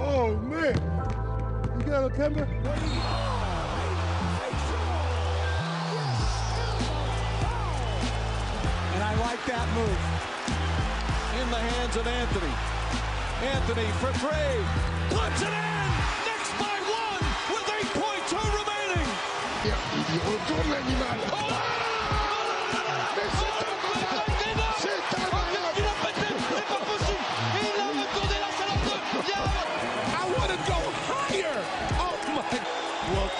Oh man, you got a camera? And I like that move. In the hands of Anthony. Anthony for three. Puts it in. Knicks by one with 8.2 remaining. Il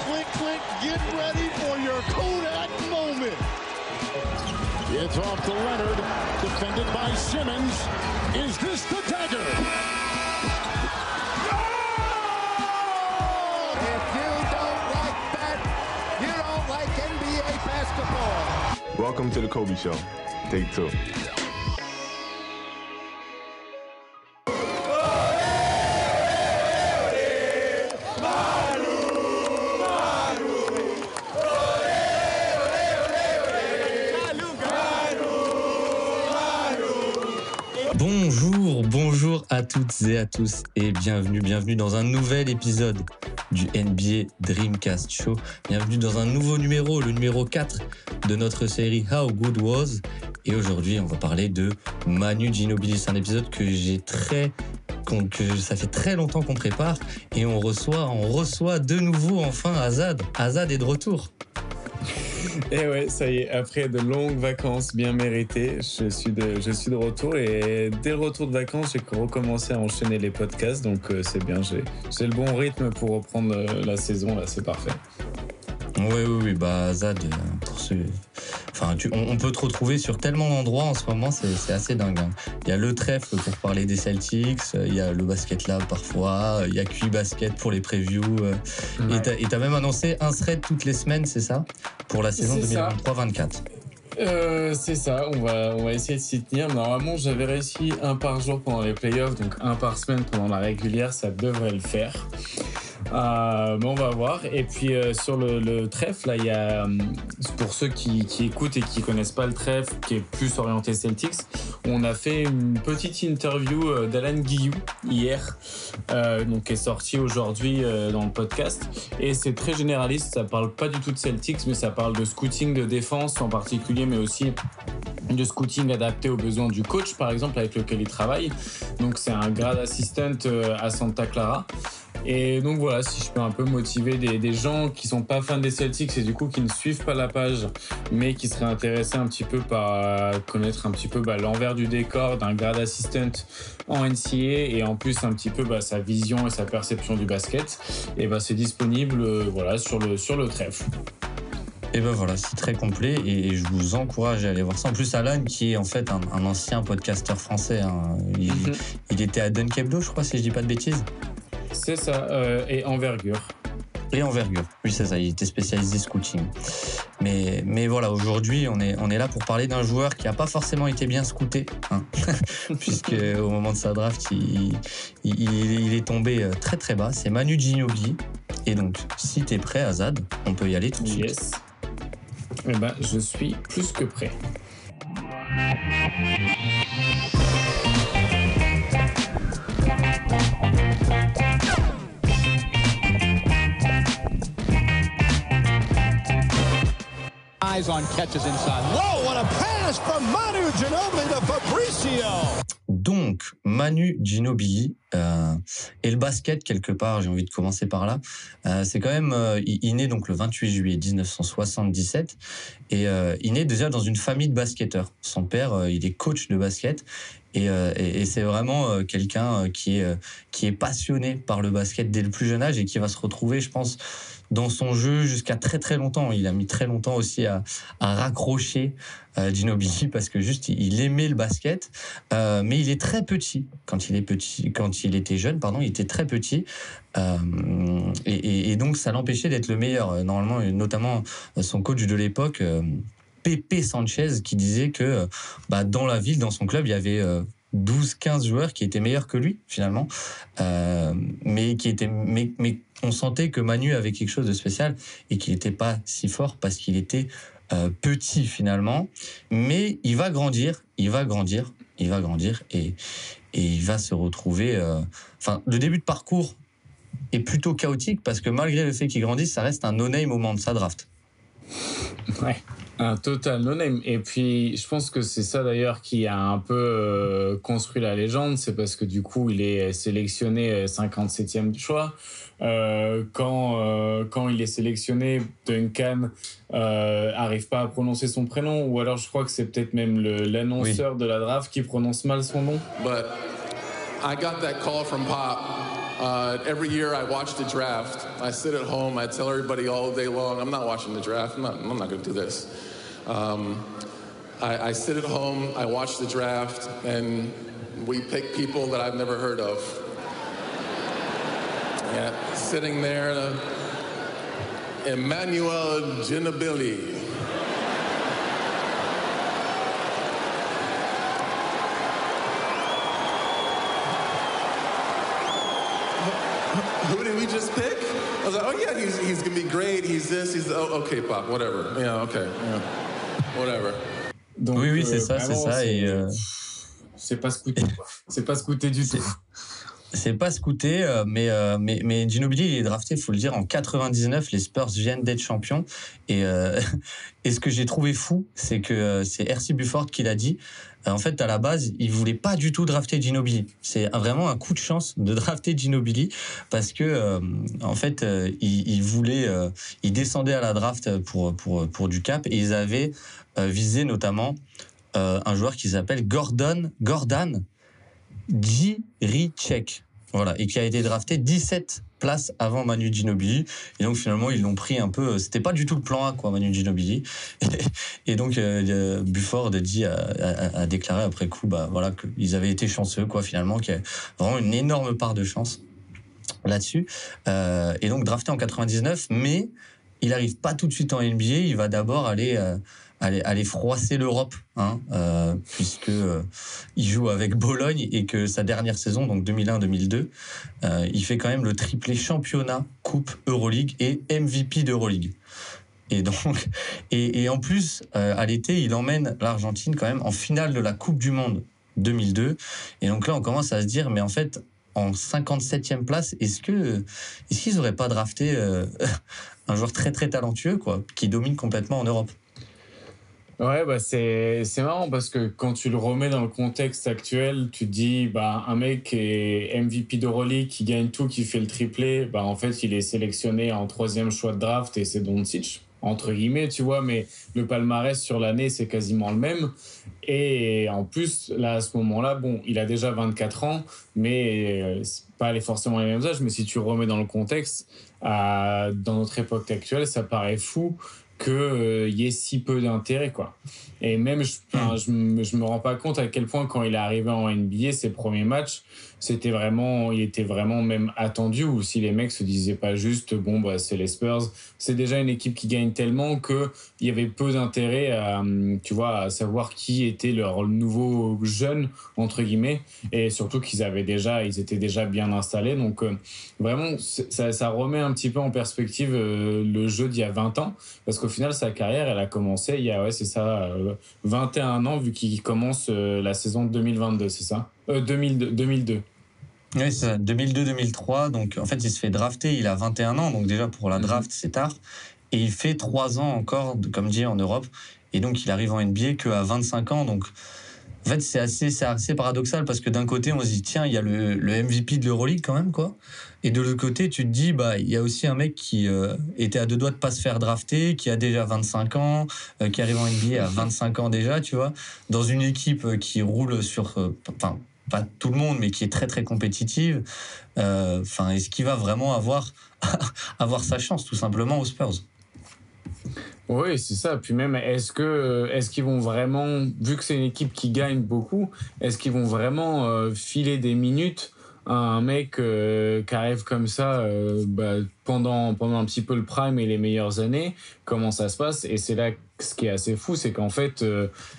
Well, Clint Clint, get ready for your Kodak moment. It's off to Leonard, defended by Simmons. Is this the dagger? If you don't like that, you don't like NBA basketball. Welcome to the Kobe Show. Take two. Et à tous et bienvenue, bienvenue dans un nouvel épisode du NBA Dreamcast Show. Bienvenue dans un nouveau numéro, le numéro 4 de notre série How Good Was. Et aujourd'hui, on va parler de Manu Ginobili. C'est un épisode que j'ai très que ça fait très longtemps qu'on prépare et on reçoit, on reçoit de nouveau enfin Azad. Azad est de retour. Et ouais, ça y est, après de longues vacances bien méritées, je suis de, retour et dès le retour de vacances, j'ai recommencé à enchaîner les podcasts, donc euh, c'est bien, j'ai j'ai le bon rythme pour reprendre euh, la saison, là, c'est parfait. Oui, oui, oui, bah Azad, euh, pour ceux... Enfin, tu- on, on peut te retrouver sur tellement d'endroits en ce moment, c'est assez dingue. hein. Il y a le trèfle pour parler des Celtics, euh, il y a le Basket Lab parfois, euh, il y a QI Basket pour les previews. euh, Et t'as- même annoncé un thread toutes les semaines, c'est ça? Pour la saison C'est ça. 2023-24. Euh, c'est ça, on va, on va essayer de s'y tenir. Normalement, j'avais réussi un par jour pendant les playoffs, donc un par semaine pendant la régulière, ça devrait le faire. Euh, mais on va voir. Et puis euh, sur le, le trèfle, il y a, hum, pour ceux qui, écoutent et qui connaissent pas le trèfle, qui est plus orienté Celtics, on a fait une petite interview euh, d'Alan Guillou hier, euh, donc qui est sorti aujourd'hui euh, dans le podcast. Et c'est très généraliste, ça parle pas du tout de Celtics, mais ça parle de scouting de défense en particulier, mais aussi de scouting adapté aux besoins du coach, par exemple, avec lequel il travaille. Donc c'est un grade assistant euh, à Santa Clara. Et donc voilà, si je peux un peu motiver des, des gens qui sont pas fans des Celtics et du coup qui ne suivent pas la page, mais qui seraient intéressés un petit peu par euh, connaître un petit peu bah, l'envers du décor d'un grade assistant en NCA et en plus un petit peu bah, sa vision et sa perception du basket, et bah, c'est disponible euh, voilà, sur le, sur le trèfle. Et ben voilà, c'est très complet et je vous encourage à aller voir ça. En plus, Alan, qui est en fait un, un ancien podcasteur français, hein, il, Mhm. il était à Dunk Hebdo, je crois, si je dis pas de bêtises. C'est ça, euh, et envergure. Et envergure. Oui, c'est ça, il était spécialisé scouting. Mais, mais voilà, aujourd'hui, on est, on est là pour parler d'un joueur qui n'a pas forcément été bien scouté, hein. puisque au moment de sa draft, il, il, il- il est tombé euh, très très bas. C'est Manu Ginobili. Et donc, si t'es prêt, Azad, on peut y aller tout de suite. Yes. Eh ben, je suis plus que prêt. Eyes on catches inside. Whoa, what a pass from Manu Ginobili to Fabricio. Donc, Manu Ginobili euh, et le basket, quelque part, j'ai envie de commencer par là. Euh, c'est quand même, euh, il, il naît donc le 28 juillet 1977 et euh, il naît déjà dans une famille de basketteurs. Son père, euh, il est coach de basket et, euh, et, et c'est vraiment euh, quelqu'un euh, qui est euh, qui est passionné par le basket dès le plus jeune âge et qui va se retrouver, je pense, dans son jeu jusqu'à très très longtemps. Il a mis très longtemps aussi à, raccrocher euh, Ginobili parce que juste il, aimait le basket, euh, mais il est très petit quand il est petit, quand il était jeune, pardon, il était très petit euh, et, donc ça l'empêchait d'être le meilleur. Euh, Normalement, notamment son coach de l'époque. Pepe Sanchez qui disait que bah, dans la ville, dans son club, il y avait 12-15 joueurs qui étaient meilleurs que lui finalement, Euh, mais qui étaient, mais, on sentait que Manu avait quelque chose de spécial et qu'il n'était pas si fort parce qu'il était euh, petit finalement, mais il va grandir, il va grandir il va grandir et, et il va se retrouver. euh, Enfin, le début de parcours est plutôt chaotique parce que malgré le fait qu'il grandisse, ça reste un no-name au moment de sa draft. Ouais, un total no-name. Et puis, je pense que c'est ça d'ailleurs qui a un peu euh, construit la légende. C'est parce que du coup, il est sélectionné euh, 57e du choix. Euh, quand, euh, quand il est sélectionné, Duncan euh, arrive pas à prononcer son prénom. Ou alors, je crois que c'est peut-être même le- l'annonceur de la draft qui prononce mal son nom. But I got that call from Pop. Uh, every year I watch the draft. I sit at home. I tell everybody all day long, I'm not watching the draft. I'm not, I'm not going to do this. Um, I, I sit at home. I watch the draft, and we pick people that I've never heard of. Yeah, sitting there, uh, Emmanuel Ginobili. Who did we just pick? I was like, oh yeah, he's, he's gonna be great. He's this. He's oh, okay, Pop. Whatever. Yeah, okay. Yeah, whatever. Donc, Oui, oui, c'est euh, ça, c'est ça. c'est- Et euh, C'est pas scouté. C'est pas scouté du tout. C'est pas scouté, euh, mais, euh, mais, mais Ginobili, il est drafté, il faut le dire, en 99. Les Spurs viennent d'être champions. Et, euh, et ce que j'ai trouvé fou, c'est que euh, c'est R.C. Bufford qui l'a dit. En fait, à la base, il voulait pas du tout drafter Ginobili. C'est vraiment un coup de chance de drafter Ginobili parce que, euh, en fait, il, il voulait, euh, il descendait à la draft pour, pour, pour du cap et ils avaient visé notamment un joueur qui s'appelle Gordon, Gordon Jiricek. Voilà, et qui a été drafté 17 places avant Manu Ginobili. Et donc finalement, ils l'ont pris un peu. C'était pas du tout le plan A, quoi, Manu Ginobili. Et, donc euh, euh, Bufford a a, déclaré après coup, bah voilà, qu'ils avaient été chanceux, quoi, finalement, qu'il y a vraiment une énorme part de chance là-dessus. Euh, et donc drafté en 99, mais il arrive pas tout de suite en NBA. Il va d'abord aller euh, aller, froisser l'Europe, hein, euh, puisque euh, il joue avec Bologne et que sa dernière saison, donc 2001-2002, euh, il fait quand même le triplé championnat, Coupe, Euroleague et MVP d'Euroleague. Et donc, et, et en plus, à l'été, il emmène l'Argentine quand même en finale de la Coupe du Monde 2002. Et donc là, on commence à se dire, mais en fait, en 57e place, est-ce que est-ce qu'ils auraient pas drafté un joueur très très talentueux, quoi, qui domine complètement en Europe? Ouais, bah c'est marrant parce que quand tu le remets dans le contexte actuel, tu te dis bah un mec qui est MVP d'Euroleague, qui gagne tout, qui fait le triplé, bah en fait il est sélectionné en troisième choix de draft et c'est Doncic entre guillemets, tu vois, mais le palmarès sur l'année c'est quasiment le même. Et en plus là à ce moment-là, bon, il a déjà 24 ans, mais euh, pas les- forcément les mêmes âges. Mais si tu remets dans le contexte, à- dans notre époque actuelle, ça paraît fou qu'il y ait si peu d'intérêt, quoi. Et même, je, me- je me rends pas compte à quel point, quand il est arrivé en NBA, ses premiers matchs, c'était vraiment, il était vraiment même attendu, ou si les mecs se disaient pas juste, bon, bah, c'est les Spurs. C'est déjà une équipe qui gagne tellement que il y avait peu d'intérêt à, hum, tu vois, à savoir qui était leur nouveau jeune, entre guillemets, et surtout qu'ils avaient déjà, ils étaient déjà bien installés. Donc, euh, vraiment, ça, remet un petit peu en perspective euh, le jeu d'il y a 20 ans, parce qu'au final, sa carrière, elle a commencé il y a, ouais, c'est ça, euh, 21 ans, vu qu'il commence euh, la saison 2022, c'est ça? Euh, 2002, 2002. Oui, c'est ça, 2002-2003. Donc, en fait, il se fait drafter, il a 21 ans. Donc, déjà, pour la draft, c'est tard. Et il fait 3 ans encore, comme dit, en Europe. Et donc, il arrive en NBA qu'à 25 ans. Donc, en fait, c'est assez, c'est assez paradoxal parce que d'un côté, on se dit, tiens, il y a le, le MVP de l'Euroleague quand même, quoi. Et de l'autre côté, tu te dis, bah, il y a aussi un mec qui euh, était à deux doigts de pas se faire drafter, qui a déjà 25 ans, euh, qui arrive en NBA à 25 ans déjà, tu vois, dans une équipe euh, qui roule sur, euh, enfin, pas tout le monde, mais qui est très très compétitive. Euh, Enfin, est-ce qu'il va vraiment avoir avoir sa chance tout simplement aux Spurs? Oui, c'est ça. Puis même, est-ce que est-ce qu'ils vont vraiment, vu que c'est une équipe qui gagne beaucoup, est-ce qu'ils vont vraiment euh, filer des minutes à un mec euh, qui arrive comme ça bah, pendant pendant un petit peu le prime et les meilleures années? Comment ça se passe? Et c'est là ce qui est assez fou, c'est qu'en fait,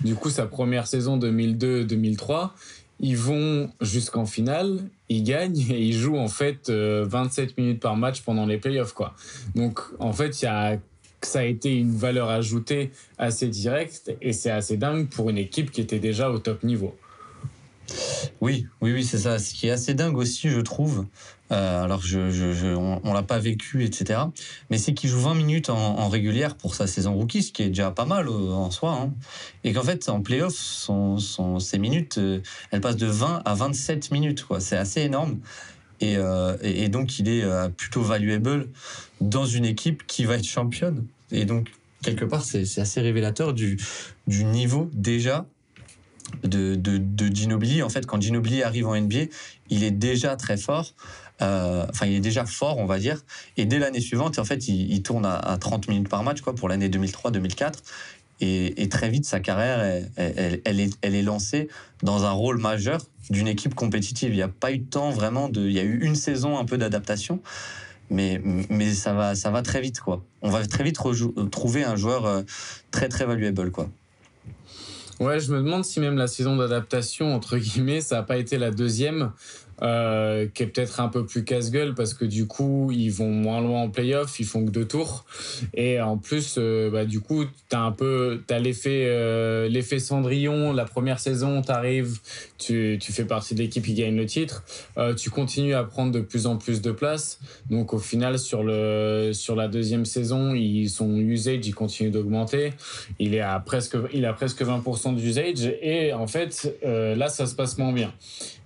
du coup, sa première saison 2002-2003, ils vont jusqu'en finale, ils gagnent et ils jouent en fait euh, 27 minutes par match pendant les playoffs, quoi. Donc, en fait, ça a été une valeur ajoutée assez directe et c'est assez dingue pour une équipe qui était déjà au top niveau. Oui, oui, oui, c'est ça. Ce qui est assez dingue aussi, je trouve, euh, alors on, on l'a pas vécu, etc. Mais c'est qu'il joue 20 minutes en, régulière pour sa saison rookie, ce qui est déjà pas mal euh, en soi. Hein. Et qu'en fait, en playoff, son, ses minutes, euh, elles passent de 20 à 27 minutes. C'est assez énorme. Et, donc, il est plutôt valuable dans une équipe qui va être championne. Et donc, quelque part, c'est assez révélateur du niveau déjà de, Ginobili. En fait, quand Ginobili arrive en NBA, il est déjà très fort. Euh, enfin, il est déjà fort, on va dire. Et dès l'année suivante, en fait, il, tourne à, 30 minutes par match, quoi, pour l'année 2003-2004. Et, très vite, sa carrière, elle, elle, est, elle est lancée dans un rôle majeur d'une équipe compétitive. Il n'y a pas eu de temps vraiment de. Il y a eu une saison un peu d'adaptation, mais, mais ça, va, ça va très vite, quoi. On va très vite trouver un joueur euh, très, très valuable, quoi. Ouais, je me demande si même la saison d'adaptation, entre guillemets, ça n'a pas été la deuxième. Euh, qui est peut-être un peu plus casse-gueule parce que du coup ils vont moins loin en playoff, ils font que deux tours. Et en plus euh, bah, du coup t'as un peu euh, l'effet Cendrillon. La première saison t'arrives tu, tu fais partie de l'équipe qui gagne le titre. Tu continues à prendre de plus en plus de place. Donc au final sur le sur la deuxième saison ils, son usage il continue d'augmenter. Il est à il a presque 20% d'usage. Et en fait là ça se passe moins bien.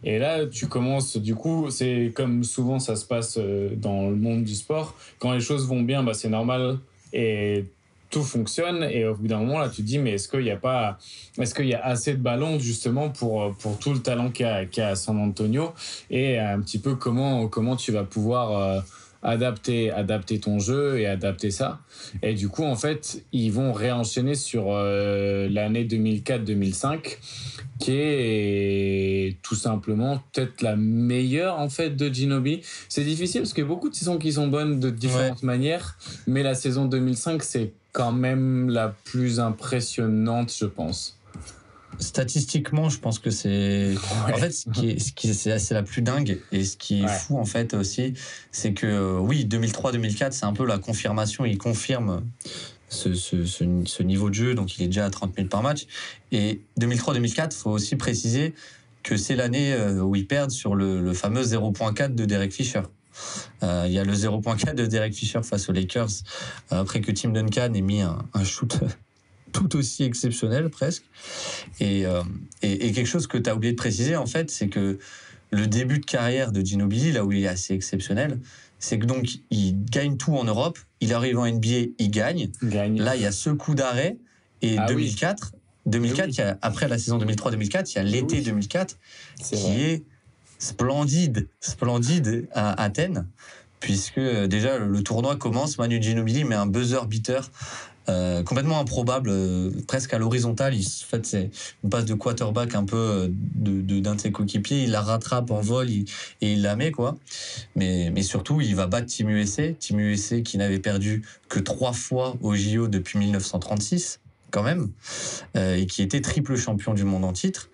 Et là, tu commences, du coup, c'est comme souvent ça se passe euh, dans le monde du sport. Quand les choses vont bien, bah, c'est normal et tout fonctionne. Et au bout d'un moment, là, tu te dis, mais est-ce qu'il n'y a pas, est-ce qu'il y a assez de ballons justement pour, pour tout le talent qu'il y, a à San Antonio? Et un petit peu comment, comment tu vas pouvoir. Euh, adapter, adapter ton jeu et adapter ça. Et du coup, en fait, ils vont réenchaîner sur euh, l'année 2004-2005, qui est tout simplement peut-être la meilleure en fait de Ginobi. C'est difficile parce qu'il y a beaucoup de saisons qui sont bonnes de différentes manières, mais la saison 2005, c'est quand même la plus impressionnante, je pense statistiquement, je pense que c'est. En fait, ce qui est, ce qui c'est la plus dingue et ce qui est fou en fait aussi, c'est que euh, oui, 2003-2004, c'est un peu la confirmation. Il confirme ce, ce, ce, niveau de jeu, donc il est déjà à 30 minutes par match. Et 2003-2004, faut aussi préciser que c'est l'année euh, où ils perdent sur le, le fameux 0.4 de Derek Fisher. Euh, il y a le 0.4 de Derek Fisher face aux Lakers après que Tim Duncan ait mis un, un shoot tout aussi exceptionnel presque. Euh, et, et, quelque chose que tu as oublié de préciser, en fait, c'est que le début de carrière de Ginobili, là où il est assez exceptionnel, c'est que donc il gagne tout en Europe, il arrive en NBA, il gagne. Là, il y a ce coup d'arrêt. Et 2004, ah 2004 après la saison 2003-2004, il y a l'été 2004 qui est splendide, splendide à Athènes, puisque euh, déjà le tournoi commence, Manu Ginobili met un buzzer beater euh, complètement improbable, euh, presque à l'horizontale. En fait, c'est une passe de quarterback un peu euh, de, d'un de, ses coéquipiers. Il la rattrape en vol et il la met, quoi. Mais, surtout, il va battre Team USA. Team USA qui n'avait perdu que trois fois au JO depuis 1936, quand même, et qui était triple champion du monde en titre.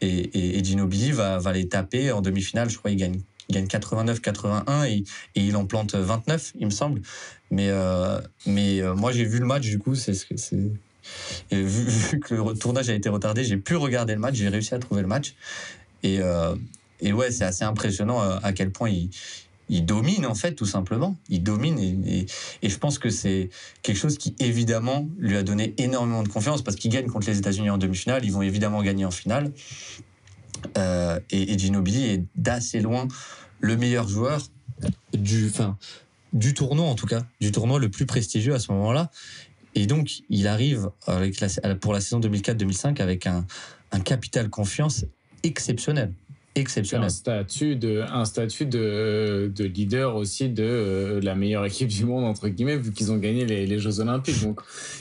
Et, et, Ginobili va, va les taper en demi-finale. Je crois qu'il gagne il gagne 89-81 et, et, il en plante 29, il me semble. Mais, euh, mais euh, moi, j'ai vu le match, du coup, c'est c'est. Vu, que le tournage a été retardé, j'ai pu regarder le match, j'ai réussi à trouver le match. Et, euh, et ouais, c'est assez impressionnant à quel point il, il domine en fait tout simplement. Il domine et, et, je pense que c'est quelque chose qui évidemment lui a donné énormément de confiance parce qu'il gagne contre les États-Unis en demi-finale. Ils vont évidemment gagner en finale. Euh, et, et Ginobili est d'assez loin le meilleur joueur du, du tournoi en tout cas, du tournoi le plus prestigieux à ce moment-là. Et donc, il arrive avec la, pour la saison 2004-2005 avec un capital confiance exceptionnel exceptionnel. Un statut de, un statut de, de leader aussi de euh, la meilleure équipe du monde, entre guillemets, vu qu'ils ont gagné les, Jeux Olympiques. Donc,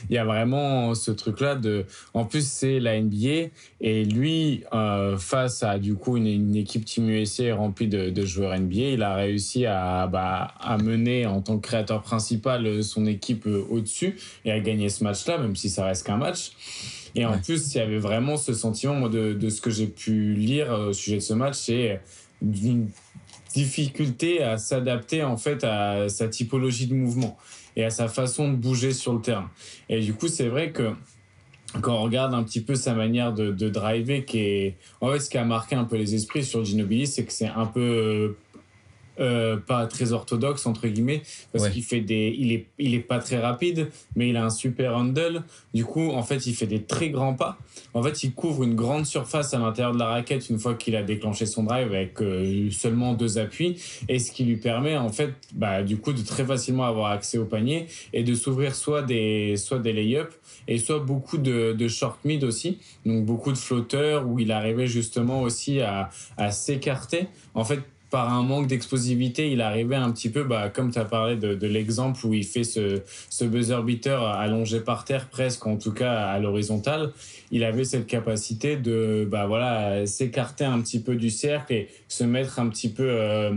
il y a vraiment ce truc-là de. En plus, c'est la NBA et lui, euh, face à du coup une, une, équipe Team USA remplie de, de, joueurs NBA, il a réussi à, bah, à mener en tant que créateur principal son équipe euh, au-dessus et à gagner ce match-là, même si ça reste qu'un match. Et en plus, il y avait vraiment ce sentiment de, de ce que j'ai pu lire au sujet de ce match, c'est une difficulté à s'adapter en fait à sa typologie de mouvement et à sa façon de bouger sur le terrain. Et du coup, c'est vrai que quand on regarde un petit peu sa manière de, de driver, qui est en fait ce qui a marqué un peu les esprits sur Ginobili, c'est que c'est un peu euh, pas très orthodoxe entre guillemets parce Ouais. qu'il fait des il est il est pas très rapide mais il a un super handle. Du coup en fait il fait des très grands pas. En fait il couvre une grande surface à l'intérieur de la raquette une fois qu'il a déclenché son drive avec euh, seulement deux appuis. Et ce qui lui permet en fait bah du coup de très facilement avoir accès au panier et de s'ouvrir soit des soit des lay-ups et soit beaucoup de, de short mid aussi. Donc beaucoup de flotteurs où il arrivait justement aussi à, à s'écarter. En fait par un manque d'explosivité, il arrivait un petit peu, bah, comme tu as parlé de, de l'exemple où il fait ce, ce buzzer beater allongé par terre, presque, en tout cas à l'horizontale. Il avait cette capacité de bah, voilà, s'écarter un petit peu du cercle et se mettre un petit peu euh,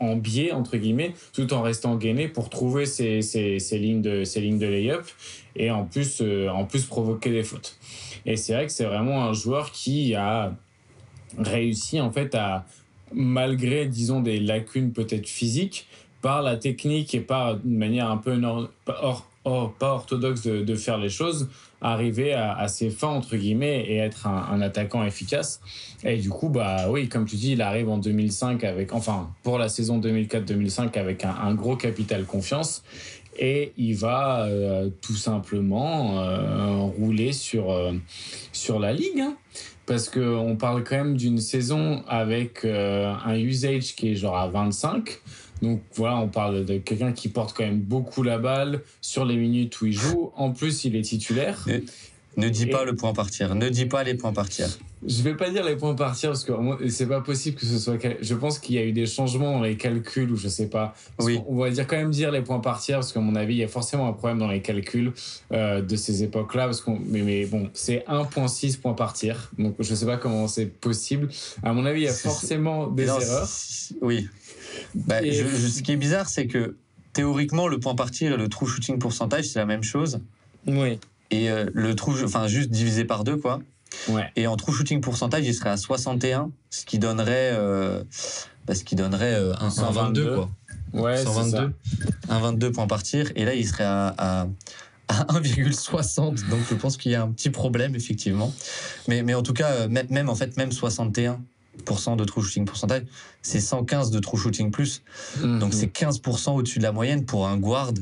en biais, entre guillemets, tout en restant gainé pour trouver ces, ces, ces lignes de, ces lignes de lay-up et en plus, euh, en plus provoquer des fautes. Et c'est vrai que c'est vraiment un joueur qui a réussi en fait à malgré, disons, des lacunes peut-être physiques, par la technique et par une manière un peu pas or- or- pas orthodoxe de, faire les choses, arriver à, à ses fins, entre guillemets, et être un, attaquant efficace. Et du coup, bah oui, comme tu dis, il arrive en 2005 avec, enfin, pour la saison 2004-2005 avec un, un gros capital confiance. Et il va euh, tout simplement euh, rouler sur, euh, sur la ligue. hein parce qu'on parle quand même d'une saison avec euh, un usage qui est genre à 25. Donc voilà, on parle de quelqu'un qui porte quand même beaucoup la balle sur les minutes où il joue. En plus, il est titulaire. Ne dis Et- pas le point partir. Ne dis pas les points partir. Je vais pas dire les points partir parce que c'est pas possible que ce soit. Je pense qu'il y a eu des changements dans les calculs ou je sais pas. Oui. On va dire quand même dire les points partir parce qu'à mon avis, il y a forcément un problème dans les calculs euh, de ces époques-là. Parce qu'on, mais, mais bon, c'est 1.6 points partir. Donc je sais pas comment c'est possible. À mon avis, il y a forcément des Non, erreurs. Oui. Bah, Et- je- je- ce qui est bizarre, c'est que théoriquement, le point partir et le true shooting pourcentage, c'est la même chose. Oui. Et euh, le true, enfin, juste divisé par deux, quoi. Ouais. Et en true shooting pourcentage, il serait à 61, ce qui donnerait, euh, bah, ce qui donnerait euh, un, un 122, 22, quoi. Ouais, c'est ça. 122. Un 22 points partir. Et là, il serait à, à, à 1,60. Donc, je pense qu'il y a un petit problème, effectivement. Mais, mais en tout cas, euh, même, même, en fait, même 61% de true shooting pourcentage, c'est 115 de true shooting plus. Mhm. Donc c'est 15% au-dessus de la moyenne pour un guard.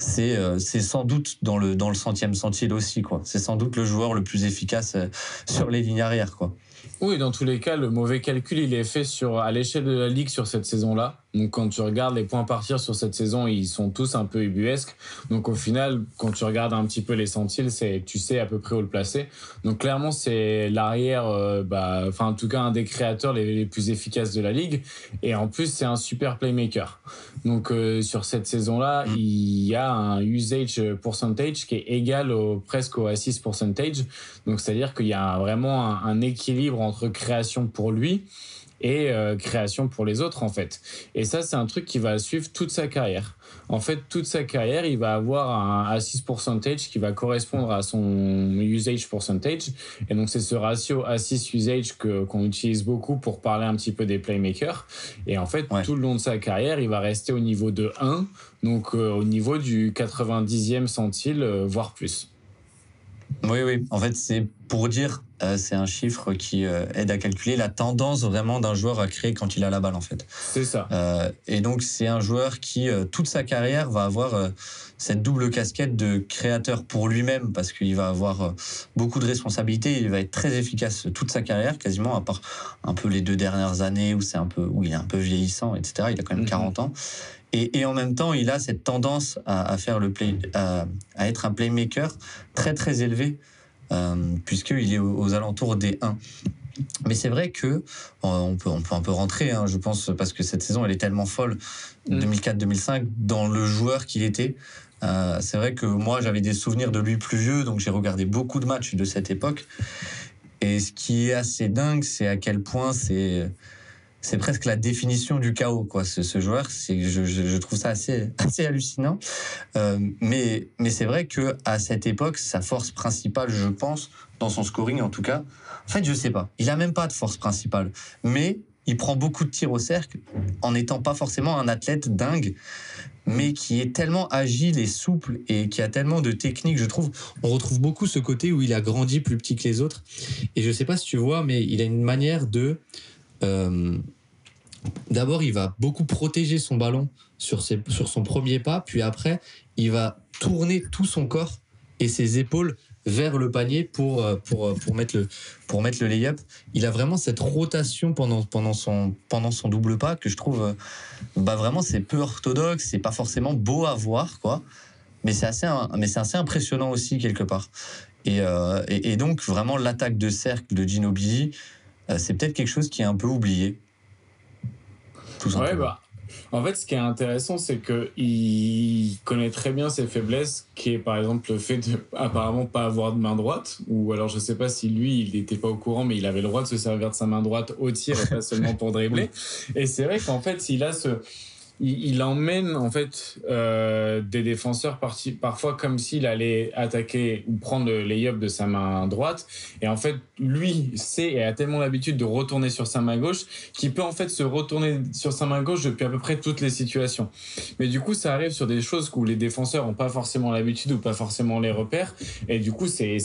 C'est euh, c'est sans doute dans le, dans le centième centile aussi. quoi. C'est sans doute le joueur le plus efficace euh, sur les lignes arrière. Quoi. Oui, dans tous les cas, le mauvais calcul, il est fait sur, à l'échelle de la ligue sur cette saison-là. Donc, quand tu regardes les points partir sur cette saison, ils sont tous un peu ubuesques. Donc, au final, quand tu regardes un petit peu les centiles, c'est, tu sais à peu près où le placer. Donc, clairement, c'est l'arrière, euh, bah, enfin, en tout cas, un des créateurs les, les plus efficaces de la ligue. Et en plus, c'est un super playmaker. Donc, euh, sur cette saison-là, Mm. il y a un usage percentage qui est égal au, presque au assist percentage. Donc, c'est-à-dire qu'il y a vraiment un, un équilibre entre création pour lui et euh, création pour les autres, en fait. Et ça, c'est un truc qui va suivre toute sa carrière. En fait, toute sa carrière, il va avoir un assist percentage qui va correspondre à son usage percentage. Et donc, c'est ce ratio assist usage que, qu'on utilise beaucoup pour parler un petit peu des playmakers. Et en fait, Ouais. tout le long de sa carrière, il va rester au niveau de 1, donc euh, au niveau du 90e centile, euh, voire plus. Oui, oui. En fait, c'est pour dire, euh, c'est un chiffre qui euh, aide à calculer la tendance vraiment d'un joueur à créer quand il a la balle, en fait. C'est ça. Euh, et donc, c'est un joueur qui, toute sa carrière, va avoir cette double casquette de créateur pour lui-même, parce qu'il va avoir beaucoup de responsabilités. Il va être très efficace toute sa carrière, quasiment, à part un peu les deux dernières années où c'est un peu, où il est un peu vieillissant, etc. Il a quand même Mhm. 40 ans. Et, et en même temps, il a cette tendance à, à faire le play, à, à être un playmaker très très élevé, euh, puisqu'il est aux, aux alentours des 1. Mais c'est vrai que euh, on peut, on peut un peu rentrer, hein, je pense, parce que cette saison elle est tellement folle, Mm. 2004-2005, dans le joueur qu'il était. Euh, c'est vrai que moi j'avais des souvenirs de lui plus vieux, donc j'ai regardé beaucoup de matchs de cette époque. Et ce qui est assez dingue, c'est à quel point c'est c'est presque la définition du chaos, quoi. Ce, ce joueur, je trouve ça assez assez hallucinant. Euh, mais mais c'est vrai que à cette époque, sa force principale, je pense, dans son scoring en tout cas, en fait, je sais pas. Il a même pas de force principale, mais il prend beaucoup de tirs au cercle en n'étant pas forcément un athlète dingue, mais qui est tellement agile et souple et qui a tellement de technique, je trouve. On retrouve beaucoup ce côté où il a grandi plus petit que les autres. Et je sais pas si tu vois, mais il a une manière de. Euh, D'abord, il va beaucoup protéger son ballon sur, son premier pas, puis après, il va tourner tout son corps et ses épaules vers le panier pour, euh, euh, mettre, le, pour mettre lay-up. Il a vraiment cette rotation pendant, son, double pas que je trouve, bah vraiment, c'est peu orthodoxe, c'est pas forcément beau à voir, quoi. Mais c'est assez, impressionnant aussi, quelque part. Et, et, donc, vraiment, l'attaque de cercle de Ginobili, c'est peut-être quelque chose qui est un peu oublié. Tout Ouais, bah, en fait, ce qui est intéressant, c'est que il connaît très bien ses faiblesses, qui est par exemple le fait de apparemment pas avoir de main droite, ou alors je sais pas si lui, il n'était pas au courant, mais il avait le droit de se servir de sa main droite au tir et pas seulement pour dribbler. Et c'est vrai qu'en fait, il a ce il, il emmène en fait euh, des défenseurs parti, parfois comme s'il allait attaquer ou prendre le lay-up de sa main droite. Et en fait lui sait et a tellement l'habitude de retourner sur sa main gauche qu'il peut en fait se retourner sur sa main gauche depuis à peu près toutes les situations. Mais du coup ça arrive sur des choses où les défenseurs ont pas forcément l'habitude ou pas forcément les repères. Et du coup c'est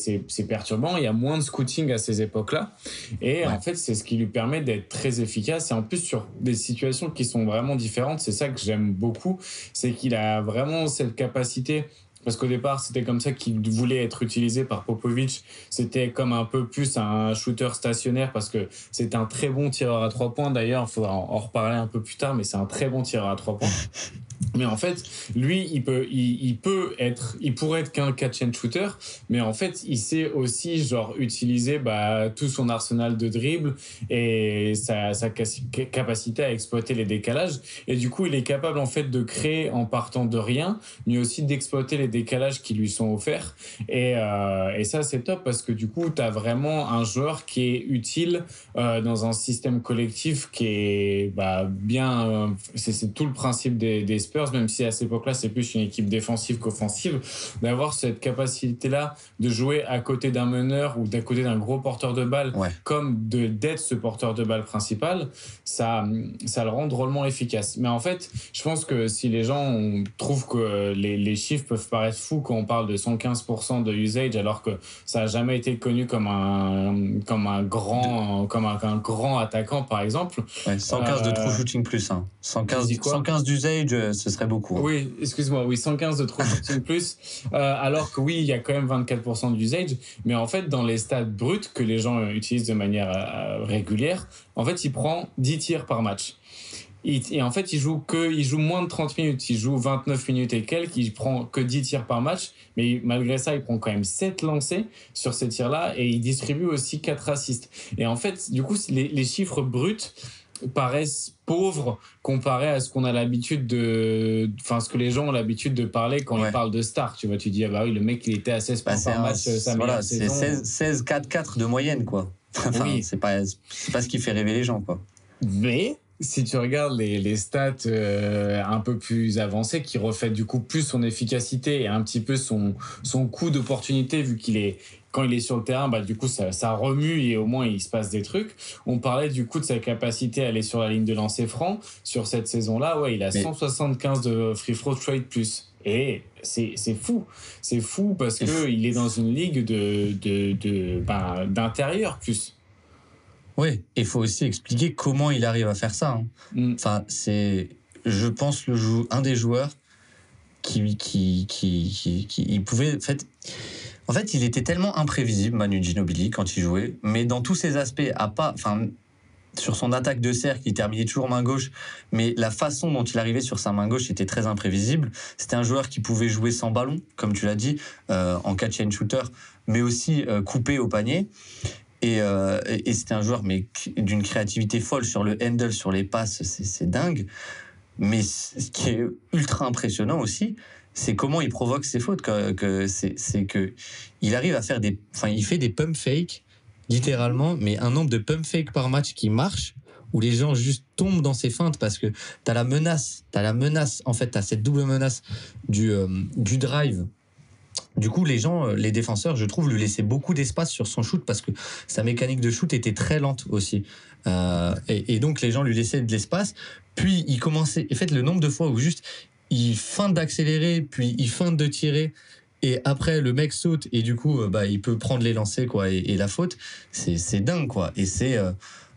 perturbant. Il y a moins de scouting à ces époques là et en fait c'est ce qui lui permet d'être très efficace. Et en plus sur des situations qui sont vraiment différentes c'est que j'aime beaucoup, c'est qu'il a vraiment cette capacité. Parce qu'au départ, c'était comme ça qu'il voulait être utilisé par Popovic. C'était comme un peu plus un shooter stationnaire parce que c'est un très bon tireur à trois points. D'ailleurs, il faudra en reparler un peu plus tard, mais c'est un très bon tireur à trois points. Mais en fait, lui, il peut, il, peut être, il pourrait être qu'un catch and shooter, mais en fait, il sait aussi genre utiliser bah, tout son arsenal de dribble et sa, sa capacité à exploiter les décalages. Et du coup, il est capable en fait de créer en partant de rien, mais aussi d'exploiter les décalages qui lui sont offerts. Et, euh, et ça, c'est top parce que du coup, tu as vraiment un joueur qui est utile euh, dans un système collectif qui est bah, bien. euh, c'est tout le principe des, des Spurs, même si à cette époque-là, c'est plus une équipe défensive qu'offensive, d'avoir cette capacité-là de jouer à côté d'un meneur ou d'à côté d'un gros porteur de balle, Ouais. comme de d'être ce porteur de balle principal, ça, ça le rend drôlement efficace. Mais en fait, je pense que si les gens trouvent que les, les chiffres peuvent paraître fous quand on parle de 115% de usage, alors que ça a jamais été connu comme un, comme un grand, comme un, un grand attaquant, par exemple. Ouais, 115 de Euh, true shooting plus. Hein. 115, tu dis quoi? 115 d'usage, euh, ce serait beaucoup. hein. Oui, excuse-moi, oui, 115 de true shooting plus, euh, alors que oui, il y a quand même 24% d'usage, mais en fait, dans les stats bruts que les gens euh, utilisent de manière euh, régulière, en fait, il prend 10 tirs par match. Il- Et en fait, il joue que, il joue moins de 30 minutes. Il joue 29 minutes et quelques. Il prend que 10 tirs par match. Mais malgré ça, il prend quand même 7 lancés sur ces tirs-là et il distribue aussi 4 assists. Et en fait, du coup, les, les chiffres bruts paraissent pauvres comparé à ce qu'on a l'habitude de, enfin, ce que les gens ont l'habitude de parler quand Ouais. ils parlent de stars. Tu vois, tu dis, ah bah oui, le mec, il était à 16 Bah, points c'est par un- match, euh, sa voilà, c'est saison. 16, 16 4 4 de moyenne quoi. Enfin, Oui. c'est pas c'est pas ce qui fait rêver les gens quoi. Mais si tu regardes les, les stats euh, un peu plus avancées, qui reflètent du coup plus son efficacité et un petit peu son, son coût d'opportunité, vu qu'il est quand il est sur le terrain, bah, du coup, ça, ça remue et au moins il se passe des trucs. On parlait du coup de sa capacité à aller sur la ligne de lancer franc. Sur cette saison-là, ouais, il a Mais- 175 de free throw trade plus. Et c'est fou. C'est fou parce fou. qu'il est dans une ligue de, de, de, ben, d'intérieur plus. Oui, il faut aussi expliquer comment il arrive à faire ça. hein. Mm. Enfin, c'est, je pense, le jou- un des joueurs qui, qui, qui, qui, qui- il pouvait, en fait, en fait, il était tellement imprévisible, Manu Ginobili, quand il jouait, mais dans tous ses aspects, à pas, enfin, sur son attaque de cercle, il terminait toujours main gauche, mais la façon dont il arrivait sur sa main gauche était très imprévisible. C'était un joueur qui pouvait jouer sans ballon, comme tu l'as dit, euh, en catch and shooter, mais aussi euh, coupé au panier. Et, euh, c'était un joueur mais d'une créativité folle sur le handle, sur les passes, c'est dingue. Mais ce qui est ultra impressionnant aussi, c'est comment il provoque ses fautes. Que, c'est que il arrive à faire des, Enfin, il fait des pump fakes, littéralement, mais un nombre de pump fakes par match qui marche, où les gens juste tombent dans ses feintes parce que t'as la menace, t'as la menace, en fait, t'as cette double menace du, euh, du drive Du coup, les gens, les défenseurs, je trouve, lui laissaient beaucoup d'espace sur son shoot parce que sa mécanique de shoot était très lente aussi. et, et, donc, les gens lui laissaient de l'espace. Puis, il commençait. En fait, le nombre de fois où juste il feinte d'accélérer, puis il feinte de tirer, et après le mec saute et du coup, bah, il peut prendre les lancers quoi et, la faute, c'est dingue quoi. Et c'est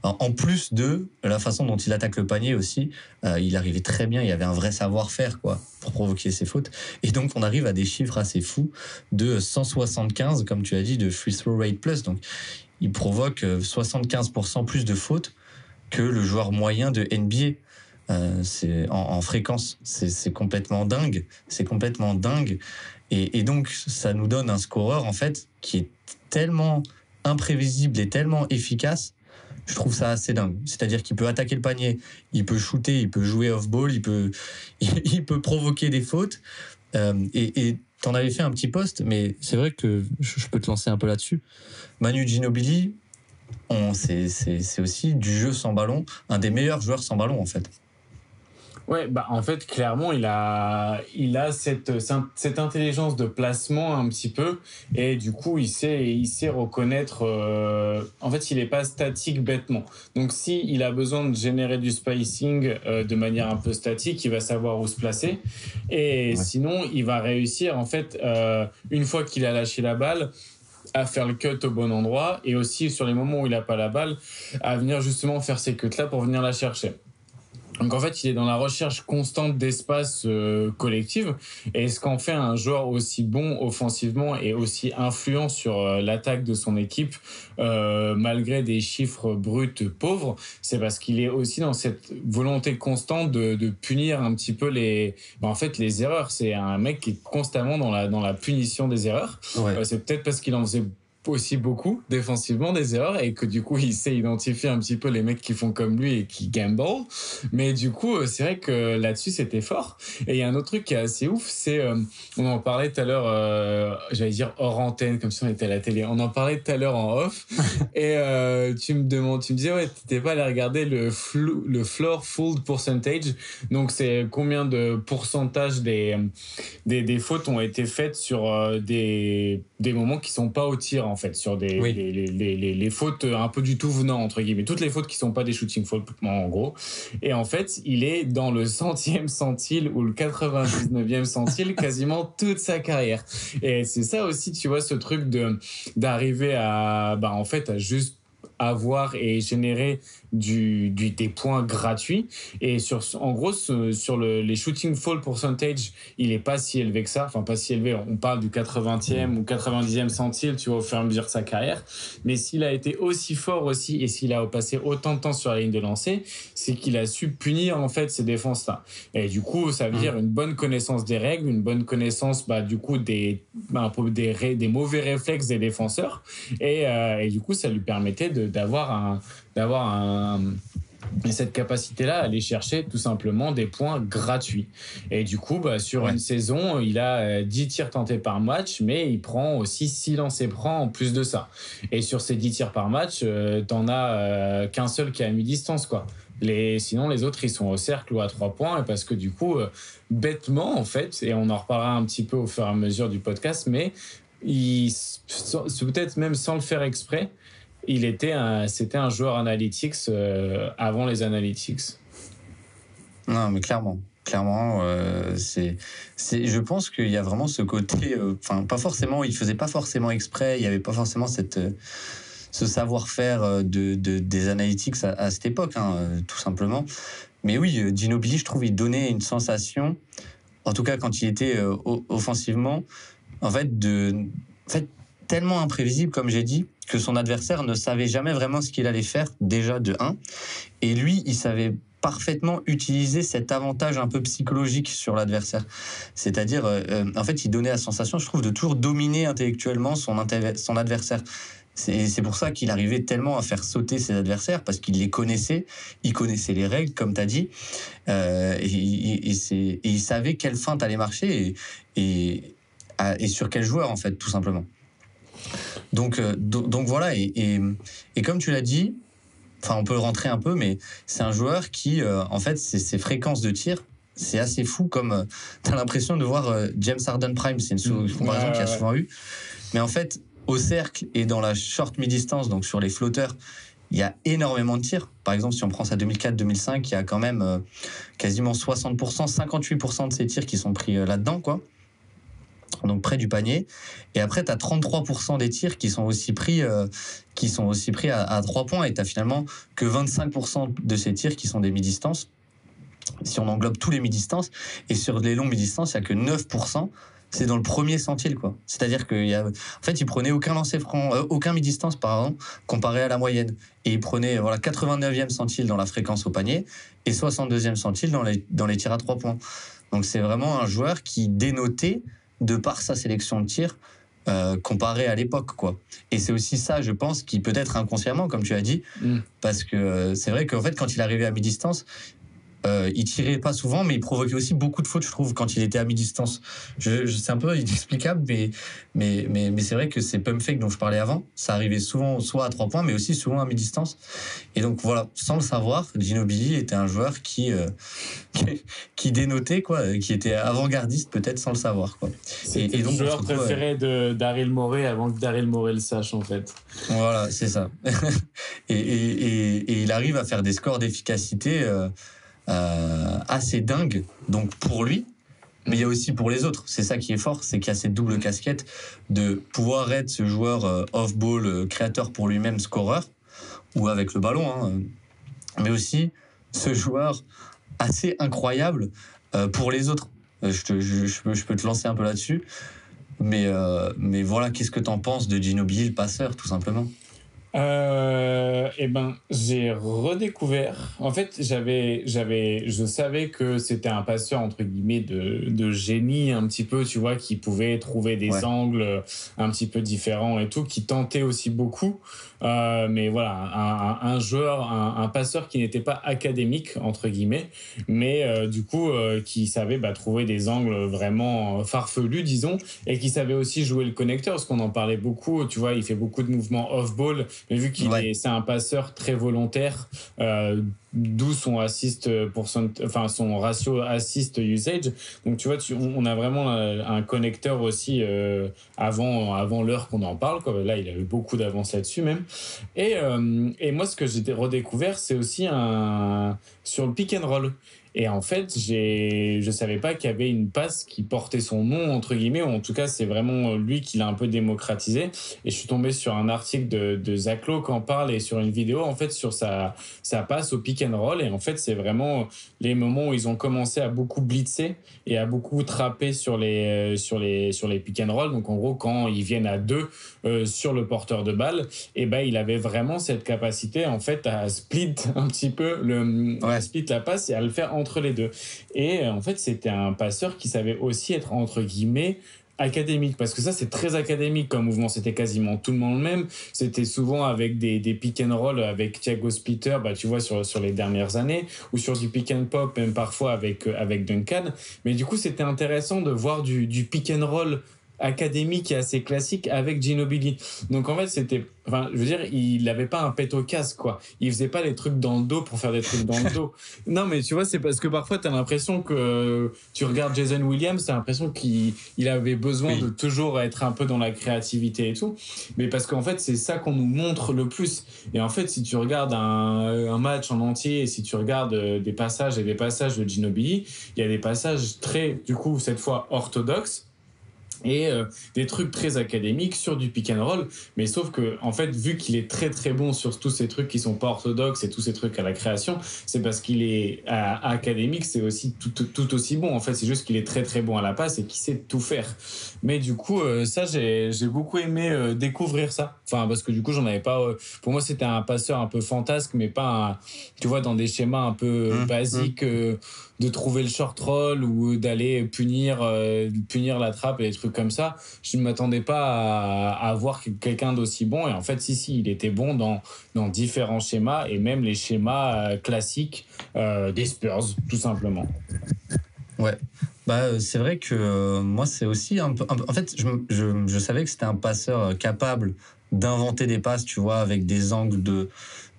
en plus de la façon dont il attaque le panier aussi, euh, il arrivait très bien, il y avait un vrai savoir-faire quoi pour provoquer ses fautes. Et donc on arrive à des chiffres assez fous de 175, comme tu as dit, de free throw rate plus. Donc il provoque 75% plus de fautes que le joueur moyen de NBA. Euh, c'est en, fréquence, c'est complètement dingue, c'est complètement dingue. Et, et donc ça nous donne un scoreur en fait qui est tellement imprévisible et tellement efficace je trouve ça assez dingue. C'est-à-dire qu'il peut attaquer le panier, il peut shooter, il peut jouer off-ball, il peut, il peut provoquer des fautes. Euh, et tu en avais fait un petit post, mais c'est vrai que je peux te lancer un peu là-dessus. Manu Ginobili, c'est aussi du jeu sans ballon, un des meilleurs joueurs sans ballon en fait. Ouais, bah en fait clairement il a il a cette cette intelligence de placement un petit peu et du coup il sait il sait reconnaître euh, en fait il est pas statique bêtement. Donc si il a besoin de générer du spacing euh, de manière un peu statique, il va savoir où se placer et sinon il va réussir en fait euh, une fois qu'il a lâché la balle à faire le cut au bon endroit et aussi sur les moments où il a pas la balle à venir justement faire ces cuts là pour venir la chercher. Donc en fait, il est dans la recherche constante d'espace euh, collectif. Et ce qu'en fait un joueur aussi bon offensivement et aussi influent sur euh, l'attaque de son équipe, euh, malgré des chiffres bruts pauvres, c'est parce qu'il est aussi dans cette volonté constante de, de punir un petit peu les, ben, en fait, les erreurs. C'est un mec qui est constamment dans la dans la punition des erreurs. Ouais. c'est peut-être parce qu'il en faisait aussi beaucoup défensivement des erreurs et que du coup il sait identifier un petit peu les mecs qui font comme lui et qui gamble. Mais du coup euh, c'est vrai que là-dessus c'était fort. Et il y a un autre truc qui est assez ouf, c'est euh, on en parlait tout à l'heure, euh, j'allais dire hors antenne comme si on était à la télé. On en parlait tout à l'heure en off et tu me demandes, tu me disais ouais t'étais pas allé regarder le flou, le floor full percentage. Donc c'est combien de pourcentage des, des, des fautes ont été faites sur des des moments qui sont pas au tir en fait sur des les, les, les, les, fautes un peu du tout venant entre guillemets. Toutes les fautes qui sont pas des shooting faults en gros. Et en fait il est dans le centième centile ou le 99e centile quasiment toute sa carrière. Et c'est ça aussi tu vois ce truc de d'arriver à bah en fait à juste avoir et générer du, du, des points gratuits. Et sur, en gros, sur le, les shooting fall percentage, il est pas si élevé que ça. Enfin, pas si élevé. On parle du 80e ou 90e centile, tu vois, au fur et à mesure de sa carrière. Mais s'il a été aussi fort aussi et s'il a passé autant de temps sur la ligne de lancer, c'est qu'il a su punir, en fait, ces défenses-là. Et du coup, ça veut dire une bonne connaissance des règles, une bonne connaissance, bah, du coup, des, bah, des, des mauvais réflexes des défenseurs. Et, euh, et du coup, ça lui permettait d'avoir un, d'avoir un, cette capacité-là à aller chercher tout simplement des points gratuits. Et du coup, bah, sur une saison, il a 10 euh, tirs tentés par match, mais il prend aussi 6 lancers prend en plus de ça. Et sur ces 10 tirs par match, euh, t'en as euh, qu'un seul qui a mi-distance, quoi. Les, sinon, les autres, ils sont au cercle ou à 3 points, parce que du coup, bêtement, en fait, et on en reparlera un petit peu au fur et à mesure du podcast, mais peut-être même sans le faire exprès, il était c'était un joueur analytics euh, avant les analytics. Non, mais clairement, clairement, euh, c'est, c'est, je pense qu'il y a vraiment ce côté, euh, enfin, pas forcément, il faisait pas forcément exprès, il y avait pas forcément cette, ce savoir-faire de, des analytics à, cette époque, hein, tout simplement. Mais oui, Ginobili, je trouve, il donnait une sensation, en tout cas quand il était offensivement, en fait, de, en fait, tellement imprévisible, comme j'ai dit, que son adversaire ne savait jamais vraiment ce qu'il allait faire, déjà de 1. Et lui, il savait parfaitement utiliser cet avantage un peu psychologique sur l'adversaire. C'est-à-dire, euh, euh, en fait, il donnait la sensation, je trouve, de toujours dominer intellectuellement son, son adversaire. C'est pour ça qu'il arrivait tellement à faire sauter ses adversaires, parce qu'il les connaissait, il connaissait les règles, comme tu as dit, euh, et, il savait quelle feinte allait marcher et sur quel joueur, en fait, tout simplement. Donc, euh, donc voilà, et, et, comme tu l'as dit, enfin on peut rentrer un peu, mais c'est un joueur qui, euh, en fait, ses, fréquences de tir c'est assez fou comme euh, tu as l'impression de voir euh, James Harden Prime. C'est une comparaison Ouais, qu'il y a ouais, souvent eu. Mais en fait, au cercle et dans la short mi-distance, donc sur les flotteurs, il y a énormément de tirs. Par exemple, si on prend ça 2004-2005, il y a quand même quasiment 60%, 58% de ces tirs qui sont pris là-dedans, quoi. Donc près du panier. Et après, tu as 33% des tirs qui sont aussi pris, euh, qui sont aussi pris à, à 3 points. Et tu finalement que 25% de ces tirs qui sont des mi-distances. Si on englobe tous les mi-distances. Et sur les longues mi-distances, il n'y a que 9%. C'est dans le premier centile, quoi. C'est-à-dire qu'il a, en fait, il prenait aucun lancer franc, euh, aucun mi-distance, pardon, comparé à la moyenne. Et il prenait, voilà, 89e centile dans la fréquence au panier et 62e centile dans les, dans les tirs à 3 points. Donc c'est vraiment un joueur qui dénotait de par sa sélection de tirs euh, comparé à l'époque, quoi. Et c'est aussi ça, je pense, qui peut-être inconsciemment, comme tu as dit, Mm. parce que euh, c'est vrai qu'en fait, quand il arrivait à mi-distance, euh, il tirait pas souvent, mais il provoquait aussi beaucoup de fautes, je trouve, quand il était à mi-distance. Je, je- c'est un peu inexplicable, mais, mais, mais, mais c'est vrai que ces pump fakes dont je parlais avant, ça arrivait souvent soit à 3 points, mais aussi souvent à mi-distance. Et donc voilà, sans le savoir, Ginobili était un joueur qui, euh, qui, qui dénotait, quoi, qui était avant-gardiste peut-être sans le savoir. Quoi. C'était et donc, le joueur retrouve, préféré de Daryl Morey avant que Daryl Morey le sache, en fait. Voilà, c'est ça. et, et, et, et il arrive à faire des scores d'efficacité euh, euh, assez dingues, donc pour lui, mais il y a aussi pour les autres. C'est ça qui est fort, c'est qu'il y a cette double casquette de pouvoir être ce joueur euh, off-ball, euh, créateur pour lui-même, scoreur, ou avec le ballon, hein, euh, mais aussi ce joueur assez incroyable euh, pour les autres. Euh, Je, peux, te lancer un peu là-dessus. Mais, euh, voilà, qu'est-ce que tu en penses de Ginobili, passeur, tout simplement? Euh, eh ben, j'ai redécouvert. En fait, j'avais, j'avais, je savais que c'était un passeur entre guillemets de, de génie un petit peu, tu vois, qui pouvait trouver des Ouais. angles un petit peu différents et tout, qui tentait aussi beaucoup. Euh, mais voilà, un, un- un joueur, un, un passeur qui n'était pas académique entre guillemets, mais euh, du coup euh, qui savait bah, trouver des angles vraiment farfelus, disons, et qui savait aussi jouer le connecteur, parce qu'on en parlait beaucoup. Tu vois, il fait beaucoup de mouvements off-ball, mais vu qu'il Ouais. est, c'est un passeur très volontaire, euh, d'où son assist pour son, enfin son ratio assist usage. Donc tu vois, tu, on, on a vraiment un, un connecteur aussi euh, avant, avant l'heure qu'on en parle. Quoi. Là, il a eu beaucoup d'avance là-dessus même. Et, euh, et moi, ce que j'ai redécouvert, c'est aussi un sur le pick and roll. Et en fait, j'ai, je savais pas qu'il y avait une passe qui portait son nom entre guillemets, ou en tout cas, c'est vraiment lui qui l'a un peu démocratisé. Et je suis tombé sur un article de, de Zach Lowe qui en parle et sur une vidéo en fait sur sa, sa passe au pick and roll. Et en fait, c'est vraiment les moments où ils ont commencé à beaucoup blitzer et à beaucoup trapper sur les, euh, sur les, sur les pick and roll. Donc en gros, quand ils viennent à deux euh, sur le porteur de balle, et ben il avait vraiment cette capacité en fait à split un petit peu le à split la passe et à le faire entre les deux. Et euh, en fait, c'était un passeur qui savait aussi être entre guillemets académique. Parce que ça c'est très académique comme mouvement. C'était quasiment tout le monde le même. C'était souvent avec des, des pick and roll avec Thiago Splitter bah tu vois sur, sur les dernières années ou sur du pick and pop même parfois avec, euh, avec Duncan. Mais du coup c'était intéressant de voir du, du pick and roll académique et assez classique avec Ginobili. Donc en fait, c'était enfin, je veux dire, il n'avait pas un pet au casque quoi. Il faisait pas les trucs dans le dos pour faire des trucs dans le dos. Non, mais tu vois, c'est parce que parfois tu as l'impression que tu regardes Jason Williams, tu as l'impression qu'il il avait besoin Oui. de toujours être un peu dans la créativité et tout. Mais parce qu'en fait, c'est ça qu'on nous montre le plus. Et en fait, si tu regardes un, un match en entier et si tu regardes euh, des passages et des passages de Ginobili, il y a des passages très, du coup, cette fois orthodoxes et euh, des trucs très académiques sur du pick and roll. Mais sauf que en fait vu qu'il est très très bon sur tous ces trucs qui sont pas orthodoxes et tous ces trucs à la création c'est parce qu'il est à- académique c'est aussi tout, tout, tout aussi bon. En fait c'est juste qu'il est très très bon à la passe et qu'il sait tout faire. Mais du coup euh, ça j'ai j'ai beaucoup aimé euh, découvrir ça. Enfin parce que du coup j'en avais pas euh, pour moi c'était un passeur un peu fantasque mais pas un, tu vois dans des schémas un peu Mmh, basiques euh, de trouver le short roll ou d'aller punir euh, punir la trappe et des trucs comme ça je ne m'attendais pas à, avoir quelqu'un d'aussi bon et en fait si si il était bon dans dans différents schémas et même les schémas euh, classiques euh, des Spurs tout simplement Ouais. Bah, c'est vrai que moi, c'est aussi un peu. en fait, je, je, je savais que c'était un passeur capable d'inventer des passes, tu vois, avec des angles de,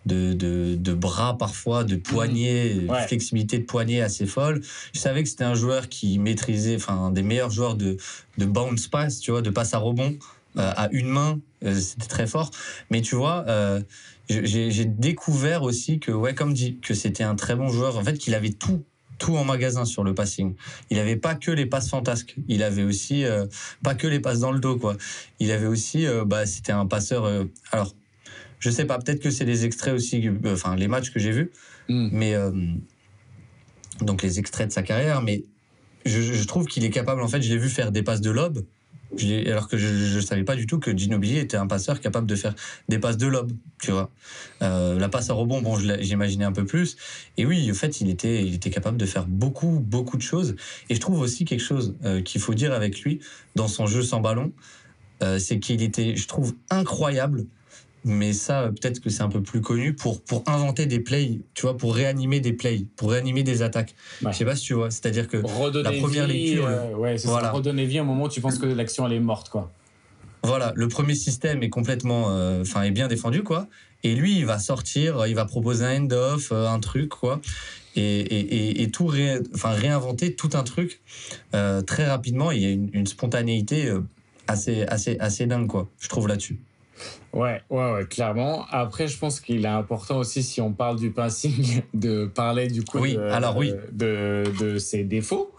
de, de, de bras parfois, de poignets, Mmh. Ouais. flexibilité de poignet assez folle. Je savais que c'était un joueur qui maîtrisait, enfin, un des meilleurs joueurs de, de bounce pass, tu vois, de passe à rebond euh, à une main. Euh, c'était très fort. Mais tu vois, euh, j'ai découvert aussi que, ouais, comme dit, que c'était un très bon joueur. En fait, qu'il avait tout tout en magasin sur le passing. Il avait pas que les passes fantasques. Il avait aussi euh, pas que les passes dans le dos quoi. Il avait aussi euh, bah c'était un passeur euh, alors je sais pas peut-être que c'est les extraits aussi euh, enfin les matchs que j'ai vus Mm. mais euh, donc les extraits de sa carrière mais je, je trouve qu'il est capable en fait je l'ai vu faire des passes de lob je l'ai- alors que je ne savais pas du tout que Ginobili était un passeur capable de faire des passes de lob, tu vois. Euh, la passe à rebond, bon, j'imaginais un peu plus. Et oui, en fait, il était, il était capable de faire beaucoup, beaucoup de choses. Et je trouve aussi quelque chose euh, qu'il faut dire avec lui dans son jeu sans ballon, euh, c'est qu'il était, je trouve, incroyable. Mais ça, peut-être que c'est un peu plus connu pour, pour inventer des plays, tu vois, pour réanimer des plays, pour réanimer des attaques. Ouais. Je sais pas si tu vois. C'est-à-dire que Redonner la première vie, lecture, le- euh, ouais, c'est Voilà. ça. Redonner vie au moment où tu penses que l'action elle est morte, quoi. Voilà, le premier système est complètement, euh, enfin, est bien défendu, quoi. Et lui, il va sortir, il va proposer un end-off, euh, un truc, quoi. Et, et, et, tout, ré, enfin, réinventer tout un truc euh, très rapidement. Il y a une, une spontanéité assez, assez, assez dingue, quoi. Je trouve là-dessus. Ouais, ouais, ouais, clairement. Après, je pense qu'il est important aussi, si on parle du passing, de parler du coup Oui, de, alors oui. de, de ses défauts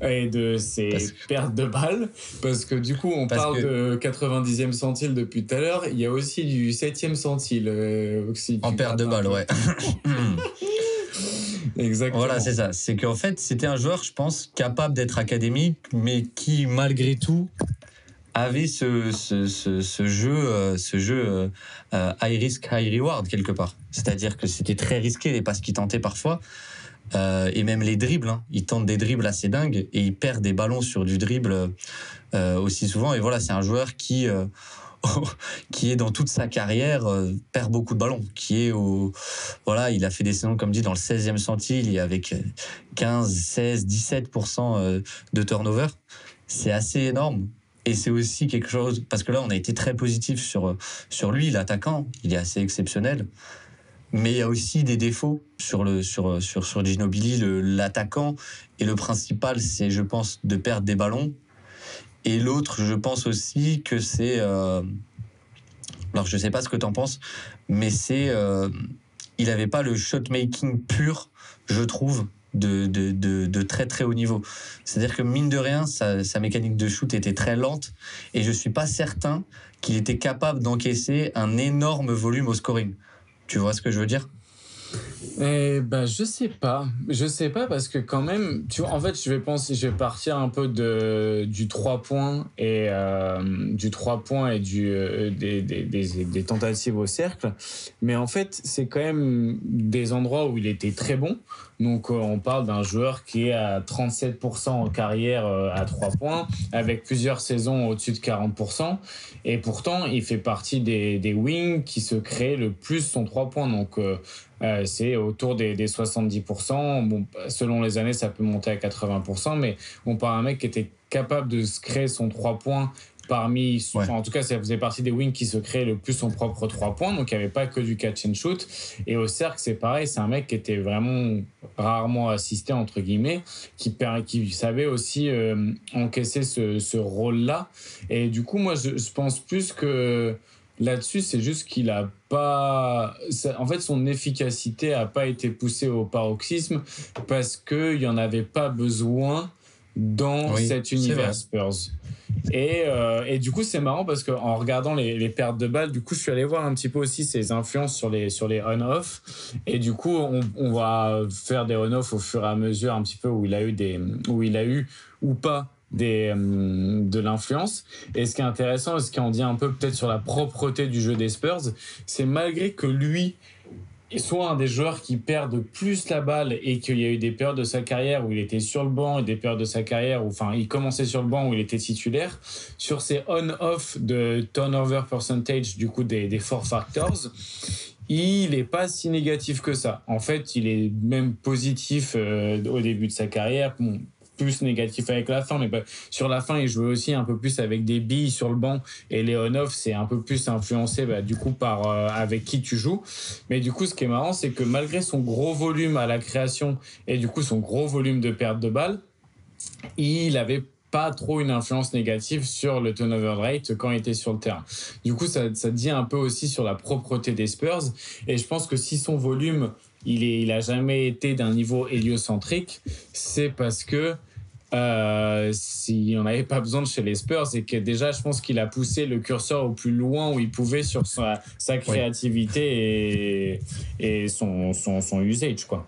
et de ses que- pertes de balles. Parce que du coup, on Parce parle que- de 90e centile depuis tout à l'heure. Il y a aussi du 7e centile. euh, si En perte de grattes un balle, peu. ouais. Exactement. voilà, c'est ça. C'est qu'en fait, c'était un joueur, je pense, capable d'être académique, mais qui, malgré tout, avait ce, ce, ce, ce jeu, euh, ce jeu euh, euh, high risk, high reward quelque part. C'est-à-dire que c'était très risqué les passes qu'il tentait parfois. Et même les dribbles, hein. il tente des dribbles assez dingues et il perd des ballons sur du dribble aussi souvent. Et voilà, c'est un joueur qui, qui est dans toute sa carrière perd beaucoup de ballons, qui est voilà, il a fait des saisons comme dit dans le 16e centile avec 15, 16, 17% euh, de turnover. C'est assez énorme. Et c'est aussi quelque chose, parce que là, on a été très positif sur, sur lui, l'attaquant. Il est assez exceptionnel. Mais il y a aussi des défauts sur, le, sur, sur, sur Ginobili, l'attaquant. Et le principal, c'est, je pense, de perdre des ballons. Et l'autre, je pense aussi que c'est. euh, alors, je sais pas ce que tu en penses, mais c'est. euh, il n'avait pas le shot making pur, je trouve, de, très très haut niveau. C'est-à-dire que mine de rien, sa, mécanique de shoot était très lente et je suis pas certain qu'il était capable d'encaisser un énorme volume au scoring. Tu vois ce que je veux dire? Eh ben, je sais pas. Je sais pas parce que quand même, tu en fait, je vais penser, je vais partir un peu de, du 3 points et euh, du 3 points et euh, des, des tentatives au cercle. Mais en fait, c'est quand même des endroits où il était très bon. Donc, euh, on parle d'un joueur qui est à 37% en carrière euh, à 3 points, avec plusieurs saisons au-dessus de 40%. Et pourtant, il fait partie des, wings qui se créent le plus son 3 points. Donc, euh, c'est autour des, des 70%. Bon, selon les années, ça peut monter à 80%, mais on parle d'un mec qui était capable de se créer son 3 points parmi, Ouais. enfin, en tout cas, ça faisait partie des wings qui se créaient le plus son propre 3 points, donc il n'y avait pas que du catch and shoot. Et au cercle, c'est pareil, c'est un mec qui était vraiment rarement assisté, entre guillemets, qui, savait aussi euh, encaisser ce, ce rôle-là. Et du coup, moi, je, je pense plus que là-dessus, c'est juste qu'il a pas. en fait, son efficacité a pas été poussée au paroxysme parce qu'il n'y en avait pas besoin dans Oui, cet univers. Spurs. Et, euh, et du coup, c'est marrant parce qu'en regardant les, pertes de balles, du coup, je suis allé voir un petit peu aussi ses influences sur les, sur les on-off. Et du coup, on, on va faire des on-off au fur et à mesure, un petit peu où il a eu, des, où il a eu ou pas des, euh, de l'influence. Et ce qui est intéressant, et ce qui en dit un peu peut-être sur la propreté du jeu des Spurs, c'est malgré que lui soit un des joueurs qui perdent plus la balle et qu'il y a eu des périodes de sa carrière où il était sur le banc et des périodes de sa carrière où enfin il commençait sur le banc où il était titulaire. Sur ses on-off de turnover percentage du coup des, des four factors il est pas si négatif que ça. En fait il est même positif euh, au début de sa carrière plus négatif avec la fin, mais bah, sur la fin, il jouait aussi un peu plus avec des billes sur le banc et Leonov, c'est un peu plus influencé bah, du coup par euh, avec qui tu joues. Mais du coup, ce qui est marrant, c'est que malgré son gros volume à la création et du coup son gros volume de perte de balles, il avait pas trop une influence négative sur le turnover rate quand il était sur le terrain. Du coup, ça, ça dit un peu aussi sur la propreté des Spurs. Et je pense que si son volume, il, est, il a jamais été d'un niveau héliocentrique, c'est parce que euh, si on n'avait pas besoin de chez les Spurs et que déjà je pense qu'il a poussé le curseur au plus loin où il pouvait sur sa, sa créativité et, et son, son, son usage quoi.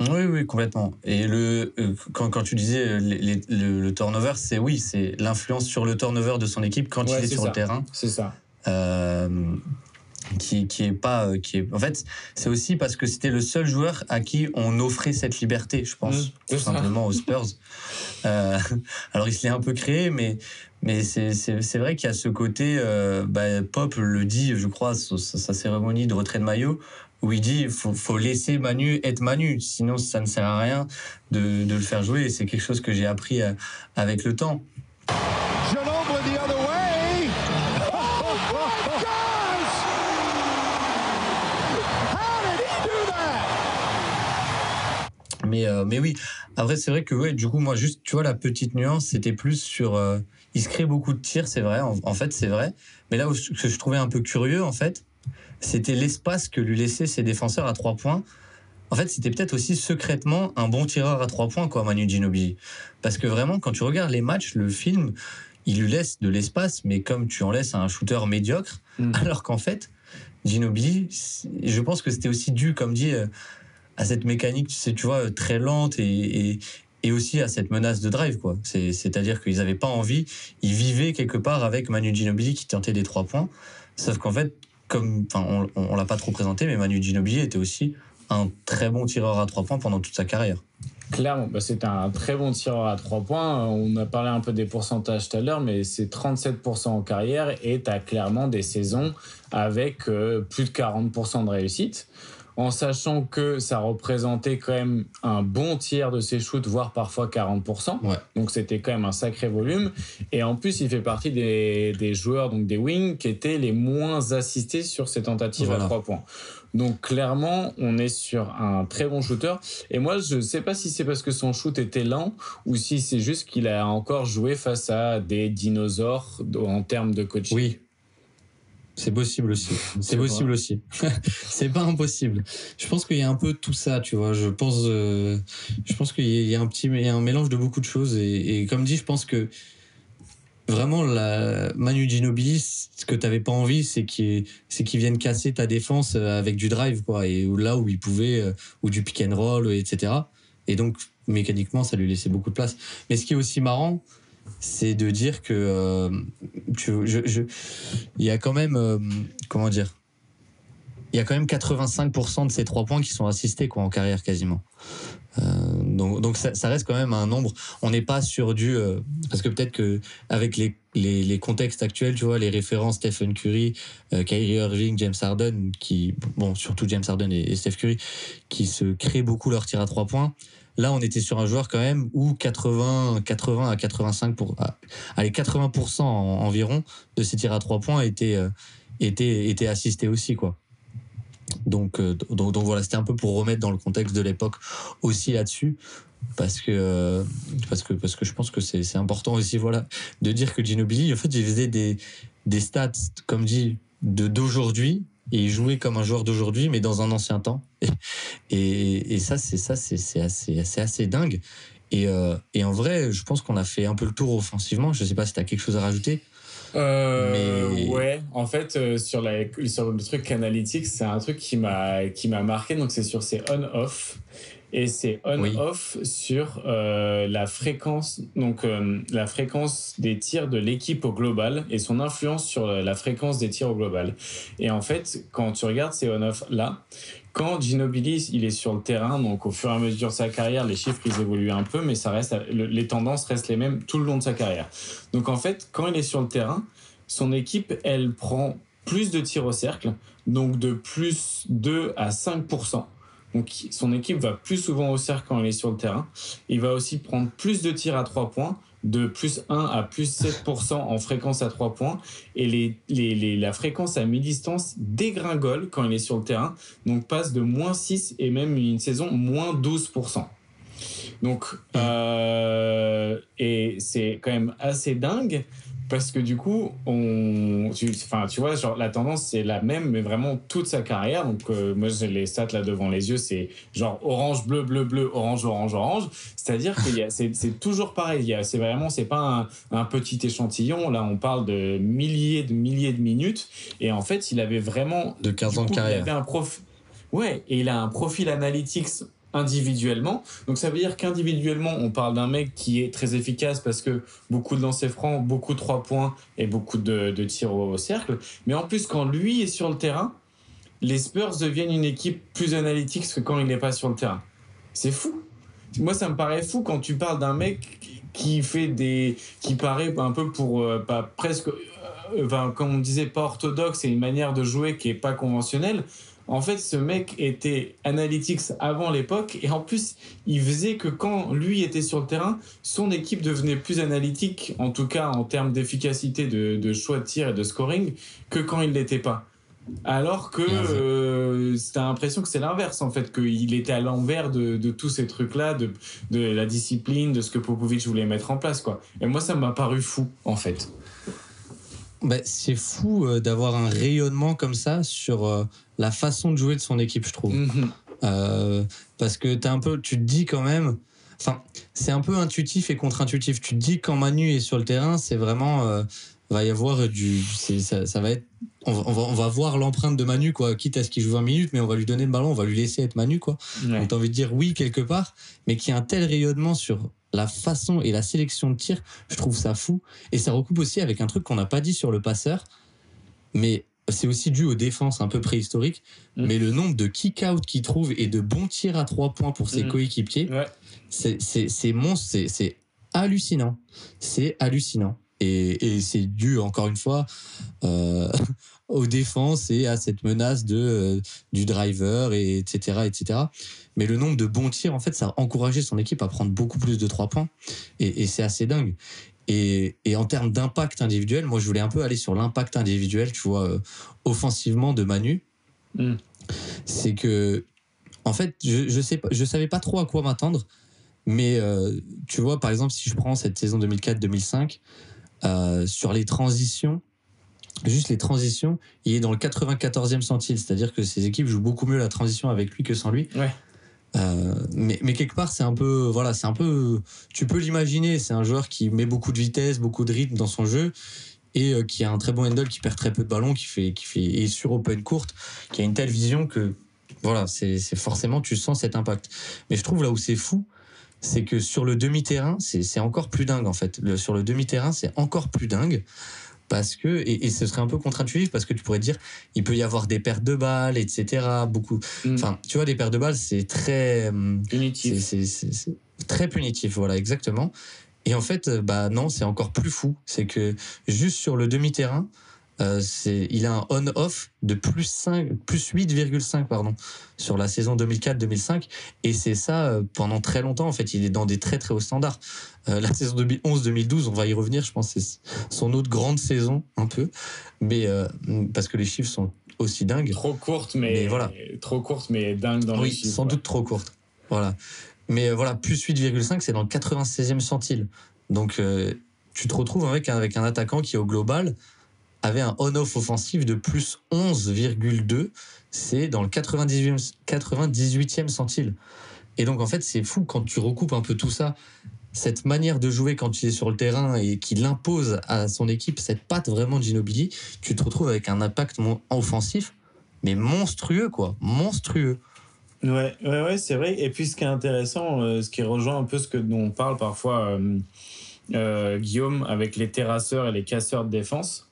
Oui, oui, complètement. Et le, euh, quand, quand tu disais euh, les- les- le, le turnover, c'est oui, c'est l'influence sur le turnover de son équipe quand Ouais, il est c'est sur ça. le terrain. C'est ça. Euh, qui, qui est pas euh, qui est en fait c'est aussi parce que c'était le seul joueur à qui on offrait cette liberté je pense Mmh, tout ça. simplement aux Spurs. Euh, alors il se l'est un peu créé mais mais c'est c'est c'est vrai qu'il y a ce côté euh, bah, Pop le dit je crois sa sa cérémonie de retrait de maillot où il dit faut faut laisser Manu être Manu sinon ça ne sert à rien de, de le faire jouer. Et c'est quelque chose que j'ai appris avec le temps. Ginobili the other way. Oh, gosh! How did he do that? Mais, euh, mais oui, après, c'est vrai que, ouais, du coup, moi, juste, tu vois, la petite nuance, c'était plus sur. euh, il se crée beaucoup de tirs, c'est vrai, en, en fait, c'est vrai. Mais là où ce que je trouvais un peu curieux, en fait, c'était l'espace que lui laissaient ses défenseurs à trois points. En fait, c'était peut-être aussi secrètement un bon tireur à trois points, quoi, Manu Ginobili. Parce que vraiment, quand tu regardes les matchs, le film, il lui laisse de l'espace, mais comme tu en laisses à un shooter médiocre, Mm. alors qu'en fait, Ginobili, je pense que c'était aussi dû, comme dit, euh, à cette mécanique, tu sais, tu vois, très lente et, aussi à cette menace de drive, quoi. C'est- C'est-à-dire qu'ils n'avaient pas envie, ils vivaient quelque part avec Manu Ginobili qui tentait des trois points. Sauf qu'en fait, comme, on, on, on l'a pas trop présenté, mais Manu Ginobili était aussi un très bon tireur à trois points pendant toute sa carrière. Clairement, bah, c'était un très bon tireur à trois points. On a parlé un peu des pourcentages tout à l'heure, mais c'est 37% en carrière et tu as clairement des saisons avec euh, plus de 40% de réussite. En sachant que ça représentait quand même un bon tiers de ses shoots, voire parfois 40%. Ouais. Donc c'était quand même un sacré volume. Et en plus, il fait partie des, des joueurs, donc des wings, qui étaient les moins assistés sur ces tentatives Voilà. à trois points. Donc clairement, on est sur un très bon shooter. Et moi, je sais pas si c'est parce que son shoot était lent ou si c'est juste qu'il a encore joué face à des dinosaures en termes de coaching. Oui. C'est possible aussi. C'est possible aussi. c'est pas impossible. Je pense qu'il y a un peu tout ça, tu vois. Je pense, euh, je pense qu'il y a- un petit, il y a un mélange de beaucoup de choses. Et, et comme dit, je pense que vraiment la Manu Ginobili, ce que t'avais pas envie, c'est qu'il, c'est qu'il vienne casser ta défense euh, avec du drive, quoi. Et là où il pouvait, euh, ou du pick and roll, etc. Et donc mécaniquement, ça lui laissait beaucoup de place. Mais ce qui est aussi marrant, c'est de dire que euh, il y a quand même euh, comment dire il y a quand même 85% de ces trois points qui sont assistés quoi en carrière quasiment. Euh, donc donc ça, reste quand même un nombre. On n'est pas sur du parce que peut-être que avec les, les, contextes actuels tu vois les références Stephen Curry Kyrie Irving James Harden qui bon surtout James Harden et, et Steph Curry qui se créent beaucoup leur tir à trois points Là, on était sur un joueur quand même où 80, 80 à 85 pour, allez, 80% en- environ de ses tirs à trois points étaient, euh, étaient, étaient assistés aussi, quoi. Donc, euh, donc, donc voilà, c'était un peu pour remettre dans le contexte de l'époque aussi là-dessus. Parce que, euh, parce que, parce que je pense que c'est important aussi, voilà, de dire que Ginobili, en fait, il faisait des, des stats, comme dit, d'aujourd'hui, et jouait comme un joueur d'aujourd'hui, mais dans un ancien temps. Et, ça, c'est ça, c'est assez, assez dingue. Et, euh, et en vrai, je pense qu'on a fait un peu le tour offensivement. Je sais pas si tu as quelque chose à rajouter. Euh, Mais- Ouais, en fait, euh, sur, la, sur le truc analytics, c'est un truc qui m'a marqué. Donc, c'est sur ses on-off. Et c'est on-off sur euh, la fréquence, donc euh, la fréquence des tirs de l'équipe au global et son influence sur la fréquence des tirs au global. Et en fait, quand tu regardes ces on-off là, quand Ginobili il est sur le terrain, donc au fur et à mesure de sa carrière, les chiffres ils évoluent un peu, mais ça reste le- les tendances restent les mêmes tout le long de sa carrière. Donc en fait, quand il est sur le terrain, son équipe elle prend plus de tirs au cercle, donc de plus 2 à 5 Donc son équipe va plus souvent au cercle quand il est sur le terrain. Il va aussi prendre plus de tirs à 3 points, de plus 1 à plus 7% en fréquence à 3 points. Et les, les, les, la fréquence à mi-distance dégringole quand il est sur le terrain. Donc passe de moins 6 et même une saison moins 12%. Donc, euh, et c'est quand même assez dingue parce que du coup, on, tu, enfin, tu vois, genre la tendance c'est la même, mais vraiment toute sa carrière. Donc euh, moi j'ai les stats là devant les yeux, c'est genre orange, bleu, bleu, bleu, orange, orange, orange. C'est-à-dire que c'est toujours pareil. C'est vraiment, c'est pas un, un, petit échantillon. Là, on parle de milliers de milliers de minutes. Et en fait, il avait vraiment de 15 ans de carrière. Il avait un prof, ouais, et il a un profil analytics individuellement. Donc ça veut dire qu'individuellement, on parle d'un mec qui est très efficace parce que beaucoup de lancers francs, beaucoup de trois points et beaucoup de, de tirs au, cercle. Mais en plus, quand lui est sur le terrain, les Spurs deviennent une équipe plus analytique que quand il n'est pas sur le terrain. C'est fou. Moi, ça me paraît fou quand tu parles d'un mec qui fait des, qui paraît un peu pour, euh, pas presque, euh, enfin, comme on disait, pas orthodoxe et une manière de jouer qui est pas conventionnelle. En fait, ce mec était analytics avant l'époque et en plus, il faisait que quand lui était sur le terrain, son équipe devenait plus analytique, en tout cas en termes d'efficacité de, choix de tir et de scoring, que quand il l'était pas. Alors que euh, t'as l'impression que c'est l'inverse en fait, qu'il était à l'envers de, tous ces trucs-là, de, de la discipline, de ce que Popovic voulait mettre en place quoi. Et moi, ça m'a paru fou en fait. Bah, c'est fou euh, d'avoir un rayonnement comme ça sur euh, la façon de jouer de son équipe, je trouve. Mhm. Euh, parce que un peu, tu te dis quand même, enfin, c'est un peu intuitif et contre-intuitif. Tu te dis quand Manu est sur le terrain, c'est vraiment, va y avoir du, ça, ça, va être, on va, on va, voir l'empreinte de Manu, quoi. Quitte à ce qu'il joue 20 minutes, mais on va lui donner le ballon, on va lui laisser être Manu, quoi. Ouais. Donc t'as envie de dire oui quelque part, mais qui a un tel rayonnement sur la façon et la sélection de tir, je trouve ça fou. Et ça recoupe aussi avec un truc qu'on n'a pas dit sur le passeur, mais c'est aussi dû aux défenses un peu préhistoriques. Mm. Mais le nombre de kick-out qu'il trouve et de bons tirs à trois points pour ses Mm. coéquipiers, Ouais. c'est monstre, c'est- c'est hallucinant. C'est hallucinant. Et, et c'est dû, encore une fois, euh, aux défenses et à cette menace de, euh, du driver, et etc., etc. Mais le nombre de bons tirs, en fait, ça a encouragé son équipe à prendre beaucoup plus de trois points. Et, et c'est assez dingue. Et, et en termes d'impact individuel, moi, je voulais un peu aller sur l'impact individuel, tu vois, euh, offensivement de Manu. Mm. C'est que, en fait, je, je sais pas, je savais pas trop à quoi m'attendre. Mais euh, tu vois, par exemple, si je prends cette saison 2004-2005, euh, sur les transitions, juste les transitions, il est dans le 94e centile, c'est-à-dire que ces équipes jouent beaucoup mieux la transition avec lui que sans lui. Ouais. Euh, mais, mais quelque part, c'est un peu, voilà, c'est un peu, tu peux l'imaginer, c'est un joueur qui met beaucoup de vitesse, beaucoup de rythme dans son jeu et euh, qui a un très bon handle, qui perd très peu de ballons, qui fait, qui fait, et sur open courte, qui a une telle vision que, voilà, c'est forcément, tu sens cet impact. Mais je trouve là où c'est fou, c'est que sur le demi-terrain, c'est encore plus dingue en fait. Sur le demi-terrain, c'est encore plus dingue parce que et, et ce serait un peu contre-intuitif parce que tu pourrais te dire il peut y avoir des pertes de balles, etc. Beaucoup. Mm. Enfin, tu vois, des pertes de balles, c'est très c'est Punitif. c'est- c'est- c'est très punitif, voilà, exactement. Et en fait, euh, bah non, c'est encore plus fou. C'est que juste sur le demi-terrain, euh, il a un on-off de plus 5, plus 8,5 pardon sur la saison 2004-2005 et c'est ça euh, pendant très longtemps en fait il est dans des très très hauts standards. Euh, la saison 2011-2012 on va y revenir je pense que c'est son autre grande saison un peu. Mais parce que les chiffres sont aussi dingues. Trop courte, mais, Mais voilà. trop courte, mais dingue dans oui les chiffres. sans doute trop courte voilà. Mais voilà plus 8,5 c'est dans le 96e centile. Donc tu te retrouves avec avec un attaquant qui au global avait un on-off offensif de plus 11,2 c'est dans le 98e, 98e centile et donc en fait c'est fou quand tu recoupes un peu tout ça cette manière de jouer quand il est sur le terrain et qu'il impose à son équipe cette patte vraiment de tu te retrouves avec un impact offensif, mais monstrueux quoi, monstrueux. Ouais, ouais, ouais, c'est vrai. Et puis ce qui est intéressant, euh, ce qui rejoint un peu ce que dont on parle parfois, euh, euh, Guillaume, avec les terrasseurs et les casseurs de défense,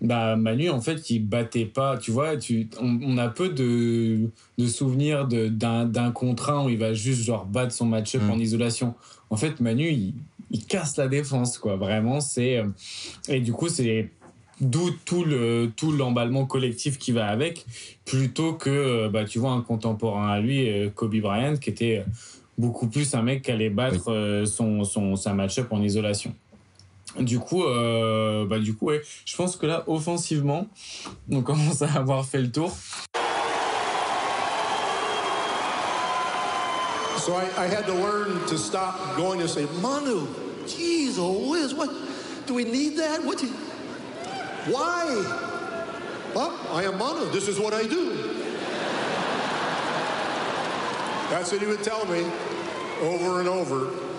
bah Manu, en fait, il battait pas. Tu vois, tu, on, on a peu de, de souvenirs de- d'un d'un contre un où il va juste genre battre son match-up Mm. en isolation. En fait, Manu, il, il casse la défense, quoi. Vraiment, c'est. euh, Et du coup, c'est d'où tout le tout l'emballement collectif qui va avec, plutôt que bah tu vois un contemporain à lui, Kobe Bryant, qui était beaucoup plus un mec qui allait battre son, son sa match-up en isolation. Du coup, euh, bah du coup, je pense que là, offensivement, on commence à avoir fait le tour. So I, had to learn to stop going and say, Manu, jeez, what? Do we need that? What? You, why? I am Manu. This is what I do. That's what he would tell me over and over.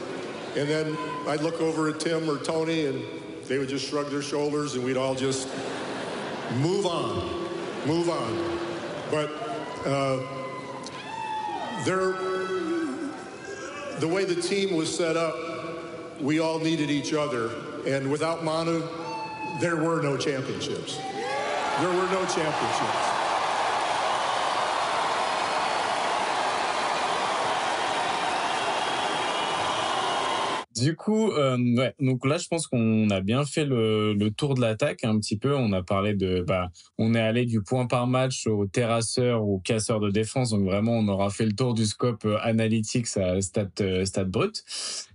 And then I'd look over at Tim or Tony, and they would just shrug their shoulders, and we'd all just move on, move on. But uh, the way the team was set up, we all needed each other. And without Manu, there were no championships. There were no championships. Du coup, euh, donc là, je pense qu'on a bien fait le, tour de l'attaque un petit peu. On a parlé de, bah, on est allé du point par match au terrasseur ou casseur de défense. Donc vraiment, on aura fait le tour du scope euh, analytique, à stat, euh, stat brut.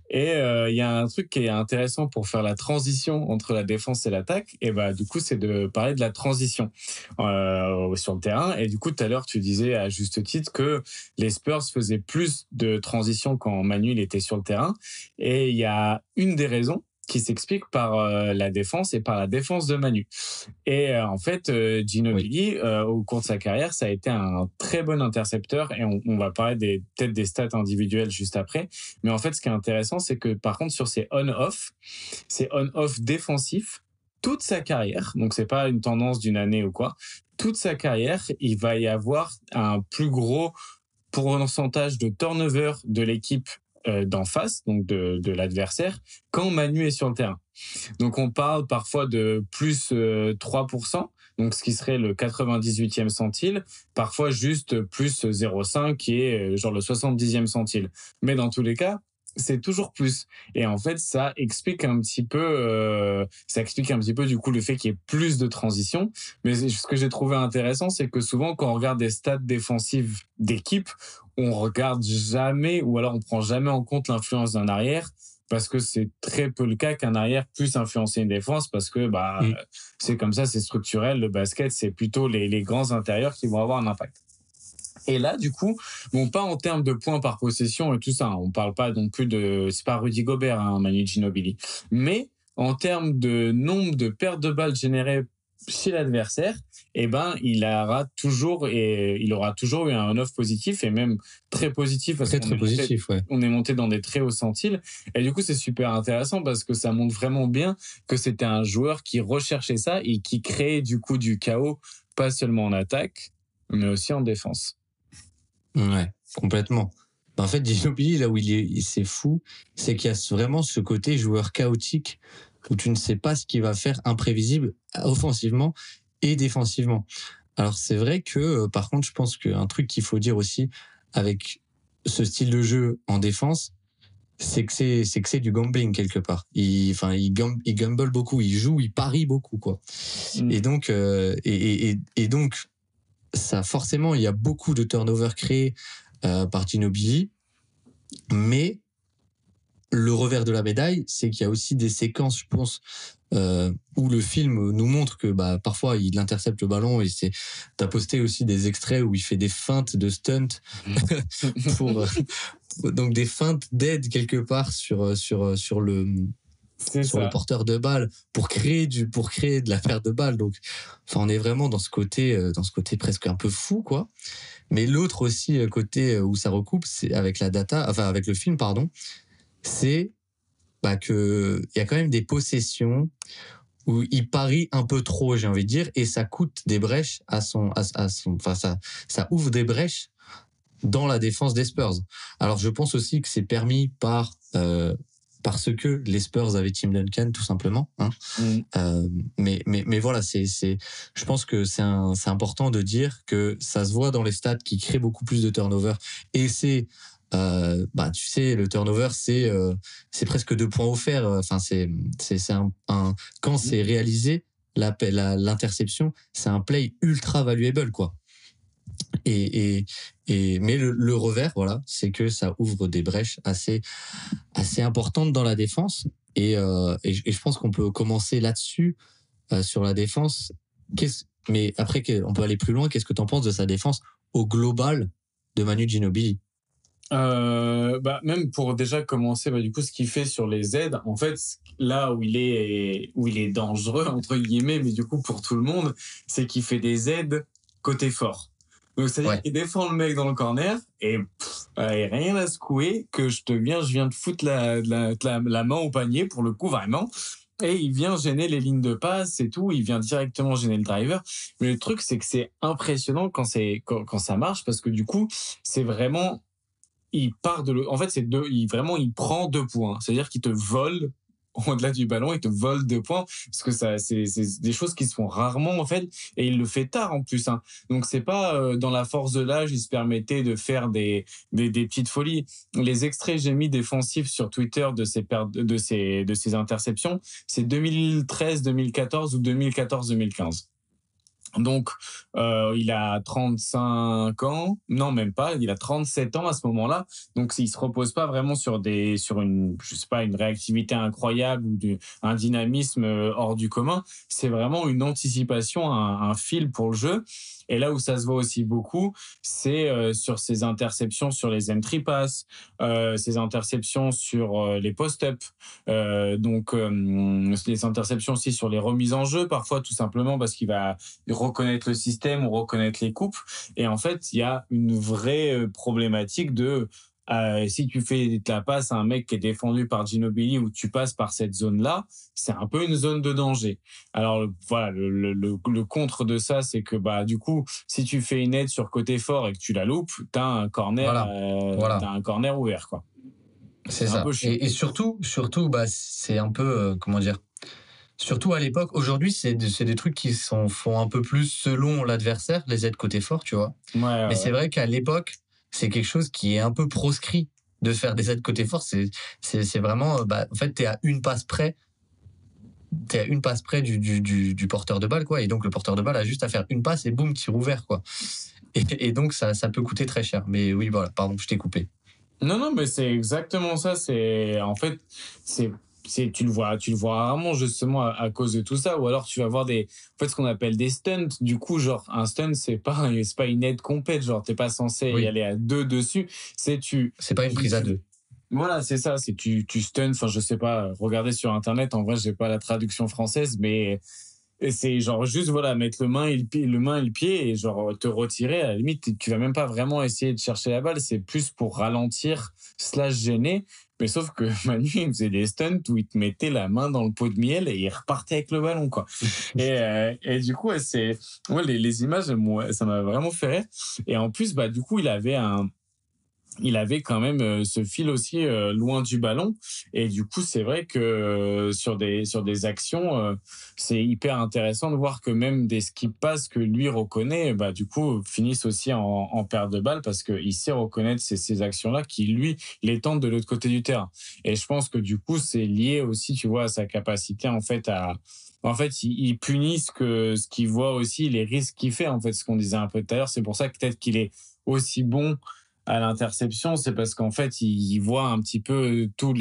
Et euh, il y a un truc qui est intéressant pour faire la transition entre la défense et l'attaque. Et bah du coup, c'est de parler de la transition euh, sur le terrain. Et du coup, tout à l'heure, tu disais à juste titre que les Spurs faisaient plus de transition quand Manu était sur le terrain. Et il y a une des raisons qui s'explique par euh, la défense et par la défense de Manu. Et euh, en fait, euh, Ginobili, au cours de sa carrière, ça a été un très bon intercepteur et on, on va parler des peut-être des stats individuelles juste après. Mais en fait, ce qui est intéressant, c'est que par contre sur ses on-off, ses on-off défensifs, toute sa carrière, donc c'est pas une tendance d'une année ou quoi, toute sa carrière, il va y avoir un plus gros pourcentage de turnover de l'équipe euh, d'en face, donc de, l'adversaire, quand Manu est sur le terrain. Donc on parle parfois de plus 3%, euh, donc ce qui serait le 98e centile, parfois juste plus 0,5 qui est euh, genre le 70e centile. Mais dans tous les cas, c'est toujours plus. Et en fait, ça explique un petit peu, euh, ça explique un petit peu du coup le fait qu'il y ait plus de transition. Mais ce que j'ai trouvé intéressant, c'est que souvent quand on regarde des stats défensives d'équipe, on regarde jamais ou alors on prend jamais en compte l'influence d'un arrière parce que c'est très peu le cas qu'un arrière puisse influencer une défense parce que bah mm. c'est comme ça, c'est structurel. Le basket, c'est plutôt les, les grands intérieurs qui vont avoir un impact. Et là, du coup, bon, pas en termes de points par possession et tout ça. Hein. On parle pas non plus de, c'est pas Rudy Gobert, hein, Manu Ginobili. Mais en termes de nombre de pertes de balles générées chez l'adversaire, eh ben, il aura toujours et il aura toujours eu un off positif et même très positif. très, très positif, ouais. On est monté dans des très hauts centiles. Et du coup, c'est super intéressant parce que ça montre vraiment bien que c'était un joueur qui recherchait ça et qui créait du coup du chaos, pas seulement en attaque, mais aussi en défense. Ouais, complètement. En fait, Ginobili, là où il est, c'est fou, c'est qu'il y a vraiment ce côté joueur chaotique où tu ne sais pas ce qu'il va faire, imprévisible, offensivement et défensivement. Alors c'est vrai que, euh, par contre, je pense qu'un truc qu'il faut dire aussi avec ce style de jeu en défense, c'est que c'est c'est que c'est du gambling quelque part. Il enfin il, il gamble beaucoup, il joue, il parie beaucoup quoi. Mm. Et donc euh, et, et, et donc ça forcément, il y a beaucoup de turnover créés euh, par Ginobili, mais le revers de la médaille, c'est qu'il y a aussi des séquences, je pense, euh, où le film nous montre que bah parfois il intercepte le ballon et c'est t'as posté aussi des extraits où il fait des feintes de stunt pour euh, donc des feintes d'aide quelque part sur sur sur le sur le porteur de balle pour créer du pour créer de la perte de balle donc enfin on est vraiment dans ce côté euh, dans ce côté presque un peu fou quoi. Mais l'autre aussi euh, côté euh, où ça recoupe c'est avec la data enfin avec le film pardon c'est bah que il y a quand même des possessions où il parie un peu trop j'ai envie de dire et ça coûte des brèches à son à, son enfin ça ça ouvre des brèches dans la défense des Spurs. Alors je pense aussi que c'est permis par euh, parce que les Spurs avaient Tim Duncan tout simplement. Hein. Mm. Euh, mais, mais, mais voilà, c'est, c'est, je pense que c'est, un, c'est important de dire que ça se voit dans les stats qui créent beaucoup plus de turnover. Et c'est, euh, bah, tu sais, le turnover, c'est, euh, presque deux points offerts. Enfin, c'est, c'est, un, quand c'est réalisé, l'interception, c'est un play ultra valuable, quoi. Et, et, mais le, revers, voilà, c'est que ça ouvre des brèches assez, assez importantes dans la défense. Et, euh, et, je- et je pense qu'on peut commencer là-dessus, euh, sur la défense. Mais après, on peut aller plus loin. Qu'est-ce que tu en penses de sa défense au global de Manu Ginobili? Euh, bah, même pour déjà commencer, bah, du coup, ce qu'il fait sur les aides, en fait, là où il est, où il est dangereux, entre guillemets, mais du coup, pour tout le monde, c'est qu'il fait des aides côté fort. Donc, c'est-à-dire Ouais. qu'il défend le mec dans le corner et, pff, euh, et rien à secouer, que je te viens, je viens de foutre la, la, la, la main au panier, pour le coup, vraiment. Et il vient gêner les lignes de passe et tout. Il vient directement gêner le driver. Mais le truc, c'est que c'est impressionnant quand c'est, quand, quand ça marche parce que du coup, c'est vraiment, il part de le, en fait, c'est deux, il vraiment, il prend deux points. C'est-à-dire qu'il te vole au-delà du ballon, il te vole deux points parce que ça, c'est, c'est des choses qui se font rarement en fait, et il le fait tard en plus. Hein. Donc c'est pas euh, dans la force de l'âge, il se permettait de faire des, des, petites folies. Les extraits j'ai mis défensifs sur Twitter de ces pertes, de ces, de ces interceptions, c'est 2013, 2014 ou 2014, 2015. Donc, euh, il a 35 ans, non même pas, il a 37 ans à ce moment-là. Donc, il se repose pas vraiment sur des, sur une, je sais pas, une réactivité incroyable ou un dynamisme euh, hors du commun. C'est vraiment une anticipation, un, un fil pour le jeu. Et là où ça se voit aussi beaucoup, c'est euh, sur ses interceptions sur les entry pass, euh, interceptions sur euh, les post-up, euh, donc euh, les interceptions aussi sur les remises en jeu, parfois tout simplement parce qu'il va reconnaître le système ou reconnaître les coupes. Et en fait, il y a une vraie euh, problématique de euh, si tu fais de la passe à un mec qui est défendu par Ginobili ou tu passes par cette zone-là, c'est un peu une zone de danger. Alors le- voilà, le, le, le, le contre de ça, c'est que bah du coup, si tu fais une aide sur côté fort et que tu la loupes, t'as un corner, Voilà. euh, Voilà. t'as un corner ouvert quoi. C'est ça. Et, et surtout, surtout, bah, c'est un peu, euh, comment dire, surtout à l'époque. Aujourd'hui, c'est des, c'est des trucs qui sont, font un peu plus selon l'adversaire, les aides côté fort, tu vois. Ouais, Mais c'est vrai qu'à l'époque, c'est quelque chose qui est un peu proscrit de faire des aides côté fort. C'est, vraiment, euh, bah, en fait, t'es à une passe près. T'es à une passe près du, du, porteur de balle, quoi. Et donc, le porteur de balle a juste à faire une passe et boum, tir ouvert, quoi. Et, et donc, ça, ça peut coûter très cher. Mais oui, voilà, pardon, je t'ai coupé. Non, non, mais c'est exactement ça. C'est en fait, c'est tu le vois, tu le vois rarement justement à, à cause de tout ça. Ou alors tu vas voir des, en fait, ce qu'on appelle des stunts. Du coup, genre un stunt, c'est pas c'est pas une aide complète. Genre t'es pas censé Oui. y aller à deux dessus. C'est tu. C'est pas une prise à deux. Voilà, c'est ça. C'est tu tu stuns. Enfin, je sais pas. Regardez sur internet. En vrai, j'ai pas la traduction française, mais c'est genre juste voilà mettre le main et le pied, le main et le pied et genre te retirer. À la limite, tu vas même pas vraiment essayer de chercher la balle. C'est plus pour ralentir slash gêner. Mais sauf que Manu, il faisait des stunts où il te mettait la main dans le pot de miel et il repartait avec le ballon, quoi. et, euh, et du coup, c'est, ouais, les, les images, moi, ça m'a vraiment fait rire. Et en plus, bah, du coup, il avait un, il avait quand même euh, ce fil aussi euh, loin du ballon. Et du coup c'est vrai que euh, sur des sur des actions c'est hyper intéressant de voir que même des skip passes que lui reconnaît bah du coup finissent aussi en, en perte de balle parce qu'il sait reconnaître ces, ces actions là qui lui les tentent de l'autre côté du terrain. Et je pense que du coup c'est lié aussi tu vois à sa capacité en fait à en fait, il, il punit ce que ce qu'il voit aussi les risques qu'il fait en fait ce qu'on disait un peu tout à l'heure. C'est pour ça que peut-être qu'il est aussi bon à l'interception, c'est parce qu'en fait, il voit un petit peu toutes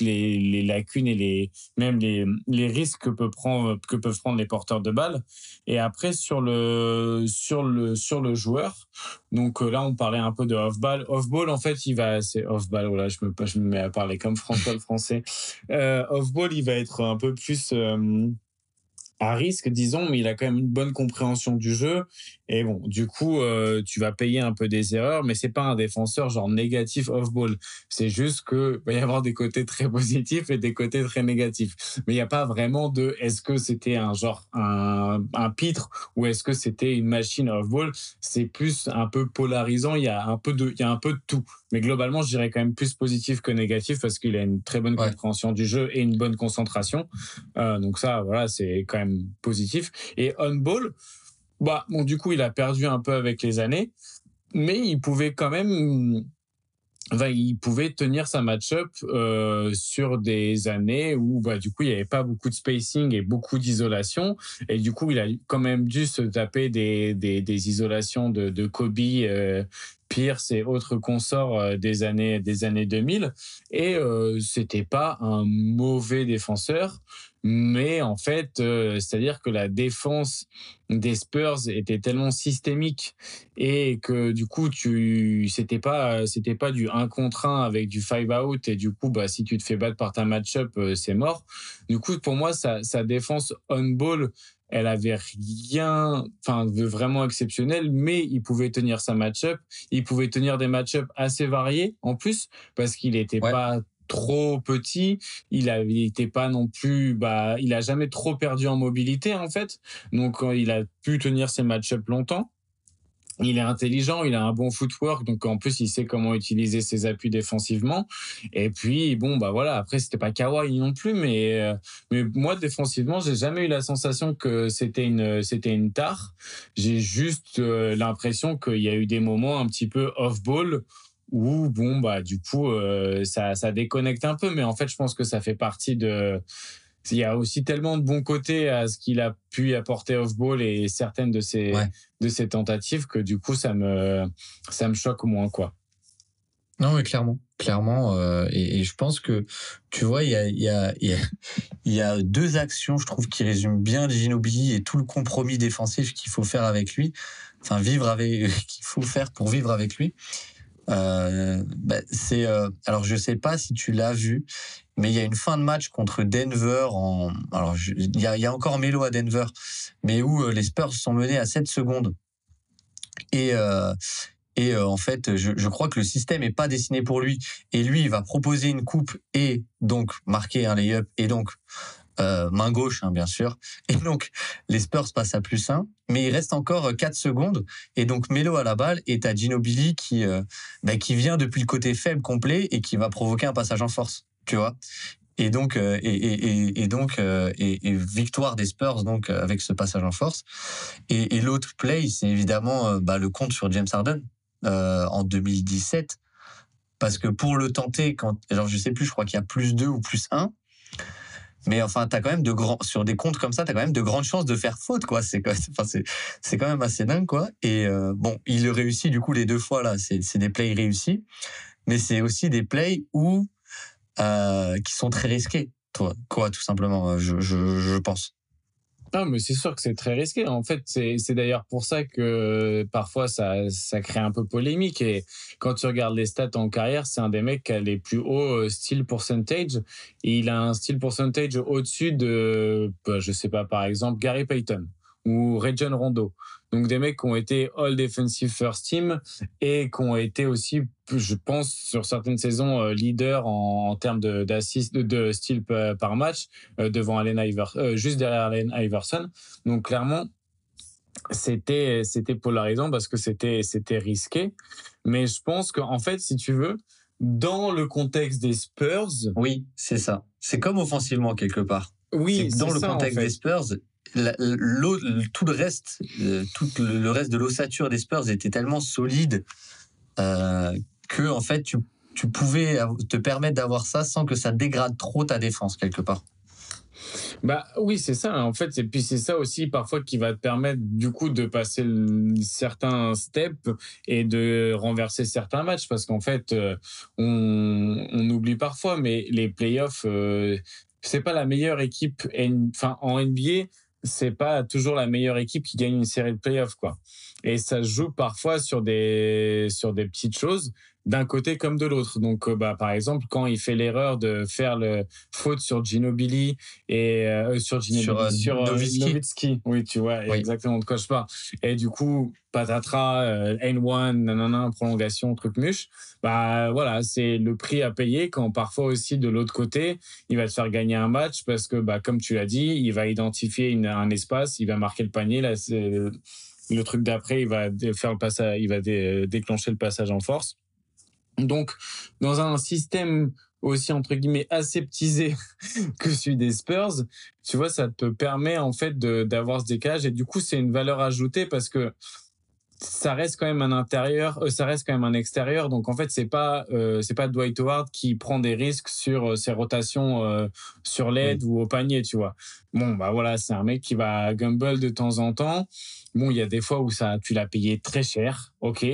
les, lacunes et les, même les, risques que, peut prendre, que peuvent prendre les porteurs de balles. Et après, sur le, sur le, sur le joueur, donc euh, là, on parlait un peu de off-ball. Off-ball, en fait, il va, c'est off-ball, voilà, je me, je me mets à parler comme François le français. Euh, off-ball, il va être un peu plus, euh, à risque, disons, mais il a quand même une bonne compréhension du jeu. Et bon, du coup, euh, tu vas payer un peu des erreurs, mais c'est pas un défenseur genre négatif off-ball. C'est juste que va y avoir des côtés très positifs et des côtés très négatifs. Mais il n'y a pas vraiment de est-ce que c'était un genre un, un pitre ou est-ce que c'était une machine off-ball. C'est plus un peu polarisant. Il y a un peu de, il y a un peu de tout. Mais globalement, je dirais quand même plus positif que négatif parce qu'il a une très bonne Ouais. compréhension du jeu et une bonne concentration. Euh, donc ça, voilà, c'est quand même positif. Et on-ball, bah, bon, du coup, il a perdu un peu avec les années, mais il pouvait quand même il pouvait tenir sa match-up euh, sur des années où bah, du coup il n'y avait pas beaucoup de spacing et beaucoup d'isolation. Et du coup il a quand même dû se taper des, des, des isolations de, de Kobe, euh, Pierce et autres consorts euh, des années des années 2000 et euh, c'était pas un mauvais défenseur mais en fait, euh, c'est-à-dire que la défense des Spurs était tellement systémique et que du coup, tu c'était pas c'était pas du 1 contre 1 avec du 5 out et du coup, bah si tu te fais battre par ta match-up, euh, c'est mort. Du coup, pour moi, sa, sa défense on ball elle avait rien, enfin, de vraiment exceptionnel, mais il pouvait tenir sa match-up. Il pouvait tenir des match-up assez variés, en plus, parce qu'il était Ouais. pas trop petit. Il été pas non plus, bah, il a jamais trop perdu en mobilité, en fait. Donc, euh, il a pu tenir ses match-up longtemps. Il est intelligent, il a un bon footwork, donc en plus il sait comment utiliser ses appuis défensivement. Et puis bon bah voilà, après c'était pas Kawhi non plus, mais euh, mais moi défensivement j'ai jamais eu la sensation que c'était une c'était une tare. J'ai juste euh, l'impression qu'il y a eu des moments un petit peu off ball où bon bah du coup euh, ça ça déconnecte un peu, mais en fait je pense que ça fait partie de il y a aussi tellement de bons côtés à ce qu'il a pu apporter off ball et certaines de ses Ouais. de ses tentatives que du coup ça me ça me choque moins quoi. Non, mais clairement, clairement, euh, et, et je pense que tu vois, il y a, il y a, il y a, il y a deux actions, je trouve, qui résument bien Ginobili et tout le compromis défensif qu'il faut faire avec lui, enfin vivre avec, qu'il faut faire pour vivre avec lui. Euh, bah, c'est, euh, alors je sais pas si tu l'as vu, mais il y a une fin de match contre Denver en, alors il y a, encore Melo à Denver, mais où euh, les Spurs sont menés à 7 secondes et et en fait, je, je crois que le système est pas dessiné pour lui. Et lui, il va proposer une coupe et donc marquer un lay-up et donc euh, main gauche, hein, bien sûr. Et donc, les Spurs passent à plus 1. Mais il reste encore 4 secondes. Et donc, Melo à la balle et t'as Ginobili qui, euh, bah, qui vient depuis le côté faible complet et qui va provoquer un passage en force. Tu vois et donc, euh, et, et, donc, euh, et, victoire des Spurs donc euh, avec ce passage en force. Et, l'autre play, c'est évidemment euh, bah, le compte sur James Harden euh, en 2017, parce que pour le tenter, quand, genre je sais plus, je crois qu'il y a plus 2 ou plus 1, mais enfin t'as quand même de grands sur des comptes comme ça, t'as quand même de grandes chances de faire faute quoi. C'est quoi- enfin, c'est quand même assez dingue quoi. Et euh, bon, il le réussit du coup les deux fois là, c'est des plays réussis, mais c'est aussi des plays où euh, qui sont très risqués, quoi, tout simplement, euh, je, je pense. Non, mais c'est sûr que c'est très risqué. En fait, c'est d'ailleurs pour ça que parfois ça, ça crée un peu polémique. Et quand tu regardes les stats en carrière, c'est un des mecs qui a les plus hauts euh, steal percentage. Et il a un steal percentage au-dessus de, bah, je sais pas, par exemple, Gary Payton ou Rajon Rondo. Donc des mecs qui ont été All Defensive First Team et qui ont été aussi, je pense, sur certaines saisons, euh, leaders en, en termes de, d'assist, de, de steal par match euh, devant Allen Iverson, euh, juste derrière Allen Iverson. Donc clairement, c'était c'était polarisant parce que c'était c'était risqué. Mais je pense qu'en fait, si tu veux, dans le contexte des Spurs, Oui, c'est ça. C'est comme offensivement quelque part. oui, dans le ça, en contexte fait. des Spurs, tout le reste, euh, le, reste de l'ossature des Spurs était tellement solide euh, que en fait tu, pouvais te permettre d'avoir ça sans que ça dégrade trop ta défense quelque part. Bah oui, c'est ça. En fait, et puis c'est ça aussi parfois qui va te permettre du coup de passer certains steps et de renverser certains matchs parce qu'en fait, euh, on, oublie parfois, mais les playoffs, euh, c'est pas la meilleure équipe. En NBA, c'est pas toujours la meilleure équipe qui gagne une série de playoffs, quoi. Et ça se joue parfois sur des sur des petites choses d'un côté comme de l'autre. Donc, euh, bah, par exemple, quand il fait l'erreur de faire le faute sur Ginobili et euh, sur Ginobili, Sur, euh, sur euh. Nowitzki. Oui, tu vois Oui. exactement de quoi je parle. Et du coup, patatras, euh, N1, nanana, prolongation, truc muche. Bah voilà, c'est le prix à payer quand parfois aussi de l'autre côté, il va te faire gagner un match parce que bah comme tu l'as dit, il va identifier une- un espace, il va marquer le panier. Là, c'est le truc d'après, il va faire le passage, il va dé- déclencher le passage en force. Donc, dans un système aussi entre guillemets aseptisé que celui des Spurs, tu vois, ça te permet en fait d'avoir ce décalage. Et du coup c'est une valeur ajoutée parce que ça reste quand même un intérieur, euh, ça reste quand même un extérieur. Donc en fait, c'est pas euh, c'est pas Dwight Howard qui prend des risques sur euh, ses rotations sur l'aide ou au panier, tu vois. Bon bah voilà, c'est un mec qui va gamble de temps en temps. Bon, il y a des fois où ça tu l'as payé très cher, ok,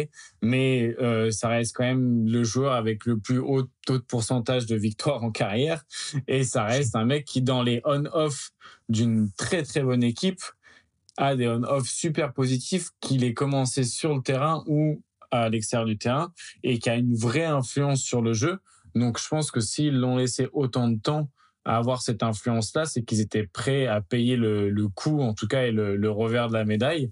mais ça reste quand même le joueur avec le plus haut taux de pourcentage de victoire en carrière et ça reste un mec qui dans les on-off d'une très très bonne équipe a des on-off super positifs qu'il ait commencé sur le terrain ou à l'extérieur du terrain et qui a une vraie influence sur le jeu. Donc je pense que s'ils l'ont laissé autant de temps à avoir cette influence-là, c'est qu'ils étaient prêts à payer le, le coût, en tout cas, et le, revers de la médaille.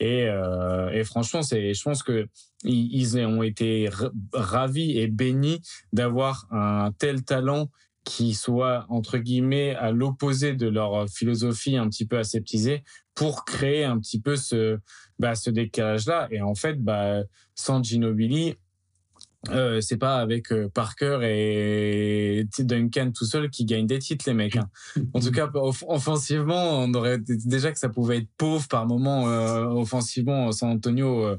Et, euh, et franchement, c'est, je pense que ils, ils ont été ravis et bénis d'avoir un tel talent qui soit entre guillemets à l'opposé de leur philosophie un petit peu aseptisée pour créer un petit peu ce bah, ce décalage là et en fait bah sans Ginobili euh, c'est pas avec euh, Parker et Duncan tout seul qui gagnent des titres les mecs. hein. En tout cas off- offensivement, on aurait déjà que ça pouvait être pauvre par moment euh, offensivement San Antonio euh,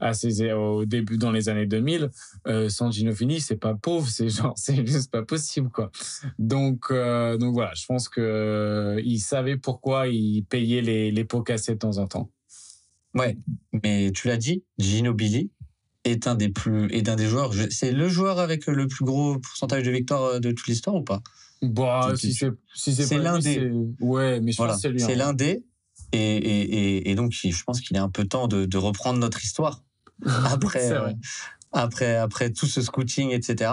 à ses, au début dans les années 2000. Euh, sans Ginobili, c'est pas pauvre, c'est genre c'est juste pas possible quoi. Donc euh, donc voilà, je pense que euh, il savait pourquoi il payait les les pots cassés de temps en temps. Ouais, mais tu l'as dit, Ginobili est un des plus est un des joueurs. C'est le joueur avec le plus gros pourcentage de victoires euh, de toute l'histoire ou pas? Bah, si c'est si l'un des- ouais, mais je Voilà, pense que c'est lui. c'est hein. l'un des. Et, et, et, et donc, je pense qu'il est un peu temps de, de reprendre notre histoire après, euh, vrai. après, après tout ce scouting, etc.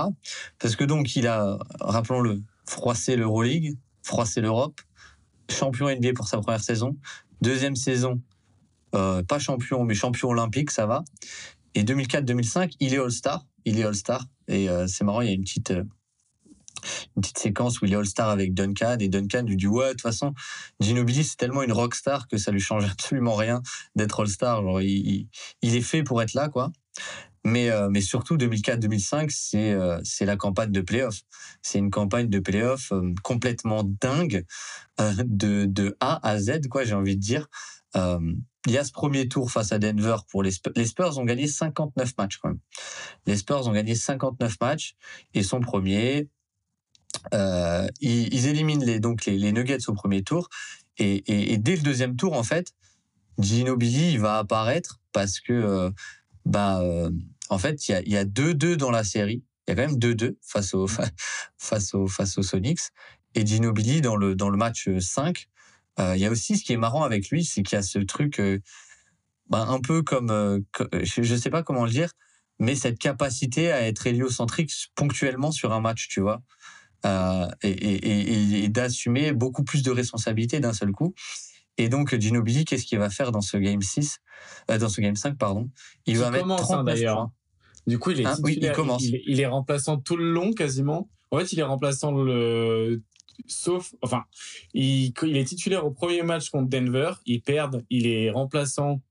Parce que donc, il a, rappelons-le, froissé l'Euroleague, froissé l'Europe, champion NBA pour sa première saison, deuxième saison, euh, pas champion, mais champion olympique, ça va. Et 2004-2005, il est All-Star. Il est All-Star. Et euh, c'est marrant, il y a une petite, euh, une petite séquence où il est All-Star avec Duncan. Et Duncan lui dit Ouais, de toute façon, Ginobili, c'est tellement une rockstar que ça lui change absolument rien d'être All-Star. Genre, il, il, est fait pour être là, quoi. Mais, euh, mais surtout, 2004-2005, c'est c'est la campagne de playoff. C'est une campagne de playoff complètement dingue, de, de A à Z, quoi, j'ai envie de dire. Il y a ce premier tour face à Denver pour les Spurs. Les Spurs ont gagné 59 matchs quand même. Les Spurs ont gagné 59 matchs et sont premiers. Euh, ils, éliminent les, donc les, les Nuggets au premier tour. Et, dès le deuxième tour, en fait, Ginobili il va apparaître parce que, euh, bah, euh, en fait, il y a, il y a 2-2 dans la série. Il y a quand même 2-2 face aux, face aux, face aux Sonics. Et Ginobili, dans le, dans le match 5, euh, il y a aussi ce qui est marrant avec lui, c'est qu'il y a ce truc euh, bah, un peu comme, euh, je, je sais pas comment le dire, mais cette capacité à être héliocentrique ponctuellement sur un match, tu vois, euh, et, et, et, et d'assumer beaucoup plus de responsabilités d'un seul coup. Et donc Ginobili, qu'est-ce qu'il va faire dans ce game 6, euh, dans ce game 5, pardon? Il va mettre commence, hein, 39 d'ailleurs. points. Du coup, il est Hein, oui, il commence. il, il est remplaçant tout le long quasiment. En fait, il est remplaçant le sauf enfin, il, est titulaire au premier match contre Denver, ils perdent, il est remplaçant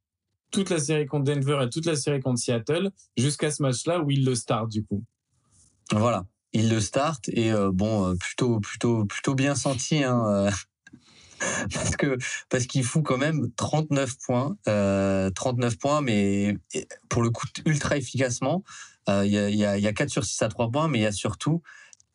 toute la série contre Denver et toute la série contre Seattle jusqu'à ce match-là où il le start du coup. Voilà, il le start et euh, bon, euh, plutôt, plutôt, plutôt bien senti, hein, euh, parce que parce qu'il fout quand même 39 points, euh, 39 points, mais pour le coup ultra efficacement. Il y, a, y, y a 4 sur 6 à 3 points, mais il y a surtout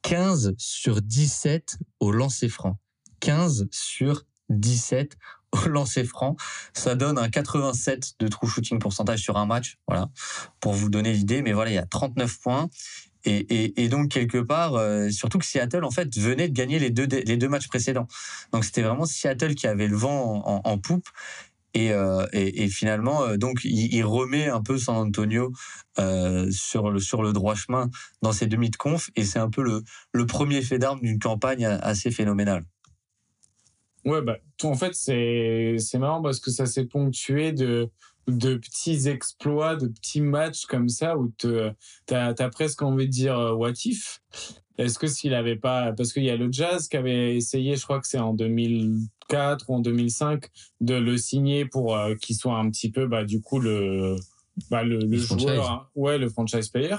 15 sur 17 au lancer franc. 15 sur 17 au lancer franc. Ça donne un 87 de true shooting pourcentage sur un match. Voilà, pour vous donner l'idée. Mais voilà, il y a 39 points. Et, donc, quelque part, euh, surtout que Seattle, en fait, venait de gagner les deux, les deux matchs précédents. Donc, c'était vraiment Seattle qui avait le vent en, en poupe. Et, euh, et, finalement, euh, donc, il, remet un peu San Antonio euh, sur, le, droit chemin dans ses demi de conf. Et c'est un peu le, premier fait d'armes d'une campagne assez phénoménale. Ouais, bah, en fait, c'est, marrant parce que ça s'est ponctué de, petits exploits, de petits matchs comme ça où tu as, presque envie de dire what if? Est-ce que s'il avait pas. Parce qu'il y a le Jazz qui avait essayé, je crois que c'est en 2004 ou en 2005, de le signer pour euh, qu'il soit un petit peu, bah, du coup, le. Bah, le, le, le joueur, hein, ouais, le franchise player.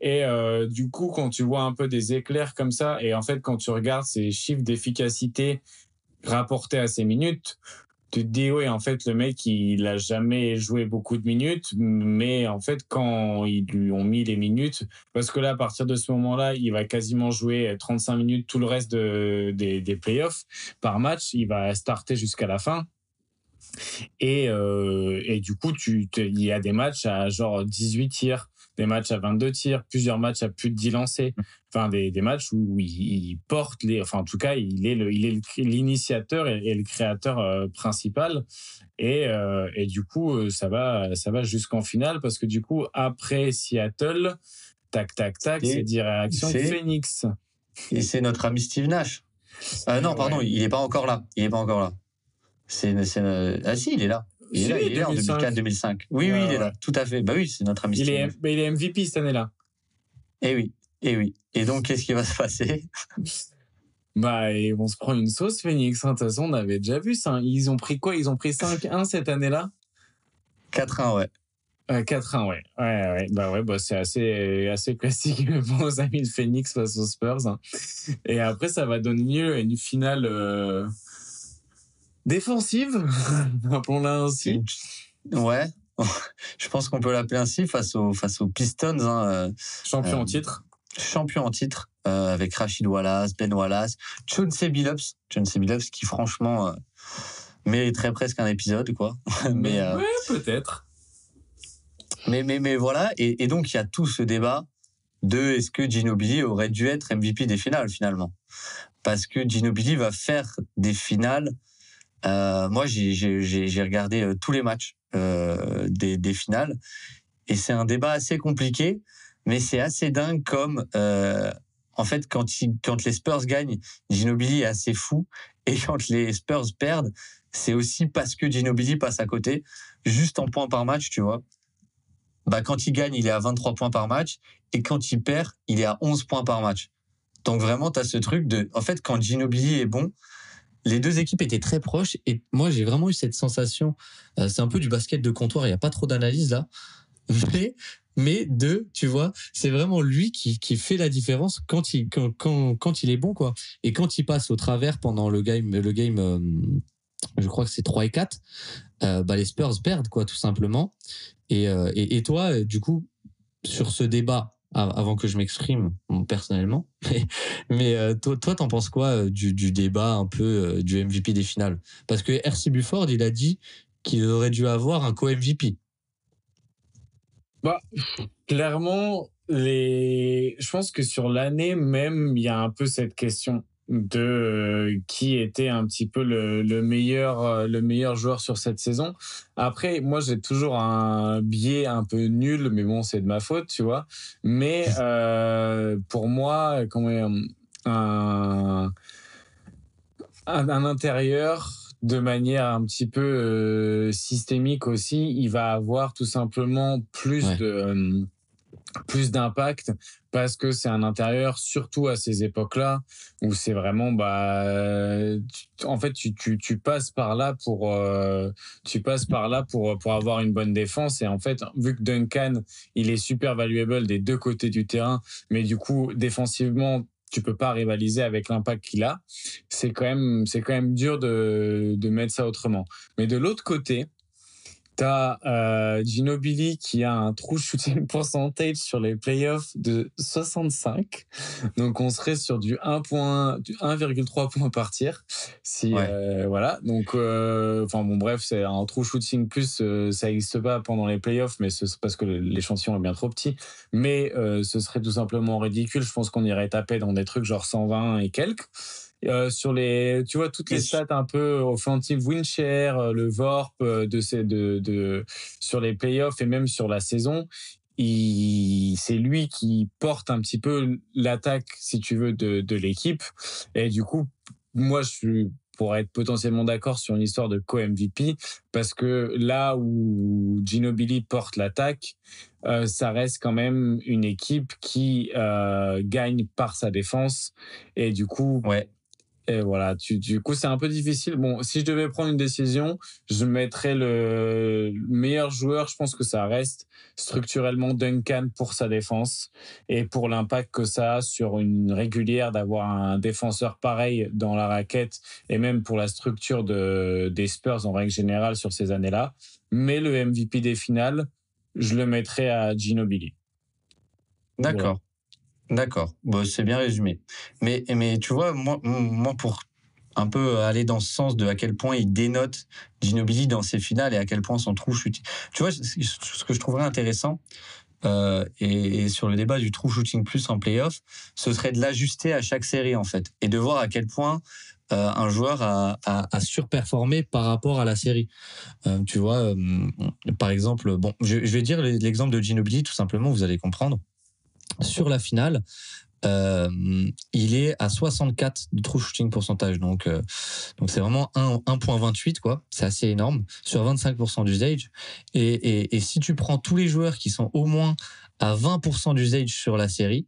Et euh, du coup, quand tu vois un peu des éclairs comme ça, et en fait, quand tu regardes ces chiffres d'efficacité rapportés à ces minutes, tu te dis, oui, en fait, le mec, il a jamais joué beaucoup de minutes, mais en fait, quand ils lui ont mis les minutes, parce que là, à partir de ce moment-là, il va quasiment jouer 35 minutes tout le reste de, des, des playoffs par match, il va starter jusqu'à la fin. Et, euh, et du coup, il y a des matchs à genre 18 tirs, des matchs à 22 tirs, plusieurs matchs à plus de 10 lancés. Enfin, des, des matchs où il, porte les, enfin, en tout cas, il est le, il est l'initiateur et, le créateur euh, principal. Et, euh, et du coup, euh, ça va, ça va jusqu'en finale parce que du coup, après Seattle, tac, tac, tac, c'est direction Phoenix. Et c'est notre ami Steve Nash. non, pardon, il n'est pas encore là. Il est pas encore là. C'est, ah si, il est là. Il, est, là, il est là en 2004-2005. Oui, oui, il est là. Tout à fait. Bah oui, c'est notre ami. Il est, il est MVP cette année-là. Eh oui, eh oui. Et donc, qu'est-ce qui va se passer? Bah, et on se prend une sauce, Phoenix. Hein. De toute façon, on avait déjà vu ça. Ils ont pris quoi? Ils ont pris 5-1 cette année-là? 4-1, ouais. 4-1, ouais. Ouais, ouais. Bah ouais, bah c'est assez, assez classique pour aux amis de Phoenix face aux Spurs. Hein. Et après, ça va donner lieu à une finale. Euh défensive, appelons-la ainsi. Ouais, je pense qu'on peut l'appeler ainsi face aux, face aux Pistons. Hein, euh, champion en euh, titre. Champion en titre, euh, avec Rachid Wallace, Ben Wallace, Chauncey Billups. Chauncey Billups qui, franchement, mériterait presque un épisode, quoi. mais, ouais, peut-être. Mais, mais, mais voilà, et, et donc il y a tout ce débat de est-ce que Ginobili aurait dû être MVP des finales, finalement? Parce que Ginobili va faire des finales euh, moi, j'ai regardé euh, tous les matchs euh, des, des, finales et c'est un débat assez compliqué, mais c'est assez dingue comme euh, en fait quand, il, quand les Spurs gagnent, Ginobili est assez fou et quand les Spurs perdent, c'est aussi parce que Ginobili passe à côté, juste en points par match, tu vois. Bah, quand il gagne, il est à 23 points par match et quand il perd, il est à 11 points par match. Donc vraiment, tu as ce truc de... En fait, quand Ginobili est bon, les deux équipes étaient très proches et moi j'ai vraiment eu cette sensation. Euh, c'est un peu du basket de comptoir, il n'y a pas trop d'analyse là, mais mais deux, tu vois, c'est vraiment lui qui, qui fait la différence quand il quand, quand, quand il est bon quoi. Et quand il passe au travers pendant le game le game euh, je crois que c'est 3 et 4, euh, bah les Spurs perdent quoi tout simplement. Et, et toi du coup sur ce débat avant que je m'exprime personnellement. Mais, euh, toi, toi, t'en penses quoi euh, du, débat un peu euh, du MVP des finales? Parce que RC Bufford, il a dit qu'il aurait dû avoir un co-MVP. Bah, clairement, les... je pense que sur l'année même, il y a un peu cette question de euh, qui était un petit peu le, le, meilleur euh, le meilleur joueur sur cette saison. Après, moi j'ai toujours un biais un peu nul, mais bon c'est de ma faute, tu vois. Mais euh, pour moi, quand même un, un, un intérieur de manière un petit peu systémique aussi, il va avoir tout simplement plus de plus d'impact parce que c'est un intérieur surtout à ces époques-là où c'est vraiment bah en fait tu, passes par là pour euh, tu passes par là pour pour avoir une bonne défense. Et en fait vu que Duncan il est super valuable des deux côtés du terrain mais du coup défensivement tu peux pas rivaliser avec l'impact qu'il a c'est quand même c'est quand même dur de de mettre ça autrement. Mais de l'autre côté T'as euh, Ginobili qui a un true shooting percentage sur les playoffs de 65. Donc on serait sur du 1.3 points par tir. Si euh, voilà. Donc euh, enfin bon bref, c'est un true shooting plus euh, ça n'existe pas pendant les playoffs mais c'est parce que l'échantillon est bien trop petit, mais ce serait tout simplement ridicule. Je pense qu'on irait taper dans des trucs genre 120 et quelques. Euh, sur les, tu vois, toutes les stats un peu offensive win share, euh, le VORP euh, de ces, de, de, sur les playoffs et même sur la saison, c'est lui qui porte un petit peu l'attaque, si tu veux, de, de l'équipe. Et du coup, moi, je suis pour être potentiellement d'accord sur une histoire de co-MVP, parce que là où Ginobili porte l'attaque, euh, ça reste quand même une équipe qui euh, gagne par sa défense. Et du coup, ouais Et voilà, tu, du coup, c'est un peu difficile. Bon, si je devais prendre une décision, je mettrais le meilleur joueur. Je pense que ça reste structurellement Duncan pour sa défense et pour l'impact que ça a sur une régulière d'avoir un défenseur pareil dans la raquette et même pour la structure de, des Spurs en règle générale sur ces années-là. Mais le MVP des finales, je le mettrais à Ginobili. D'accord. D'accord, bon, c'est bien résumé. Mais, mais tu vois, moi, pour un peu aller dans ce sens de à quel point il dénote Ginobili dans ses finales et à quel point son trou shooting. Tu vois, ce que je trouverais intéressant, euh, et, sur le débat du true shooting plus en playoff, ce serait de l'ajuster à chaque série en fait et de voir à quel point euh, un joueur a, a, surperformé par rapport à la série. Euh, tu vois, par exemple, bon, je, je vais dire l'exemple de Ginobili tout simplement, vous allez comprendre sur la finale, euh, il est à 64 de true shooting pourcentage. Donc, euh, donc c'est vraiment 1.28, quoi. C'est assez énorme sur 25% d'usage. Et, et, et si tu prends tous les joueurs qui sont au moins à 20% d'usage sur la série,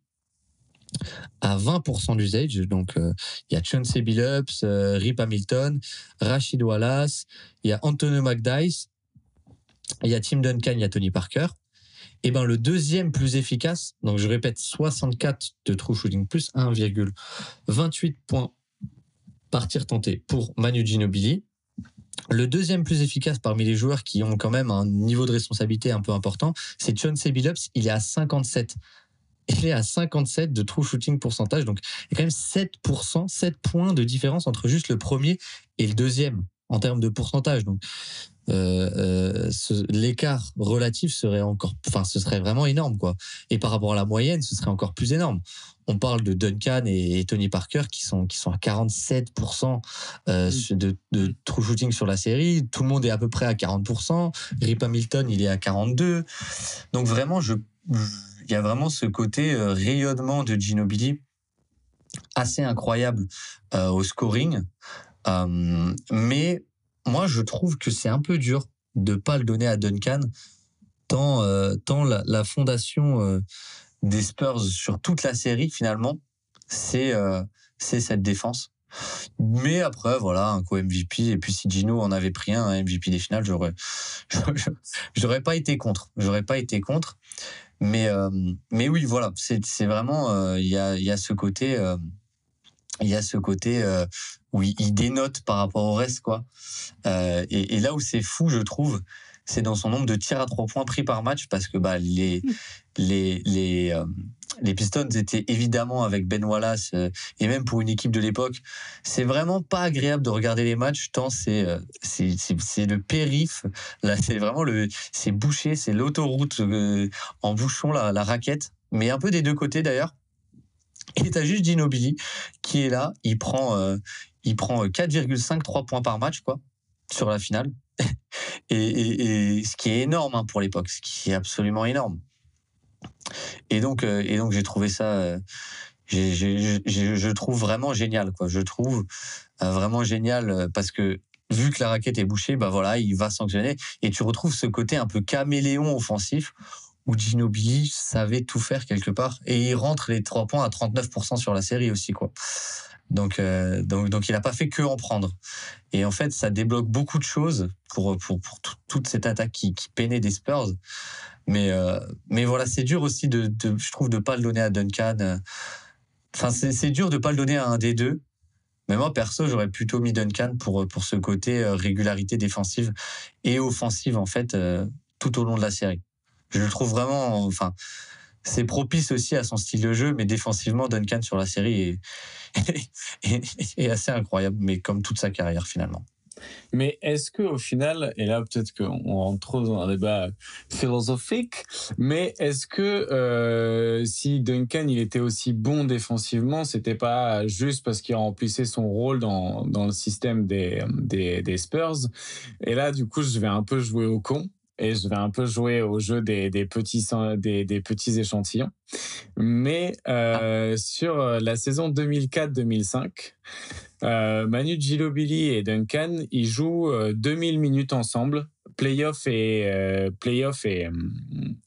à 20% d'usage. Donc, euh, il y a Chauncey Billups, Rip Hamilton, Rachid Wallace, il y a Antonio McDyess, il y a Tim Duncan, il y a Tony Parker. Et eh ben le deuxième plus efficace, donc je répète 64 de true shooting plus 1,28 points par tir tenté pour Manu Ginobili. Le deuxième plus efficace parmi les joueurs qui ont quand même un niveau de responsabilité un peu important, c'est John Billups, il est à 57 il est à 57 de true shooting pourcentage. Donc, il y a quand même 7%, 7 points de différence entre juste le premier et le deuxième en termes de pourcentage. Donc, euh, euh l'écart relatif serait encore, enfin, ce serait vraiment énorme, quoi. Et par rapport à la moyenne, ce serait encore plus énorme. On parle de Duncan et, Tony Parker qui sont qui sont à 47% euh, mm. de, de true shooting sur la série. Tout le monde est à peu près à 40%. Rip Hamilton, il est à 42. Donc vraiment, je, il y a vraiment ce côté euh, rayonnement de Ginobili assez incroyable au scoring. Mais moi, je trouve que c'est un peu dur de pas le donner à Duncan, tant, euh, tant la, fondation euh, des Spurs sur toute la série, finalement, c'est euh, cette défense. Mais après, voilà, un co-MVP. Et puis, si Gino en avait pris un, MVP des finales, j'aurais, j'aurais pas été contre. J'aurais pas été contre. Mais, mais oui, voilà, c'est, vraiment, il y a, y a ce côté, il y a ce côté où il, dénote par rapport au reste quoi. Euh, et, et, là où c'est fou, je trouve, c'est dans son nombre de tirs à trois points pris par match parce que bah les hmm. les les euh, les Pistons étaient évidemment avec Ben Wallace euh, et même pour une équipe de l'époque, c'est vraiment pas agréable de regarder les matchs tant c'est c'est c'est le périph. Là, c'est vraiment le c'est bouché, c'est l'autoroute en bouchon la, la raquette, mais un peu des deux côtés d'ailleurs. Et t'as juste Ginobili qui est là, il prend, euh, prend 4,53 euh, points par match, quoi, sur la finale. et, ce qui est énorme hein, pour l'époque, ce qui est absolument énorme. Et donc, euh, et donc j'ai trouvé ça, je trouve vraiment génial, quoi. Je trouve vraiment génial parce que vu que la raquette est bouchée, bah voilà, il va sanctionner et tu retrouves ce côté un peu caméléon offensif où Ginobili savait tout faire quelque part et il rentre les trois points à 39% sur la série aussi quoi. Donc euh, donc il n'a pas fait que en prendre. Et en fait ça débloque beaucoup de choses pour pour pour toute cette attaque qui, peinait des Spurs. Mais euh, mais voilà c'est dur aussi de, je trouve de pas le donner à Duncan. Enfin c'est dur de pas le donner à un des deux. Mais moi perso j'aurais plutôt mis Duncan pour pour ce côté euh, régularité défensive et offensive en fait tout au long de la série je le trouve vraiment, enfin, c'est propice aussi à son style de jeu, mais défensivement, Duncan sur la série est, assez incroyable, mais comme toute sa carrière finalement. Mais est-ce que au final, et là peut-être qu'on rentre trop dans un débat philosophique, mais est-ce que euh, si Duncan il était aussi bon défensivement, c'était pas juste parce qu'il remplissait son rôle dans, dans le système des, des, des Spurs? Et là, du coup, je vais un peu jouer au con et je vais un peu jouer au jeu des, petits des, petits échantillons. Mais euh, sur euh, la saison 2004-2005, euh, Manu Ginobili et Duncan, ils jouent 2000 minutes ensemble, playoff et et,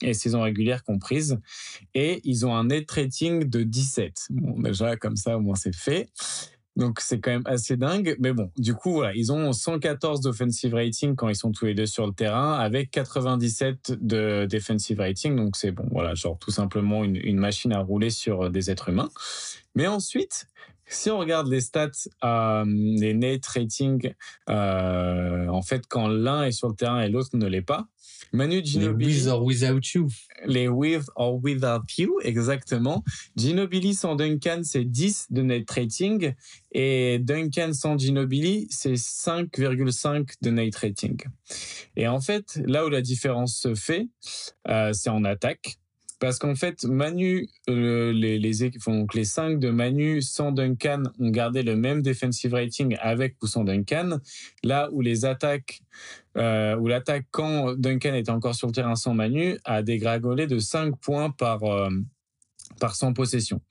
et saison régulière comprise, et ils ont un net rating de 17. Bon, déjà comme ça au moins c'est fait. Donc c'est quand même assez dingue. Mais bon, du coup, voilà, ils ont 114 d'offensive rating quand ils sont tous les deux sur le terrain, avec 97 de defensive rating. Donc c'est bon, voilà, genre tout simplement une, machine à rouler sur des êtres humains. Mais ensuite, si on regarde les stats, euh, les net rating, euh, en fait, quand l'un est sur le terrain et l'autre ne l'est pas, Manu Ginobili. Les with or without you. Les with or without you, exactement. Ginobili sans Duncan, c'est 10 de net rating. Et Duncan sans Ginobili, c'est 5,5 de net rating. Et en fait, là où la différence se fait, euh, c'est en attaque. Parce qu'en fait, Manu, euh, les, les, donc les 5 de Manu sans Duncan ont gardé le même defensive rating avec ou sans Duncan. Là où les attaques, euh, où l'attaque quand Duncan était encore sur le terrain sans Manu, a dégringolé de 5 points par, euh, par 100 possessions.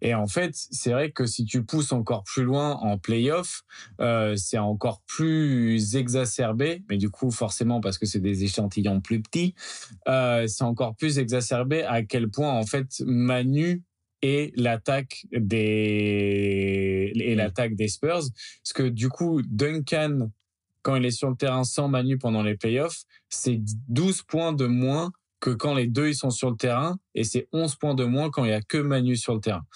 Et en fait, c'est vrai que si tu pousses encore plus loin en playoff, euh, c'est encore plus exacerbé, mais du coup, forcément, parce que c'est des échantillons plus petits, euh, c'est encore plus exacerbé à quel point, en fait, Manu et l'attaque des et l'attaque des Spurs parce que du coup Duncan quand il est sur le terrain sans Manu pendant les playoffs c'est 12 points de moins que quand les deux ils sont sur le terrain et c'est 11 points de moins quand il y a que Manu sur le terrain.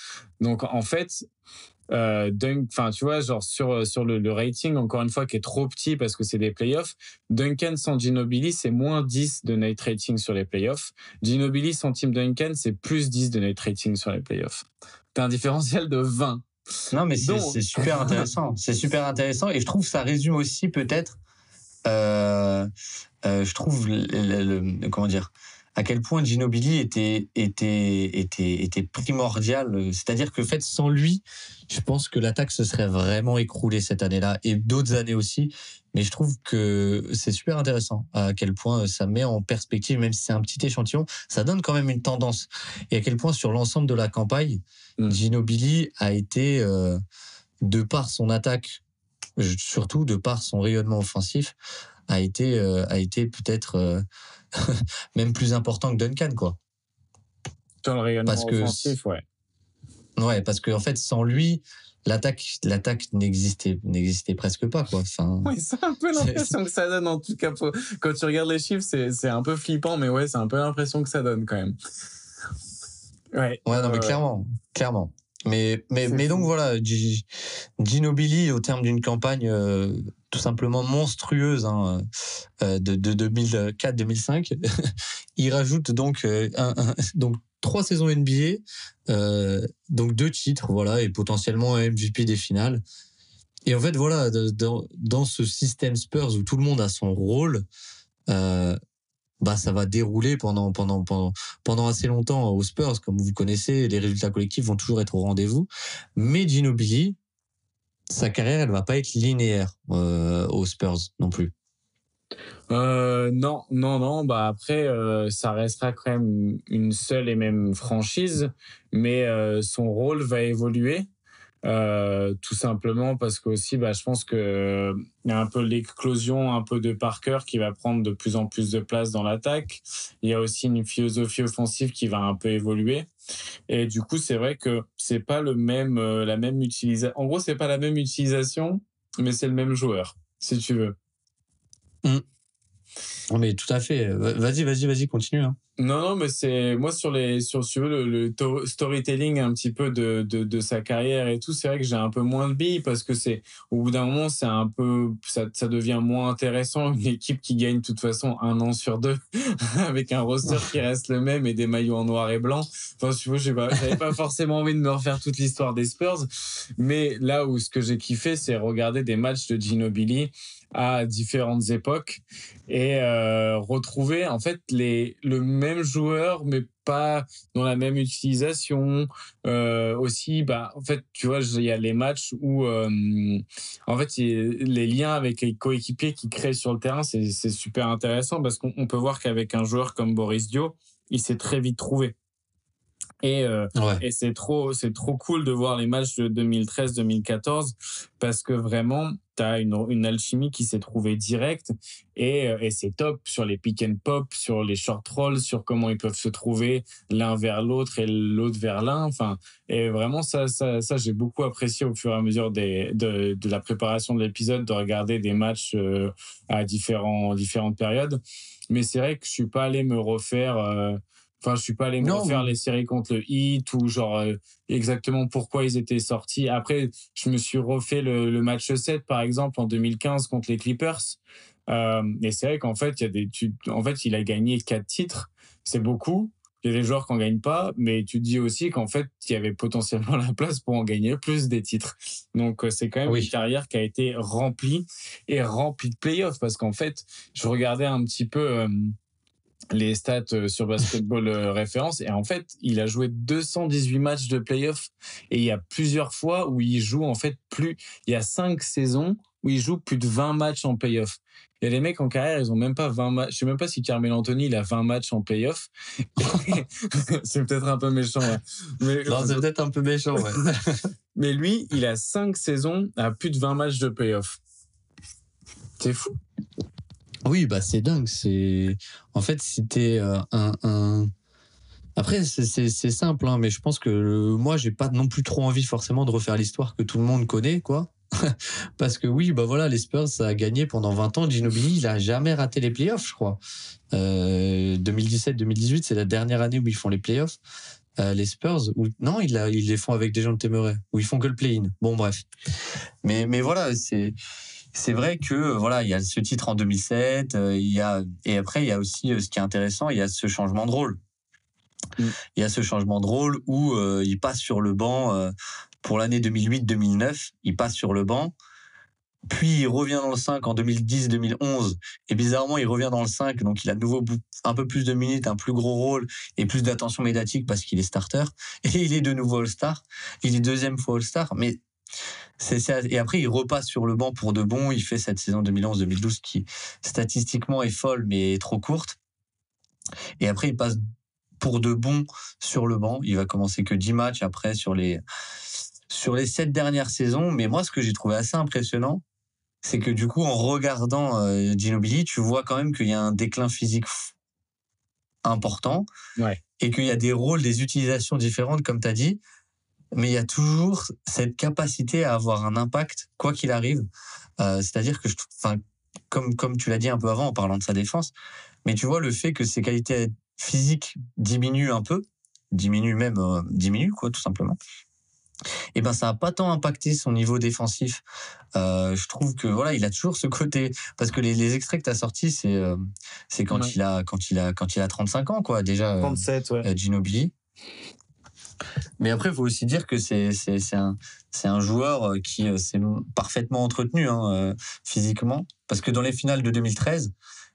Donc en fait, euh, enfin tu vois genre sur sur le, le, rating encore une fois qui est trop petit parce que c'est des playoffs. Duncan sans Ginobili c'est moins 10 de night rating sur les playoffs. Ginobili sans Team Duncan c'est plus 10 de night rating sur les playoffs. T'as un différentiel de 20. Non mais c'est super intéressant, c'est super intéressant et je trouve ça résume aussi peut-être, euh, euh, je trouve le, le, comment dire à quel point Ginobili était était était était primordial. C'est-à-dire que fait sans lui, je pense que l'attaque se serait vraiment écroulée cette année-là et d'autres années aussi. Mais je trouve que c'est super intéressant à quel point ça met en perspective, même si c'est un petit échantillon, ça donne quand même une tendance. Et à quel point sur l'ensemble de la campagne, mmh. Ginobili a été, euh, de par son attaque, surtout de par son rayonnement offensif, a été, euh, a été peut-être euh, même plus important que Duncan, quoi. Dans le rayonnement parce que, offensif, ouais. Ouais, parce qu'en en fait, sans lui, l'attaque l'attaque n'existait n'existait presque pas quoi. Enfin oui c'est un peu l'impression que ça donne en tout cas quand tu regardes les chiffres c'est c'est un peu flippant mais ouais c'est un peu l'impression que ça donne quand même. Ouais. Ouais non mais clairement clairement. Mais mais mais donc voilà Ginobili au terme d'une campagne euh, tout simplement monstrueuse hein, euh, de, de 2004-2005 il rajoute donc euh, donc trois saisons NBA, euh, donc deux titres, voilà, et potentiellement MVP des finales. Et en fait, voilà, dans, dans ce système Spurs où tout le monde a son rôle, bah ça va dérouler pendant pendant pendant pendant assez longtemps aux Spurs, comme vous connaissez, les résultats collectifs vont toujours être au rendez-vous. Mais Ginobili, sa carrière, elle va pas être linéaire euh, aux Spurs non plus. Euh, non, non, non. Bah après, euh, ça restera quand même une seule et même franchise, mais son rôle va évoluer. Euh, tout simplement parce que aussi, bah, je pense que il y a un peu l'éclosion un peu de Parker qui va prendre de plus en plus de place dans l'attaque. Il y a aussi une philosophie offensive qui va un peu évoluer. Et du coup, c'est vrai que c'est pas le même, la même utilisation. En gros, c'est pas la même utilisation, mais c'est le même joueur, si tu veux. Mmh. Mais tout à fait. Vas-y, vas-y, vas-y, continue. Hein. Non, non, mais c'est moi sur les sur, le, le, storytelling un petit peu de, de, de sa carrière et tout. C'est vrai que j'ai un peu moins de billes parce que c'est au bout d'un moment c'est un peu ça, ça devient moins intéressant une équipe qui gagne de toute façon un an sur deux avec un roster qui reste le même et des maillots en noir et blanc. Enfin, tu vois, pas, j'avais pas forcément envie de me refaire toute l'histoire des Spurs, mais là où ce que j'ai kiffé, c'est regarder des matchs de Ginobili à différentes époques et euh, retrouver en fait les le même joueur mais pas dans la même utilisation. Euh, aussi bah en fait tu vois il y a les matchs où euh, en fait les liens avec les coéquipiers qui créent sur le terrain c'est super intéressant parce qu'on peut voir qu'avec un joueur comme Boris Dio il s'est très vite trouvé Et, euh, Ouais. et c'est trop, c'est trop cool de voir les matchs de 2013-2014 parce que vraiment, tu as une, une alchimie qui s'est trouvée directe et, euh, et c'est top sur les pick and pop, sur les short rolls, sur comment ils peuvent se trouver l'un vers l'autre et l'autre vers l'un. Enfin, et vraiment, ça, ça, ça j'ai beaucoup apprécié au fur et à mesure des, de, de la préparation de l'épisode, de regarder des matchs euh, à différents, différentes périodes. Mais c'est vrai que je suis pas allé me refaire. euh, Enfin, je suis pas allé me refaire les séries contre le Heat ou genre euh, exactement pourquoi ils étaient sortis. Après, je me suis refait le, le match 7 par exemple en 2015 contre les Clippers. Euh, et c'est vrai qu'en fait, il y a des, tu, en fait, il a gagné quatre titres. C'est beaucoup. Il y a des joueurs qui en gagnent pas, mais tu te dis aussi qu'en fait, il y avait potentiellement la place pour en gagner plus des titres. Donc, euh, c'est quand même Oui. une carrière qui a été remplie et remplie de playoffs parce qu'en fait, je regardais un petit peu euh, les stats euh, sur Basketball euh, Référence et en fait, il a joué 218 matchs de playoffs et il y a plusieurs fois où il joue en fait plus. Il y a cinq saisons où il joue plus de 20 matchs en playoff. Il y a des mecs en carrière, ils ont même pas 20 matchs. Je sais même pas si Carmelo Anthony, il a 20 matchs en playoff. c'est peut-être un peu méchant. ouais. Mais, Non, c'est peut-être un peu méchant, ouais. mais lui, il a 5 saisons à plus de 20 matchs de playoff. C'est fou. Oui, bah c'est dingue. C'est en fait c'était euh, un. Après c'est- simple, hein, mais je pense que euh, moi j'ai pas non plus trop envie forcément de refaire l'histoire que tout le monde connaît, quoi. Parce que oui, bah voilà, les Spurs ça a gagné pendant 20 ans. Ginobili, il a jamais raté les playoffs, je crois. Euh, 2017-2018, c'est la dernière année où ils font les playoffs. Euh, les Spurs, ou non, ils, les font avec des gens de Temeray, où ils font que le play-in. Bon, bref. Mais, mais voilà, c'est. C'est vrai que voilà, il y a ce titre en 2007, euh, il y a et après il y a aussi euh, ce qui est intéressant, il y a ce changement de rôle. Mm. Il y a ce changement de rôle où euh, il passe sur le banc euh, pour l'année 2008-2009, il passe sur le banc, puis il revient dans le 5 en 2010-2011 et bizarrement il revient dans le 5 donc il a de nouveau un peu plus de minutes, un plus gros rôle et plus d'attention médiatique parce qu'il est starter et il est de nouveau All-Star, il est deuxième fois All-Star mais et après, il repasse sur le banc pour de bon. Il fait cette saison 2011-2012 qui, statistiquement, est folle, mais est trop courte. Et après, il passe pour de bon sur le banc. Il va commencer que 10 matchs après sur les, sur les 7 dernières saisons. Mais moi, ce que j'ai trouvé assez impressionnant, c'est que du coup, en regardant euh, Ginobili, tu vois quand même qu'il y a un déclin physique important. Ouais. Et qu'il y a des rôles, des utilisations différentes, comme tu as dit mais il y a toujours cette capacité à avoir un impact quoi qu'il arrive. Euh, C'est-à-dire que, je, comme comme tu l'as dit un peu avant en parlant de sa défense, mais tu vois le fait que ses qualités physiques diminuent un peu, diminuent même euh, diminuent quoi tout simplement. Et ben ça a pas tant impacté son niveau défensif. Euh, je trouve que voilà il a toujours ce côté parce que les, les extraits que tu as sortis c'est euh, c'est quand Ouais. il a quand il a quand il a 35 ans quoi déjà. euh, 37, ouais. Ginobili. Mais après, il faut aussi dire que c'est un un joueur euh, qui euh, s'est parfaitement entretenu hein, euh, physiquement, parce que dans les finales de 2013,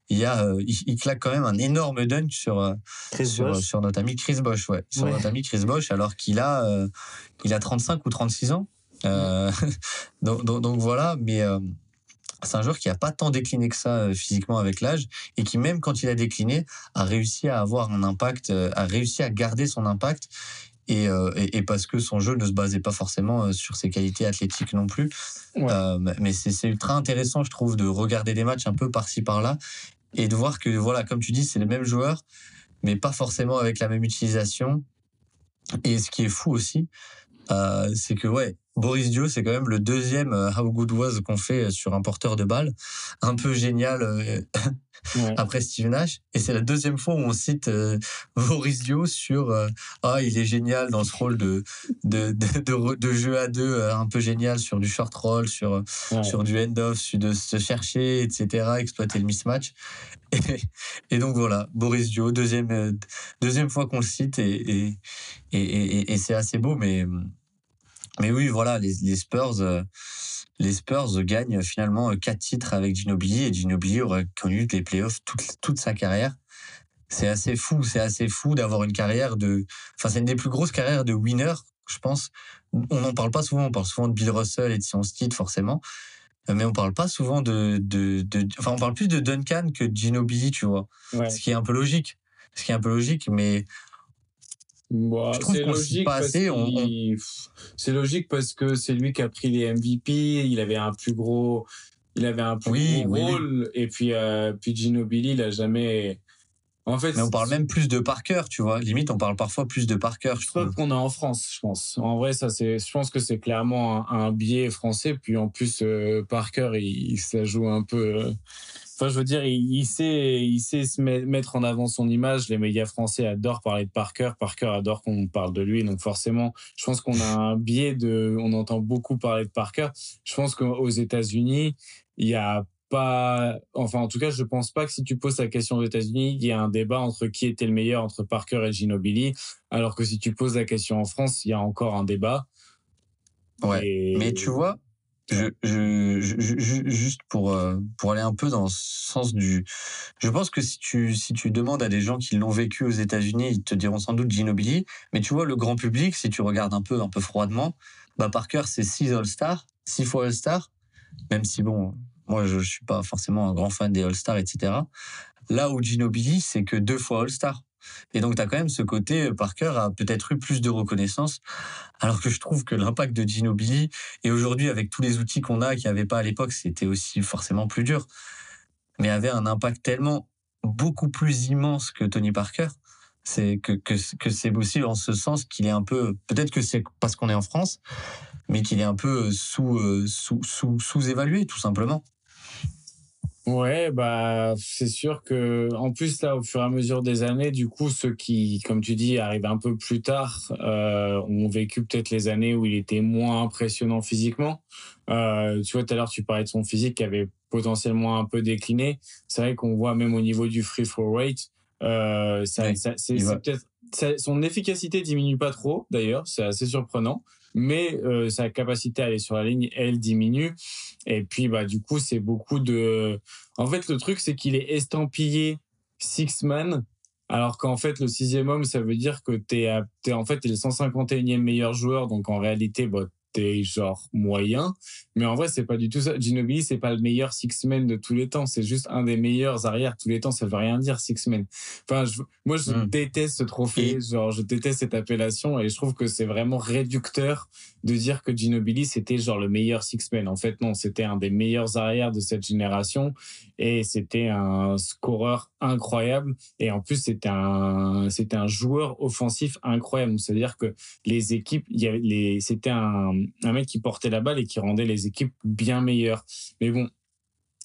il y a il, il claque quand même un énorme dunk sur sur, sur notre ami Chris Bosh, ouais, sur Ouais. notre ami Chris Bosh, alors qu'il a euh, il a 35 ou 36 ans. Euh, donc, donc, donc voilà, mais euh, c'est un joueur qui a pas tant décliné que ça physiquement avec l'âge et qui même quand il a décliné a réussi à avoir un impact, a réussi à garder son impact et, euh, et, et parce que son jeu ne se basait pas forcément euh, sur ses qualités athlétiques non plus. Ouais. Euh, mais c'est ultra intéressant, je trouve, de regarder des matchs un peu par-ci par-là et de voir que voilà, comme tu dis, c'est les mêmes joueurs, mais pas forcément avec la même utilisation. Et ce qui est fou aussi, euh, c'est que ouais, Boris Dio, c'est quand même le deuxième How Good Was qu'on fait sur un porteur de balle, un peu génial euh, Ouais. après Steve Nash. Et c'est la deuxième fois où on cite euh, Boris Dio sur euh, ah il est génial dans ce rôle de de de, de, re- de jeu à deux euh, un peu génial sur du short roll, sur euh, Ouais. sur du end off, sur de se chercher, etc. Exploiter le mismatch. Et, et donc voilà, Boris Dio, deuxième euh, deuxième fois qu'on le cite et et et, c'est assez beau, mais mais oui, voilà, les, les Spurs, euh, les Spurs gagnent finalement euh, quatre titres avec Ginobili et Ginobili aurait connu les playoffs toute, toute sa carrière. C'est assez fou, c'est assez fou d'avoir une carrière de, enfin, c'est une des plus grosses carrières de winner, je pense. On n'en parle pas souvent, on parle souvent de Bill Russell et de Sion Steed, forcément. Mais on parle pas souvent de, de, de, enfin, on parle plus de Duncan que de Ginobili, tu vois. Ouais. Ce qui est un peu logique. Ce qui est un peu logique, mais je trouve c'est qu'on logique pas parce assez. on- c'est logique parce que c'est lui qui a pris les MVP. Il avait un plus gros, il avait un plus Oui, gros oui, oui. rôle. Et puis, euh, puis Ginobili, il a jamais. En fait, Mais on parle même plus de Parker, tu vois. Limite, on parle parfois plus de Parker, je trouve. qu'on est en France, je pense. En vrai, ça c'est, je pense que c'est clairement un, un biais français. Puis en plus, euh, Parker, il, ça joue un peu. euh, Enfin, je veux dire, il, il sait, il sait se met- mettre en avant son image. Les médias français adorent parler de Parker. Parker adore qu'on parle de lui. Donc forcément, je pense qu'on a un biais de, on entend beaucoup parler de Parker. Je pense qu'aux États-Unis, il y a pas, enfin, en tout cas, je pense pas que si tu poses la question aux États-Unis, il y a un débat entre qui était le meilleur entre Parker et Ginobili. Alors que si tu poses la question en France, il y a encore un débat. Ouais. Et- Mais tu vois, juste pour, euh, pour aller un peu dans le sens du. Je pense que si tu, si tu demandes à des gens qui l'ont vécu aux États-Unis, ils te diront sans doute Ginobili. Mais tu vois, le grand public, si tu regardes un peu, un peu froidement, bah Parker, c'est six All-Stars, six fois All-Star. Même si, bon, moi, je, je suis pas forcément un grand fan des All-Stars, etc. Là où Ginobili, c'est que deux fois All-Star. Et donc, tu as quand même ce côté, euh, Parker a peut-être eu plus de reconnaissance, alors que je trouve que l'impact de Ginobili, et aujourd'hui, avec tous les outils qu'on a, qu'il n'y avait pas à l'époque, c'était aussi forcément plus dur, mais avait un impact tellement beaucoup plus immense que Tony Parker. C'est que, que, c'est aussi en ce sens qu'il est un peu, peut-être que c'est parce qu'on est en France, mais qu'il est un peu sous, euh, sous, sous, sous-évalué, tout simplement. Ouais, bah c'est sûr que en plus là, au fur et à mesure des années, du coup, ceux qui, comme tu dis, arrivent un peu plus tard, euh, ont vécu peut-être les années où il était moins impressionnant physiquement. Euh, tu vois, tout à l'heure, tu parlais de son physique qui avait potentiellement un peu décliné. C'est vrai qu'on voit même au niveau du free throw rate, euh, ça, Ouais, ça- c'est peut-être son efficacité diminue pas trop d'ailleurs, c'est assez surprenant. Mais euh, sa capacité à aller sur la ligne, elle diminue. Et puis, bah, du coup, c'est beaucoup de. En fait, le truc, c'est qu'il est estampillé six man, alors qu'en fait, le sixième homme, ça veut dire que à- t'es en fait t'es le 151e meilleur joueur. Donc, en réalité, bah, t'es genre moyen. Mais en vrai, c'est pas du tout ça. Ginobili, c'est pas le meilleur six man de tous les temps. C'est juste un des meilleurs arrières tous les temps. Ça veut rien dire, six man. Enfin, je- moi, je Mm. déteste ce trophée. Et- Genre, je déteste cette appellation et je trouve que c'est vraiment réducteur de dire que Ginobili c'était genre le meilleur six-man. En fait, non, c'était un des meilleurs arrières de cette génération et c'était un scoreur incroyable et en plus c'était un c'était un joueur offensif incroyable. C'est-à-dire que les équipes, il y avait les c'était un un mec qui portait la balle et qui rendait les équipes bien meilleures. Mais bon,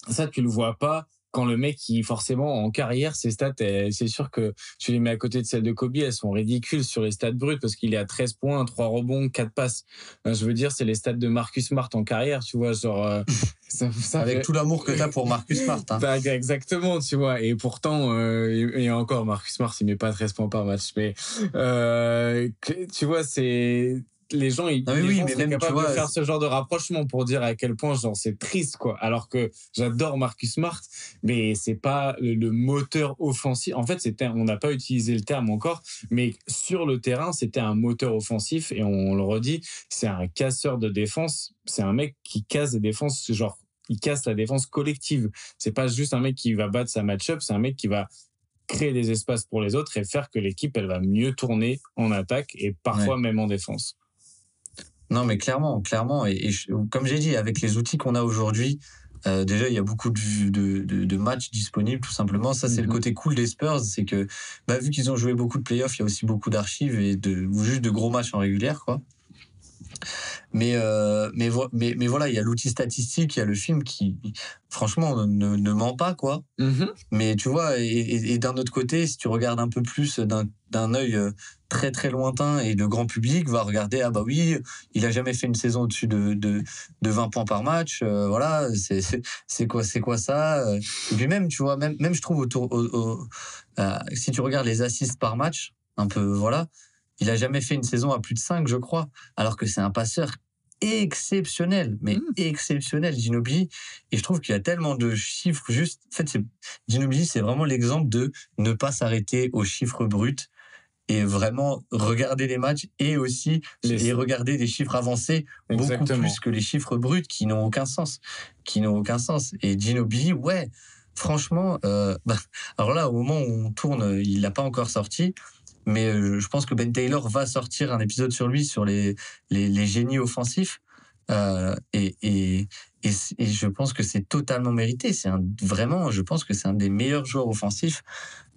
ça tu le vois pas quand le mec qui forcément en carrière ses stats c'est sûr que tu les mets à côté de celles de Kobe elles sont ridicules sur les stats brutes parce qu'il est à 13 points 3 rebonds 4 passes je veux dire c'est les stats de Marcus Smart en carrière tu vois genre euh, ça, ça Avec fait- tout l'amour que tu as pour Marcus Smart. hein. bah, exactement, tu vois. Et pourtant, euh, et, encore, Marcus Smart, il met pas 13 points par match. Mais, euh, tu vois, c'est, les gens, ils, Ah oui, les oui, gens mais sont tu capables vois, de faire ce genre de rapprochement pour dire à quel point, genre, c'est triste, quoi. Alors que j'adore Marcus Smart, mais c'est pas le, le moteur offensif. En fait, c'était, on n'a pas utilisé le terme encore, mais sur le terrain, c'était un moteur offensif et on le redit, c'est un casseur de défense. C'est un mec qui casse des défenses, genre, il casse la défense collective. C'est pas juste un mec qui va battre sa match-up, c'est un mec qui va créer des espaces pour les autres et faire que l'équipe, elle va mieux tourner en attaque et parfois même en défense. Non, mais clairement, clairement. Et, et je- comme j'ai dit, avec les outils qu'on a aujourd'hui, euh, déjà, il y a beaucoup de, de, de, de matchs disponibles, tout simplement. Ça, c'est le Mhm. côté cool des Spurs. C'est que, bah, vu qu'ils ont joué beaucoup de playoffs, il y a aussi beaucoup d'archives et de, ou juste de gros matchs en régulière, quoi. Mais, euh, mais, mais, mais voilà, il y a l'outil statistique, il y a le film qui, franchement, ne, ne ment pas, quoi. Mais tu vois, et, et- et d'un autre côté, si tu regardes un peu plus d'un d'un œil euh, très très lointain et le grand public va regarder, ah bah oui, il a jamais fait une saison au-dessus de, de, de 20 points par match, euh, voilà, c'est c'est- quoi, c'est quoi ça euh. Et puis même, tu vois, même, même je trouve, autour, au- au- euh, si tu regardes les assists par match, un peu, voilà, il a jamais fait une saison à plus de 5, je crois, alors que c'est un passeur exceptionnel, mais exceptionnel, Ginobili. Et je trouve qu'il y a tellement de chiffres juste. En fait, Ginobili, c'est vraiment l'exemple de ne pas s'arrêter aux chiffres bruts et vraiment regarder les matchs et aussi Les- et regarder des chiffres avancés beaucoup Exactement. plus que les chiffres bruts qui n'ont aucun sens, qui n'ont aucun sens. Et Ginobili, ouais, franchement, euh, bah, alors là, au moment où on tourne, il n'a pas encore sorti. mais je pense que Ben Taylor va sortir un épisode sur lui, sur les, les, les génies offensifs. Euh, et, et, et, je pense que c'est totalement mérité. C'est un, vraiment, je pense que c'est un des meilleurs joueurs offensifs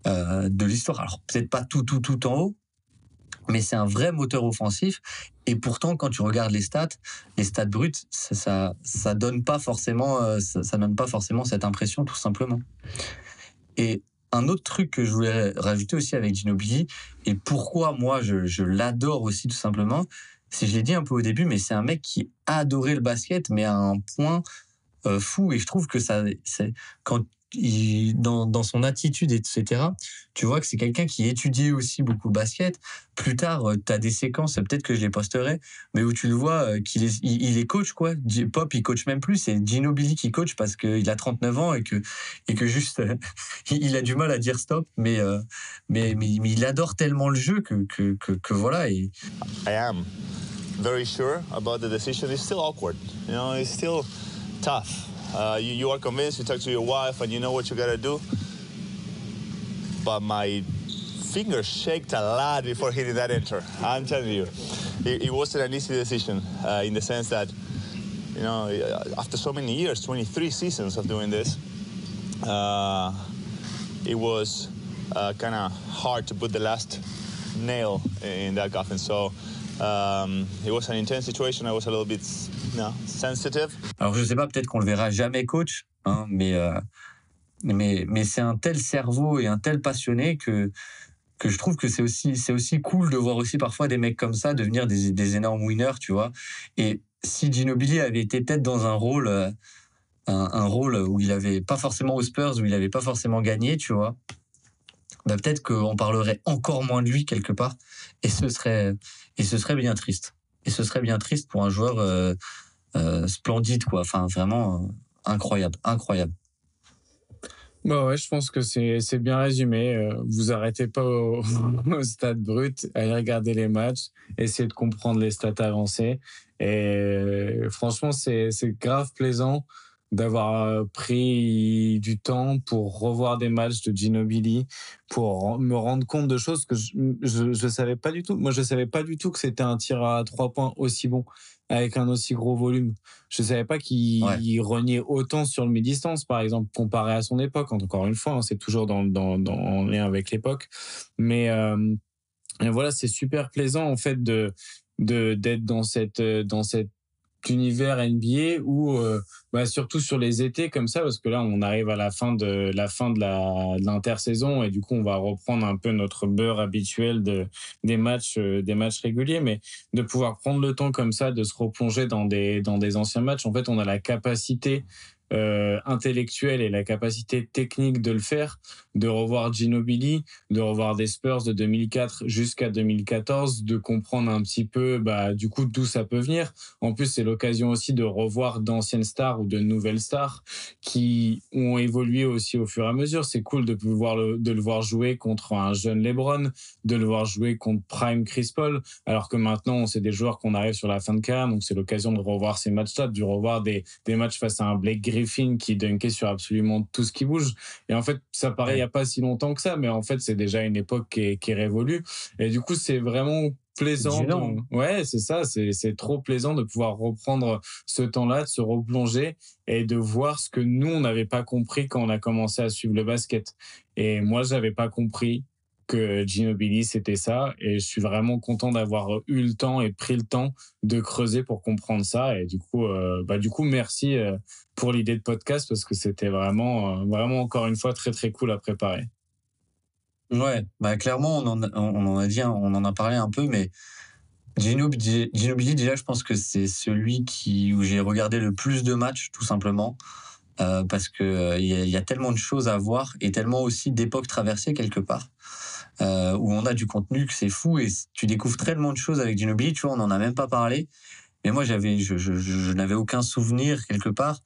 euh, de l'histoire. Alors peut-être pas tout, tout, tout en haut, mais c'est un vrai moteur offensif. Et pourtant, quand tu regardes les stats, les stats brutes, ça, ça, donne pas forcément, euh, ça, donne pas forcément cette impression, tout simplement. Et un autre truc que je voulais rajouter aussi avec Ginobili, et pourquoi moi je, je l'adore aussi tout simplement, c'est je l'ai dit un peu au début, mais c'est un mec qui adorait le basket, mais à un point euh, fou. Et je trouve que ça, c'est quand dans, son attitude, etc., tu vois que c'est quelqu'un qui étudiait aussi beaucoup le basket. Plus tard, euh, tu as des séquences, peut-être que je les posterai, mais où tu le vois euh, qu'il est, il, est coach, quoi. Pop, il coach même plus, c'est Gino Billy qui coach parce qu'il a 39 ans et que, et que juste, il a du mal à dire stop, mais, mais, mais, mais, il adore tellement le jeu que, que, que, voilà. Et... I am very sure about the decision. It's still awkward, you know, it's still tough. Uh, you, you, are convinced, you talk to your wife, and you know what you gotta do. But my fingers shaked a lot before hitting that enter. I'm telling you, it, it wasn't an easy decision uh, in the sense that, you know, after so many years, 23 seasons of doing this, uh, it was uh, kind of hard to put the last nail in that coffin. So Alors je sais pas, peut-être qu'on le verra jamais coach, hein, mais euh, mais mais c'est un tel cerveau et un tel passionné que que je trouve que c'est aussi c'est aussi cool de voir aussi parfois des mecs comme ça devenir des, des énormes winners, tu vois. Et si Ginobili avait été peut-être dans un rôle euh, un, un, rôle où il avait pas forcément aux Spurs où il avait pas forcément gagné, tu vois. Bah peut-être qu'on parlerait encore moins de lui quelque part et ce serait et ce serait bien triste. Et ce serait bien triste pour un joueur euh, euh, splendide, quoi. Enfin, vraiment euh, incroyable, incroyable. Bah ouais, je pense que c'est bien résumé. Vous arrêtez pas au, stade brut, allez regarder les matchs, essayez de comprendre les stats avancées. Et franchement, c'est grave plaisant d'avoir euh, pris du temps pour revoir des matchs de Ginobili, pour me rendre compte de choses que je, je, je savais pas du tout. Moi, je savais pas du tout que c'était un tir à trois points aussi bon avec un aussi gros volume. Je savais pas qu'il reniait autant sur le mi-distance, par exemple, comparé à son époque. Encore une fois, hein, c'est toujours dans, dans, dans, en lien avec l'époque. Mais euh, voilà, c'est super plaisant en fait de de d'être dans cette dans cette univers NBA ou euh, bah, surtout sur les étés comme ça parce que là on arrive à la fin de la fin de la l'intersaison et du coup on va reprendre un peu notre beurre habituel de des matchs euh, des matchs réguliers. Mais de pouvoir prendre le temps comme ça de se replonger dans des dans des anciens matchs en fait on a la capacité euh, intellectuelle et la capacité technique de le faire, de revoir Ginobili, de revoir des Spurs de 2004 jusqu'à 2014, de comprendre un petit peu bah, du coup d'où ça peut venir. En plus, c'est l'occasion aussi de revoir d'anciennes stars ou de nouvelles stars qui ont évolué aussi au fur et à mesure. C'est cool de pouvoir le, de le voir jouer contre un jeune LeBron, de le voir jouer contre Prime Chris Paul, alors que maintenant, c'est des joueurs qu'on arrive sur la fin de carrière, donc c'est l'occasion de revoir ces matchs-là, de revoir des, des matchs face à un Blake Griffin qui dunkait sur absolument tout ce qui bouge. Et en fait, ça paraît n'y a pas si longtemps que ça, mais en fait, c'est déjà une époque qui est, qui est révolue. Et du coup, c'est vraiment plaisant. Ouais, c'est ça. C'est trop plaisant de pouvoir reprendre ce temps-là, de se replonger et de voir ce que nous, on n'avait pas compris quand on a commencé à suivre le basket. Et moi, j'avais pas compris que Ginobili c'était ça et je suis vraiment content d'avoir eu le temps et pris le temps de creuser pour comprendre ça et du coup euh, bah du coup merci euh, pour l'idée de podcast parce que c'était vraiment euh, vraiment encore une fois très très cool à préparer. Ouais, bah clairement on en a, on en a dit on en a parlé un peu mais Ginobili, Ginobili déjà je pense que c'est celui qui où j'ai regardé le plus de matchs tout simplement. parce que il y, a tellement de choses à voir et tellement aussi d'époques traversées quelque part euh, où on a du contenu que c'est fou et tu découvres tellement de choses avec Ginobili, tu vois, on n'en a même pas parlé. Mais moi, j'avais, je, n'avais aucun souvenir quelque part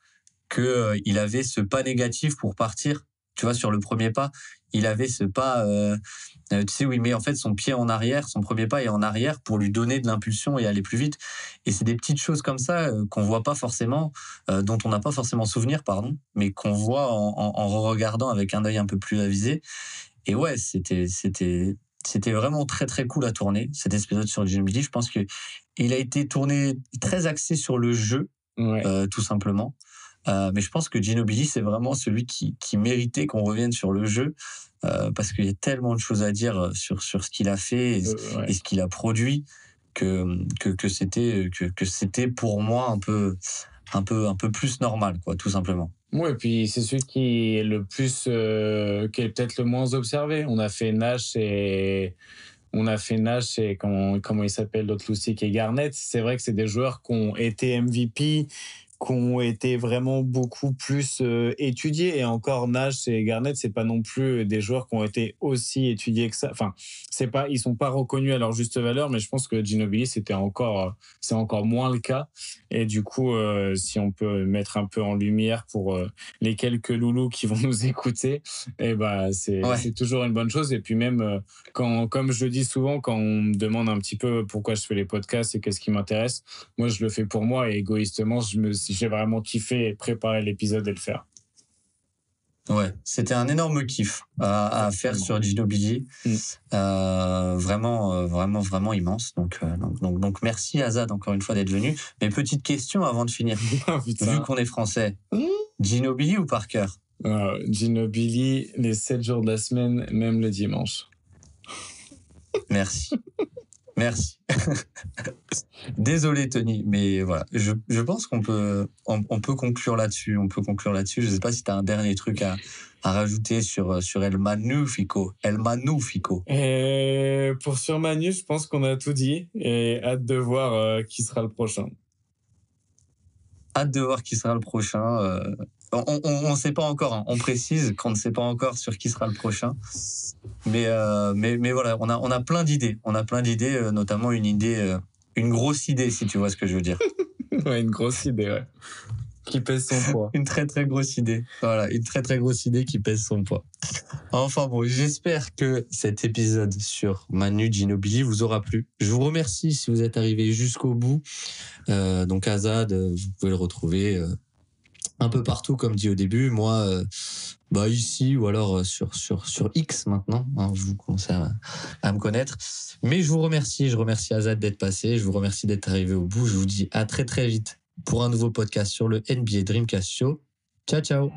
que euh, il avait ce pas négatif pour partir. Tu vois, sur le premier pas, il avait ce pas, euh, tu sais, où il met en fait son pied en arrière, son premier pas est en arrière pour lui donner de l'impulsion et aller plus vite. Et c'est des petites choses comme ça qu'on voit pas forcément, dont on n'a pas forcément souvenir, pardon, mais qu'on voit en, en, en regardant avec un œil un peu plus avisé. Et ouais, c'était, c'était, c'était vraiment très très cool à tourner cet épisode sur Ginobili. Je pense que il a été tourné très axé sur le jeu, euh, tout simplement. Euh, mais je pense que Ginobili, c'est vraiment celui qui, qui méritait qu'on revienne sur le jeu, euh, parce qu'il y a tellement de choses à dire sur, sur ce qu'il a fait et, et ce qu'il a produit que, que, que c'était que, que c'était pour moi un peu un peu un peu plus normal, quoi, tout simplement. Ouais, et puis c'est celui qui est le plus, euh, qui est peut-être le moins observé. On a fait Nash et on a fait Nash et comment, comment il s'appelle l'autre Lucic et Garnett. C'est vrai que c'est des joueurs qui ont été MVP, qui ont été vraiment beaucoup plus euh, étudiés. Et encore Nash et Garnett, c'est pas non plus des joueurs qui ont été aussi étudiés que ça. Enfin, c'est pas, ils sont pas reconnus à leur juste valeur, mais je pense que Ginobili c'était encore, euh, c'est encore moins le cas. Et du coup, euh, si on peut mettre un peu en lumière pour euh, les quelques loulous qui vont nous écouter, eh ben c'est Ouais. toujours une bonne chose. Et puis même euh, quand, comme je le dis souvent, quand on me demande un petit peu pourquoi je fais les podcasts et qu'est-ce qui m'intéresse, moi je le fais pour moi et égoïstement, je me, j'ai vraiment kiffé préparer l'épisode et le faire. Ouais, c'était un énorme kiff à, à faire sur Ginobili. Mm. Euh, vraiment, euh, vraiment, vraiment immense. Donc, euh, donc, donc, donc, merci Azad encore une fois d'être venu. Mais petite question avant de finir. Ah, Vu qu'on est français, Ginobili ou Parker? Euh, Ginobili, les 7 jours de la semaine, même le dimanche. Merci. Merci. Désolé Tony, mais voilà, je, je pense qu'on peut on, on peut conclure là-dessus. On peut conclure là-dessus. Je sais pas si tu as un dernier truc à, à rajouter sur sur El Magnifico. El Magnifico. Et pour sur Manu, je pense qu'on a tout dit et hâte de voir euh, qui sera le prochain. Hâte de voir qui sera le prochain. euh, on ne sait pas encore. hein. On précise qu'on ne sait pas encore sur qui sera le prochain. Mais euh, mais mais voilà, on a on a plein d'idées. On a plein d'idées, euh, notamment une idée, euh, une grosse idée, si tu vois ce que je veux dire. ouais, une grosse idée, ouais. Qui pèse son poids. Une très très grosse idée. Voilà, une très très grosse idée qui pèse son poids. Enfin bon, j'espère que cet épisode sur Manu Ginobili vous aura plu. Je vous remercie si vous êtes arrivé jusqu'au bout. Donc Azad, vous pouvez le retrouver un peu partout, comme dit au début. Moi, euh, bah ici ou alors euh, sur sur sur X maintenant. hein, vous commencez à, à me connaître. Mais je vous remercie. Je remercie Azad d'être passé. Je vous remercie d'être arrivé au bout. Je vous dis à très très vite pour un nouveau podcast sur le NBA Dreamcast Show. Ciao ciao.